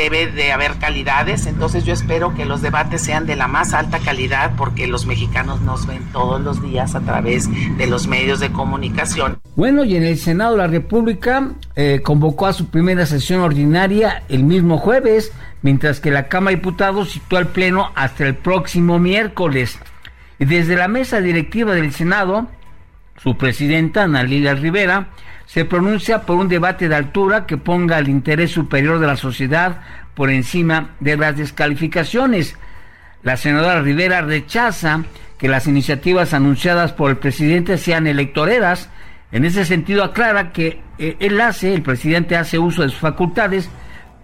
debe de haber calidades, entonces yo espero que los debates sean de la más alta calidad porque los mexicanos nos ven todos los días a través de los medios de comunicación. Bueno, y en el Senado la República eh, convocó a su primera sesión ordinaria el mismo jueves, mientras que la Cámara de Diputados situó al Pleno hasta el próximo miércoles. Y desde la mesa directiva del Senado, su presidenta, Ana Lilia Rivera, se pronuncia por un debate de altura que ponga el interés superior de la sociedad por encima de las descalificaciones. La senadora Rivera rechaza que las iniciativas anunciadas por el presidente sean electoreras. En ese sentido aclara que eh, él hace, el presidente hace uso de sus facultades,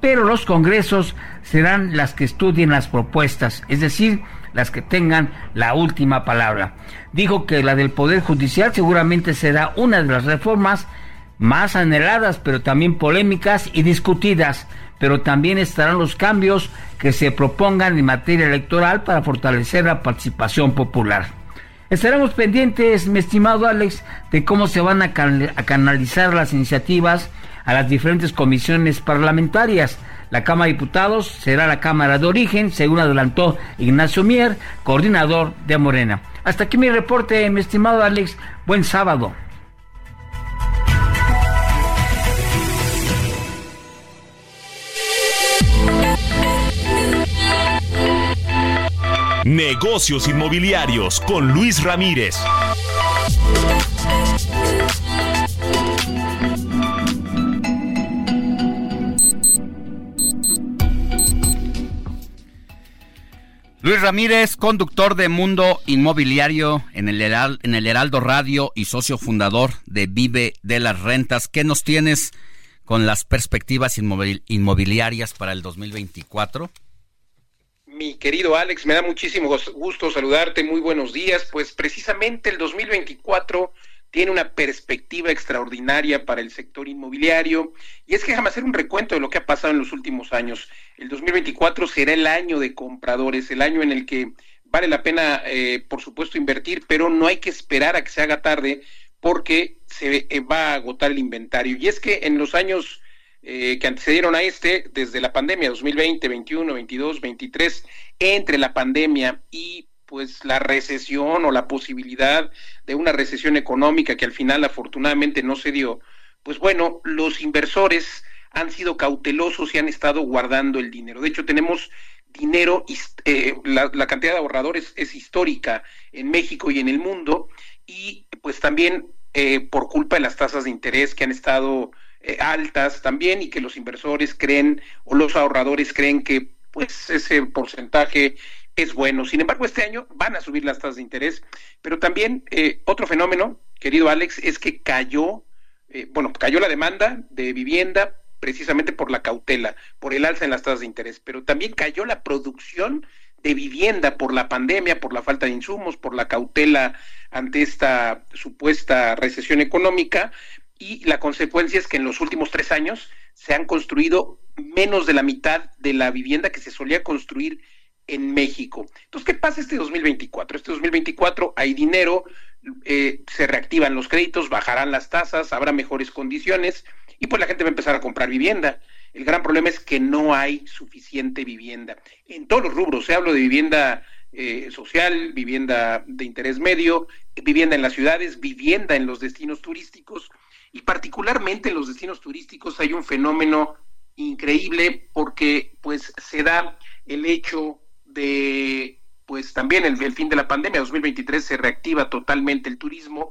pero los congresos serán las que estudien las propuestas, es decir, las que tengan la última palabra. Dijo que la del Poder Judicial seguramente será una de las reformas más anheladas, pero también polémicas y discutidas, pero también estarán los cambios que se propongan en materia electoral para fortalecer la participación popular. Estaremos pendientes, mi estimado Alex, de cómo se van a, canalizar las iniciativas a las diferentes comisiones parlamentarias. La Cámara de Diputados será la Cámara de Origen, según adelantó Ignacio Mier, coordinador de Morena. Hasta aquí mi reporte, mi estimado Alex. Buen sábado. Negocios inmobiliarios con Luis Ramírez. Luis Ramírez, conductor de Mundo Inmobiliario en el, Heraldo Radio y socio fundador de Vive de las Rentas. ¿Qué nos tienes con las perspectivas inmobiliarias para el 2024? Mi querido Alex, me da muchísimo gusto saludarte, muy buenos días. Pues precisamente el 2024 tiene una perspectiva extraordinaria para el sector inmobiliario y es que déjame hacer un recuento de lo que ha pasado en los últimos años. El 2024 será el año de compradores, el año en el que vale la pena, eh, por supuesto, invertir, pero no hay que esperar a que se haga tarde porque se eh, va a agotar el inventario. Y es que en los años eh, que antecedieron a este, desde la pandemia 2020, 21, 22, 23, entre la pandemia y pues la recesión o la posibilidad de una recesión económica que al final afortunadamente no se dio, pues bueno, los inversores han sido cautelosos y han estado guardando el dinero. De hecho, tenemos dinero, eh, la, cantidad de ahorradores es histórica en México y en el mundo, y pues también eh, por culpa de las tasas de interés que han estado eh, altas también y que los inversores creen o los ahorradores creen que pues ese porcentaje es bueno. Sin embargo, este año van a subir las tasas de interés, pero también eh, otro fenómeno, querido Alex, es que cayó, eh, bueno, cayó la demanda de vivienda precisamente por la cautela, por el alza en las tasas de interés, pero también cayó la producción de vivienda por la pandemia, por la falta de insumos, por la cautela ante esta supuesta recesión económica, y la consecuencia es que en los últimos tres años se han construido menos de la mitad de la vivienda que se solía construir en México. Entonces, ¿qué pasa este 2024? Este 2024 hay dinero, eh, se reactivan los créditos, bajarán las tasas, habrá mejores condiciones y pues la gente va a empezar a comprar vivienda. El gran problema es que no hay suficiente vivienda. En todos los rubros, se hablo de vivienda eh, social, vivienda de interés medio, vivienda en las ciudades, vivienda en los destinos turísticos y particularmente en los destinos turísticos hay un fenómeno increíble porque pues se da el hecho de pues también el, fin de la pandemia, 2023 se reactiva totalmente el turismo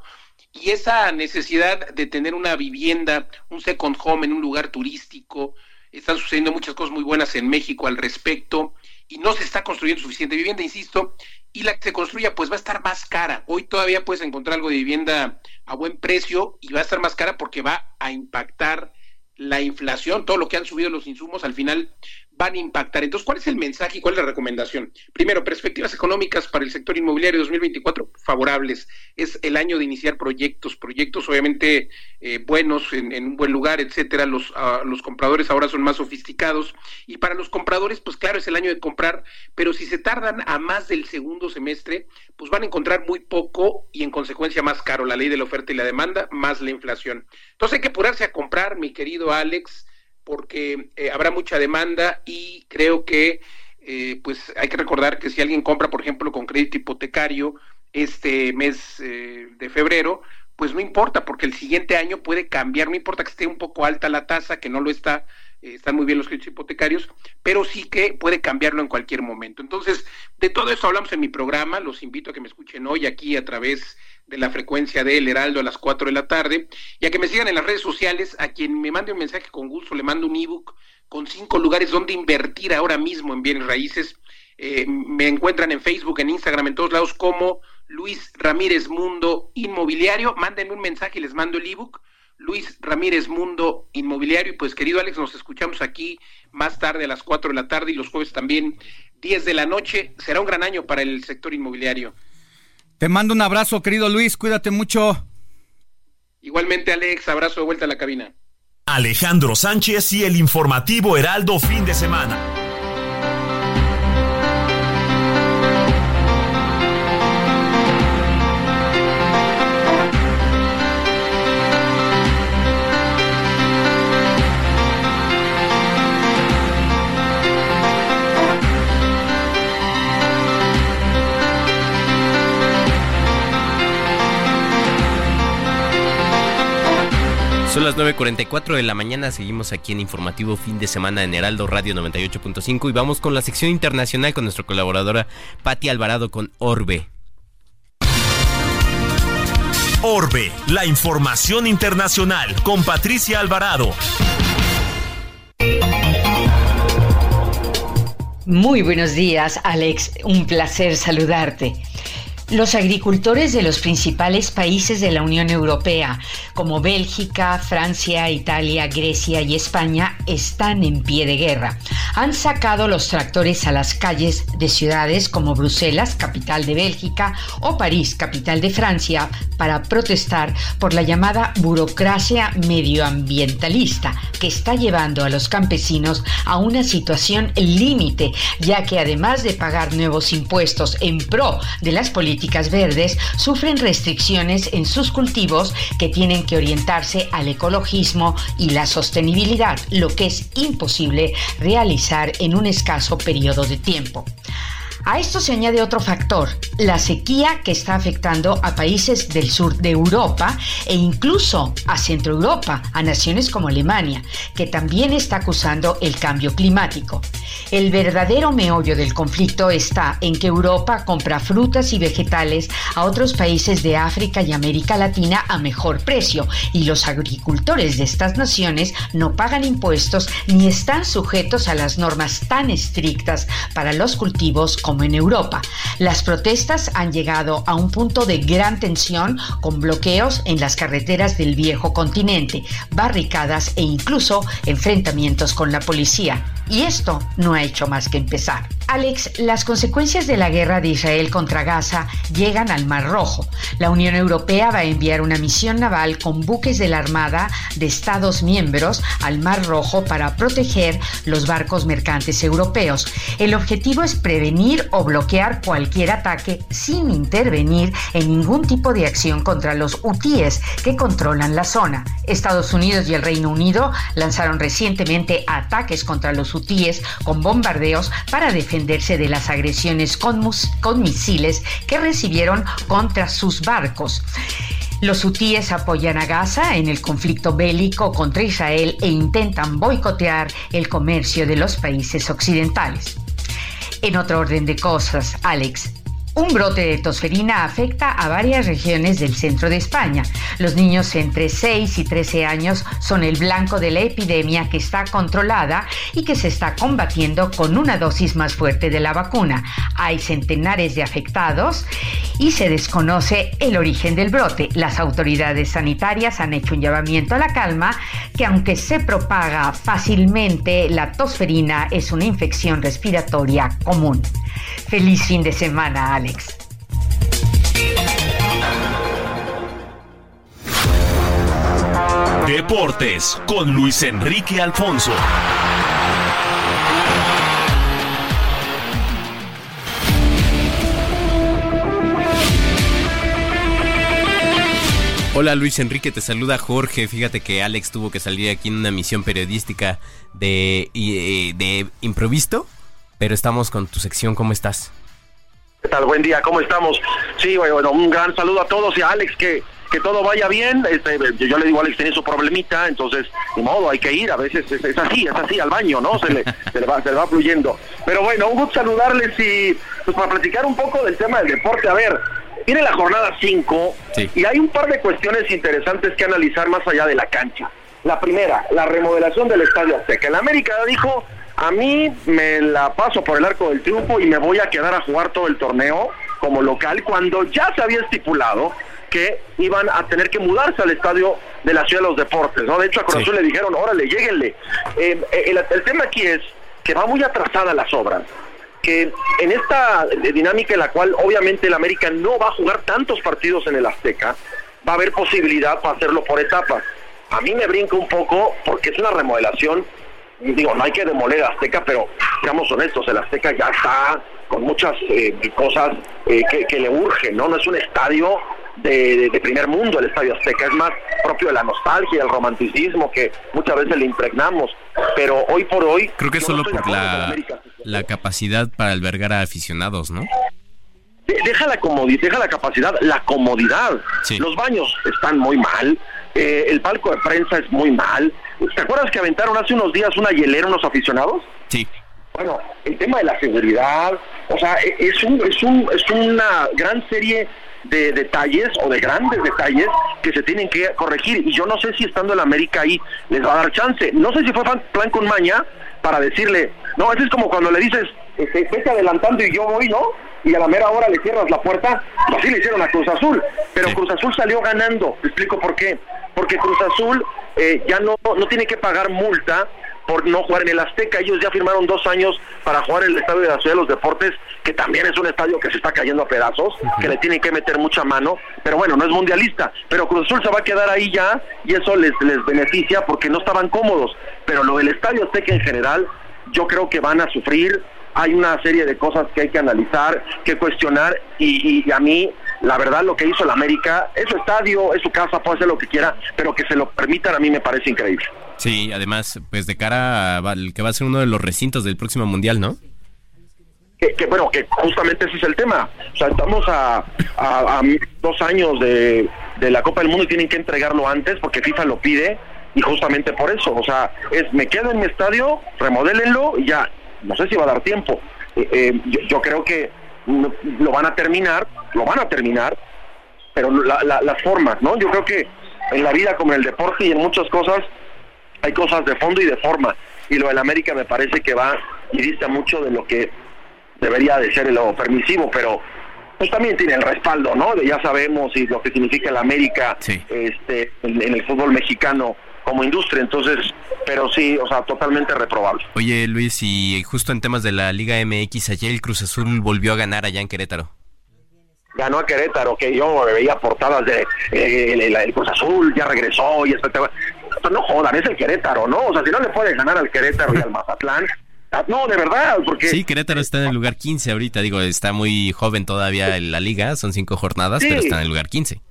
y esa necesidad de tener una vivienda, un second home en un lugar turístico, están sucediendo muchas cosas muy buenas en México al respecto y no se está construyendo suficiente vivienda, insisto, y la que se construya pues va a estar más cara. Hoy todavía puedes encontrar algo de vivienda a buen precio y va a estar más cara porque va a impactar la inflación, todo lo que han subido los insumos, al final van a impactar. Entonces, ¿cuál es el mensaje y cuál es la recomendación? Primero, perspectivas económicas para el sector inmobiliario 2024 favorables. Es el año de iniciar proyectos, proyectos obviamente eh, buenos, en, un buen lugar, etcétera. Ah, los compradores ahora son más sofisticados y para los compradores, pues claro, es el año de comprar, pero si se tardan a más del segundo semestre, pues van a encontrar muy poco y en consecuencia más caro. La ley de la oferta y la demanda, más la inflación. Entonces hay que apurarse a comprar, mi querido Alex porque eh, habrá mucha demanda y creo que eh, pues hay que recordar que si alguien compra, por ejemplo, con crédito hipotecario este mes eh, de febrero, pues no importa, porque el siguiente año puede cambiar, no importa que esté un poco alta la tasa, que no lo está, están muy bien los créditos hipotecarios, pero sí que puede cambiarlo en cualquier momento. Entonces, de todo eso hablamos en mi programa, los invito a que me escuchen hoy aquí a través de la frecuencia de El Heraldo a las 4 de la tarde y a que me sigan en las redes sociales, a quien me mande un mensaje con gusto, le mando un ebook con cinco lugares donde invertir ahora mismo en bienes raíces. Eh, me encuentran en Facebook, en Instagram, en todos lados como Luis Ramírez Mundo Inmobiliario. Mándenme un mensaje y les mando el ebook. Luis Ramírez Mundo Inmobiliario. Y pues querido Alex, nos escuchamos aquí más tarde a las 4 de la tarde y los jueves también 10 de la noche. Será un gran año para el sector inmobiliario. Te mando un abrazo, querido Luis, cuídate mucho. Igualmente, Alex, abrazo de vuelta a la cabina. Alejandro Sánchez y el informativo Heraldo fin de semana. Son las 9.44 de la mañana, seguimos aquí en Informativo Fin de Semana en Heraldo Radio 98.5 y vamos con la sección internacional con nuestra colaboradora Patti Alvarado con Orbe. Orbe, la información internacional con Patricia Alvarado. Muy buenos días, Alex. Un placer saludarte. Los agricultores de los principales países de la Unión Europea, como Bélgica, Francia, Italia, Grecia y España, están en pie de guerra. Han sacado los tractores a las calles de ciudades como Bruselas, capital de Bélgica, o París, capital de Francia, para protestar por la llamada burocracia medioambientalista que está llevando a los campesinos a una situación límite, ya que además de pagar nuevos impuestos en pro de las políticas verdes sufren restricciones en sus cultivos que tienen que orientarse al ecologismo y la sostenibilidad, lo que es imposible realizar en un escaso periodo de tiempo. A esto se añade otro factor, la sequía que está afectando a países del sur de Europa e incluso a Centro Europa, a naciones como Alemania, que también está acusando el cambio climático. El verdadero meollo del conflicto está en que Europa compra frutas y vegetales a otros países de África y América Latina a mejor precio y los agricultores de estas naciones no pagan impuestos ni están sujetos a las normas tan estrictas para los cultivos como en Europa. Las protestas han llegado a un punto de gran tensión con bloqueos en las carreteras del viejo continente, barricadas e incluso enfrentamientos con la policía. Y esto no ha hecho más que empezar. Alex, las consecuencias de la guerra de Israel contra Gaza llegan al Mar Rojo. La Unión Europea va a enviar una misión naval con buques de la Armada de Estados miembros al Mar Rojo para proteger los barcos mercantes europeos. El objetivo es prevenir o bloquear cualquier ataque sin intervenir en ningún tipo de acción contra los hutíes que controlan la zona. Estados Unidos y el Reino Unido lanzaron recientemente ataques contra los hutíes con bombardeos para defenderse de las agresiones con, con misiles que recibieron contra sus barcos. Los hutíes apoyan a Gaza en el conflicto bélico contra Israel e intentan boicotear el comercio de los países occidentales. En otro orden de cosas, Alex, un brote de tosferina afecta a varias regiones del centro de España. Los niños entre 6 y 13 años son el blanco de la epidemia que está controlada y que se está combatiendo con una dosis más fuerte de la vacuna. Hay centenares de afectados y se desconoce el origen del brote. Las autoridades sanitarias han hecho un llamamiento a la calma que aunque se propaga fácilmente, la tosferina es una infección respiratoria común. Feliz fin de semana, Alex. Deportes con Luis Enrique Alfonso. Hola Luis Enrique, te saluda Jorge. Fíjate que Alex tuvo que salir aquí en una misión periodística de, eh, de improviso, pero estamos con tu sección. ¿Cómo estás? ¿Qué tal? Buen día, ¿cómo estamos? Sí, bueno, un gran saludo a todos y a Alex, que, que todo vaya bien. Este, yo le digo a Alex, tiene su problemita, entonces, de modo, hay que ir. A veces es, es así, es así, al baño, ¿no? Se le, se le va, se le va fluyendo. Pero bueno, un gusto saludarles y pues para platicar un poco del tema del deporte. A ver, viene la jornada 5 y hay un par de cuestiones interesantes que analizar más allá de la cancha. La primera, la remodelación del Estadio Azteca. El América dijo, a mí me la paso por el arco del triunfo y me voy a quedar a jugar todo el torneo como local cuando ya se había estipulado que iban a tener que mudarse al estadio de la Ciudad de los Deportes, ¿no? De hecho, a Cruz Azul le dijeron, órale, lléguenle. Eh, el, el tema aquí es que va muy atrasada las obras que en esta dinámica en la cual obviamente el América no va a jugar tantos partidos en el Azteca, va a haber posibilidad para hacerlo por etapas. A mí me brinca un poco porque es una remodelación, digo, no hay que demoler Azteca, pero seamos honestos, el Azteca ya está con muchas eh, cosas eh, que, que, le urgen, ¿no? No es un estadio de, de, de, primer mundo el Estadio Azteca, es más propio de la nostalgia, del romanticismo que muchas veces le impregnamos, pero hoy por hoy... Creo que solo por la, la capacidad para albergar a aficionados, ¿no? Deja la comodidad, deja la capacidad, la comodidad. Sí. Los baños están muy mal, eh, el palco de prensa es muy mal. ¿Te acuerdas que aventaron hace unos días una hielera unos aficionados? Sí. Bueno, el tema de la seguridad, o sea, e, es un, es un, es una gran serie de detalles o de grandes detalles que se tienen que corregir y yo no sé si estando en América ahí les va a dar chance. No sé si fue plan con maña para decirle, no, eso es como cuando le dices, este, vete adelantando y yo voy, ¿no? Y a la mera hora le cierras la puerta, así le hicieron a Cruz Azul, pero. Cruz Azul salió ganando, te explico por qué, porque Cruz Azul eh, ya no, no tiene que pagar multa por no jugar en el Azteca. Ellos ya firmaron dos años para jugar en el Estadio de la Ciudad de los Deportes, que también es un estadio que se está cayendo a pedazos, uh -huh. que le tienen que meter mucha mano, pero bueno, no es mundialista. Pero Cruz Azul se va a quedar ahí ya y eso les, les beneficia porque no estaban cómodos. Pero lo del Estadio Azteca en general, yo creo que van a sufrir. Hay una serie de cosas que hay que analizar, que cuestionar y, y a mí la verdad lo que hizo el América es su estadio, es su casa, puede hacer lo que quiera, pero que se lo permitan a mí me parece increíble. Sí, además, pues de cara al que va a ser uno de los recintos del próximo mundial, ¿no? Que, que, bueno, que justamente ese es el tema. O sea, estamos a, a, a dos años de, de, la Copa del Mundo y tienen que entregarlo antes porque FIFA lo pide y justamente por eso. O sea, es me quedo en mi estadio, remodélenlo y ya. No sé si va a dar tiempo. Eh, eh, yo, yo, creo que lo van a terminar, lo van a terminar, pero la, la, las formas, ¿no? Yo creo que en la vida como en el deporte y en muchas cosas hay cosas de fondo y de forma y lo del América me parece que va y dista mucho de lo que debería de ser lo permisivo, pero pues también tiene el respaldo, ¿no? Ya sabemos y lo que significa el América sí. este, en, en, el fútbol mexicano como industria, entonces, pero sí, o sea, totalmente reprobable. Oye, Luis, y justo en temas de la Liga MX, ayer el Cruz Azul volvió a ganar allá en Querétaro. Ganó a Querétaro, que yo veía portadas de eh, el, el, Cruz Azul, ya regresó y espectacular. No jodan, es el Querétaro, ¿no? O sea, si no le puede ganar al Querétaro y al Mazatlán, no, de verdad, porque... Sí, Querétaro está en el lugar 15 ahorita, digo, está muy joven todavía en la liga, son cinco jornadas, sí. pero está en el lugar 15.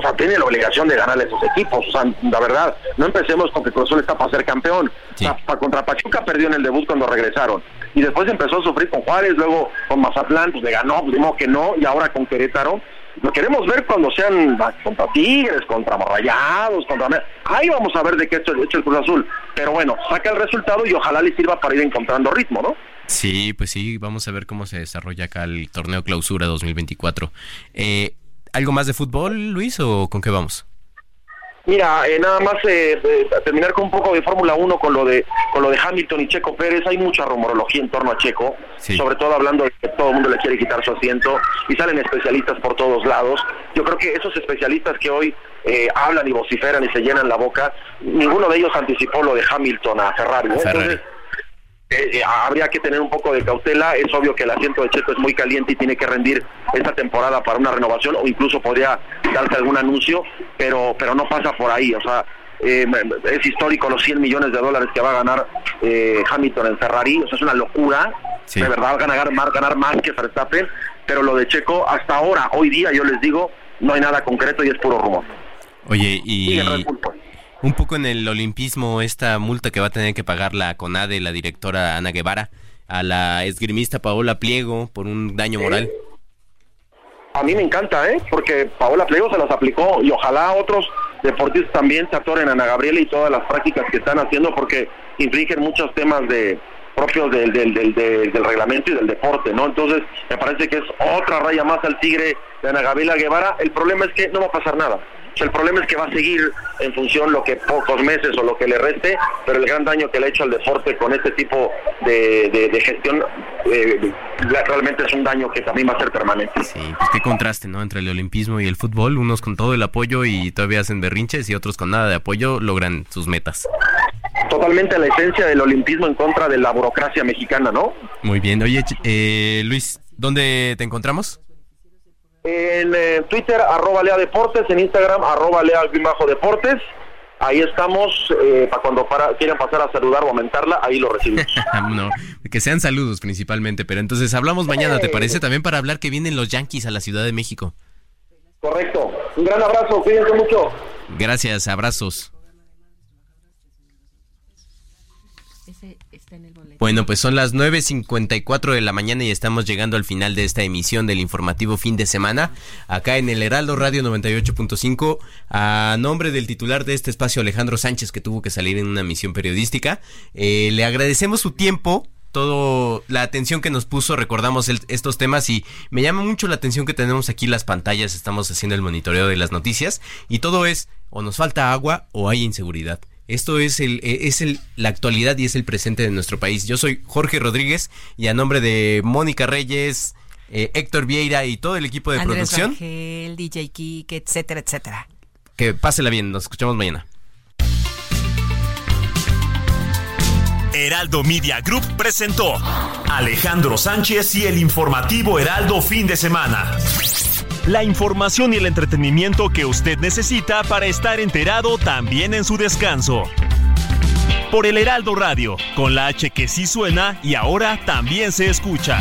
O sea, tiene la obligación de ganarle a esos equipos, o sea, la verdad, no empecemos con que Cruz Azul está para ser campeón. Sí. O sea, contra Pachuca perdió en el debut cuando regresaron, y después empezó a sufrir con Juárez, luego con Mazatlán, pues le ganó, pues que no, y ahora con Querétaro, Lo queremos ver cuando sean contra Tigres, contra Rayados, contra... Ahí vamos a ver de qué hecho, hecho el Cruz Azul. Pero bueno, saca el resultado y ojalá le sirva para ir encontrando ritmo, ¿no? Sí, pues sí, vamos a ver cómo se desarrolla acá el torneo clausura 2024. Eh, ¿Algo más de fútbol, Luis, o con qué vamos? Mira, eh, nada más eh, eh, terminar con un poco de Fórmula 1 con lo de con lo de Hamilton y Checo Pérez. Hay mucha rumorología en torno a Checo, sobre todo hablando de que todo el mundo le quiere quitar su asiento y salen especialistas por todos lados. Yo creo que esos especialistas que hoy hablan y vociferan y se llenan la boca, ninguno de ellos anticipó lo de Hamilton a Ferrari. Entonces, eh, eh, habría que tener un poco de cautela. Es obvio que el asiento de Checo es muy caliente y tiene que rendir esta temporada para una renovación o incluso podría darse algún anuncio, pero, pero no pasa por ahí. O sea, eh, es histórico los 100 millones de dólares que va a ganar Hamilton en Ferrari. O sea, es una locura. De verdad, va a ganar más, ganar más que Verstappen. Pero lo de Checo, hasta ahora, hoy día, yo les digo, no hay nada concreto y es puro rumor. Oye, y un poco en el olimpismo esta multa que va a tener que pagar la CONADE, la directora Ana Guevara, a la esgrimista Paola Pliego por un daño moral. A mí me encanta, ¿eh? Porque Paola Pliego se las aplicó y ojalá otros deportistas también se atoren a Ana Gabriela y todas las prácticas que están haciendo porque infringen muchos temas de propios del, del, del, del, reglamento y del deporte, ¿no? Entonces, me parece que es otra raya más al tigre de Ana Gabriela Guevara. El problema es que no va a pasar nada el problema es que va a seguir en función lo que pocos meses o lo que le reste, pero el gran daño que le ha hecho al deporte con este tipo de, gestión eh, realmente es un daño que también va a ser permanente. Sí, pues qué contraste, ¿no? Entre el olimpismo y el fútbol, unos con todo el apoyo y todavía hacen berrinches y otros con nada de apoyo logran sus metas. Totalmente la esencia del olimpismo en contra de la burocracia mexicana, ¿no? Muy bien, oye, eh, Luis, ¿dónde te encontramos? En eh, Twitter, arroba Lea Deportes, en Instagram, arroba Lea Bajo Deportes. Ahí estamos, eh, para cuando para, quieran pasar a saludar o aumentarla, ahí lo recibimos. no, que sean saludos principalmente, pero entonces hablamos mañana, ¿te parece? También para hablar que vienen los Yankees a la Ciudad de México. Correcto. Un gran abrazo, cuídense mucho. Gracias, abrazos. Bueno, pues son las 9.54 de la mañana y estamos llegando al final de esta emisión del informativo fin de semana, acá en el Heraldo Radio 98.5, a nombre del titular de este espacio, Alejandro Sánchez, que tuvo que salir en una misión periodística. Eh, le agradecemos su tiempo, todo la atención que nos puso, recordamos estos temas y me llama mucho la atención que tenemos aquí las pantallas, estamos haciendo el monitoreo de las noticias y todo es o nos falta agua o hay inseguridad. Esto es, el, eh, es el, la actualidad y es el presente de nuestro país. Yo soy Jorge Rodríguez y a nombre de Mónica Reyes, eh, Héctor Vieira y todo el equipo de Andrés producción. Rangel, DJ Kik, etcétera, etcétera. Que pásela bien, nos escuchamos mañana. Heraldo Media Group presentó Alejandro Sánchez y el informativo Heraldo fin de semana la información y el entretenimiento que usted necesita para estar enterado también en su descanso. Por el Heraldo Radio, con la H que sí suena y ahora también se escucha.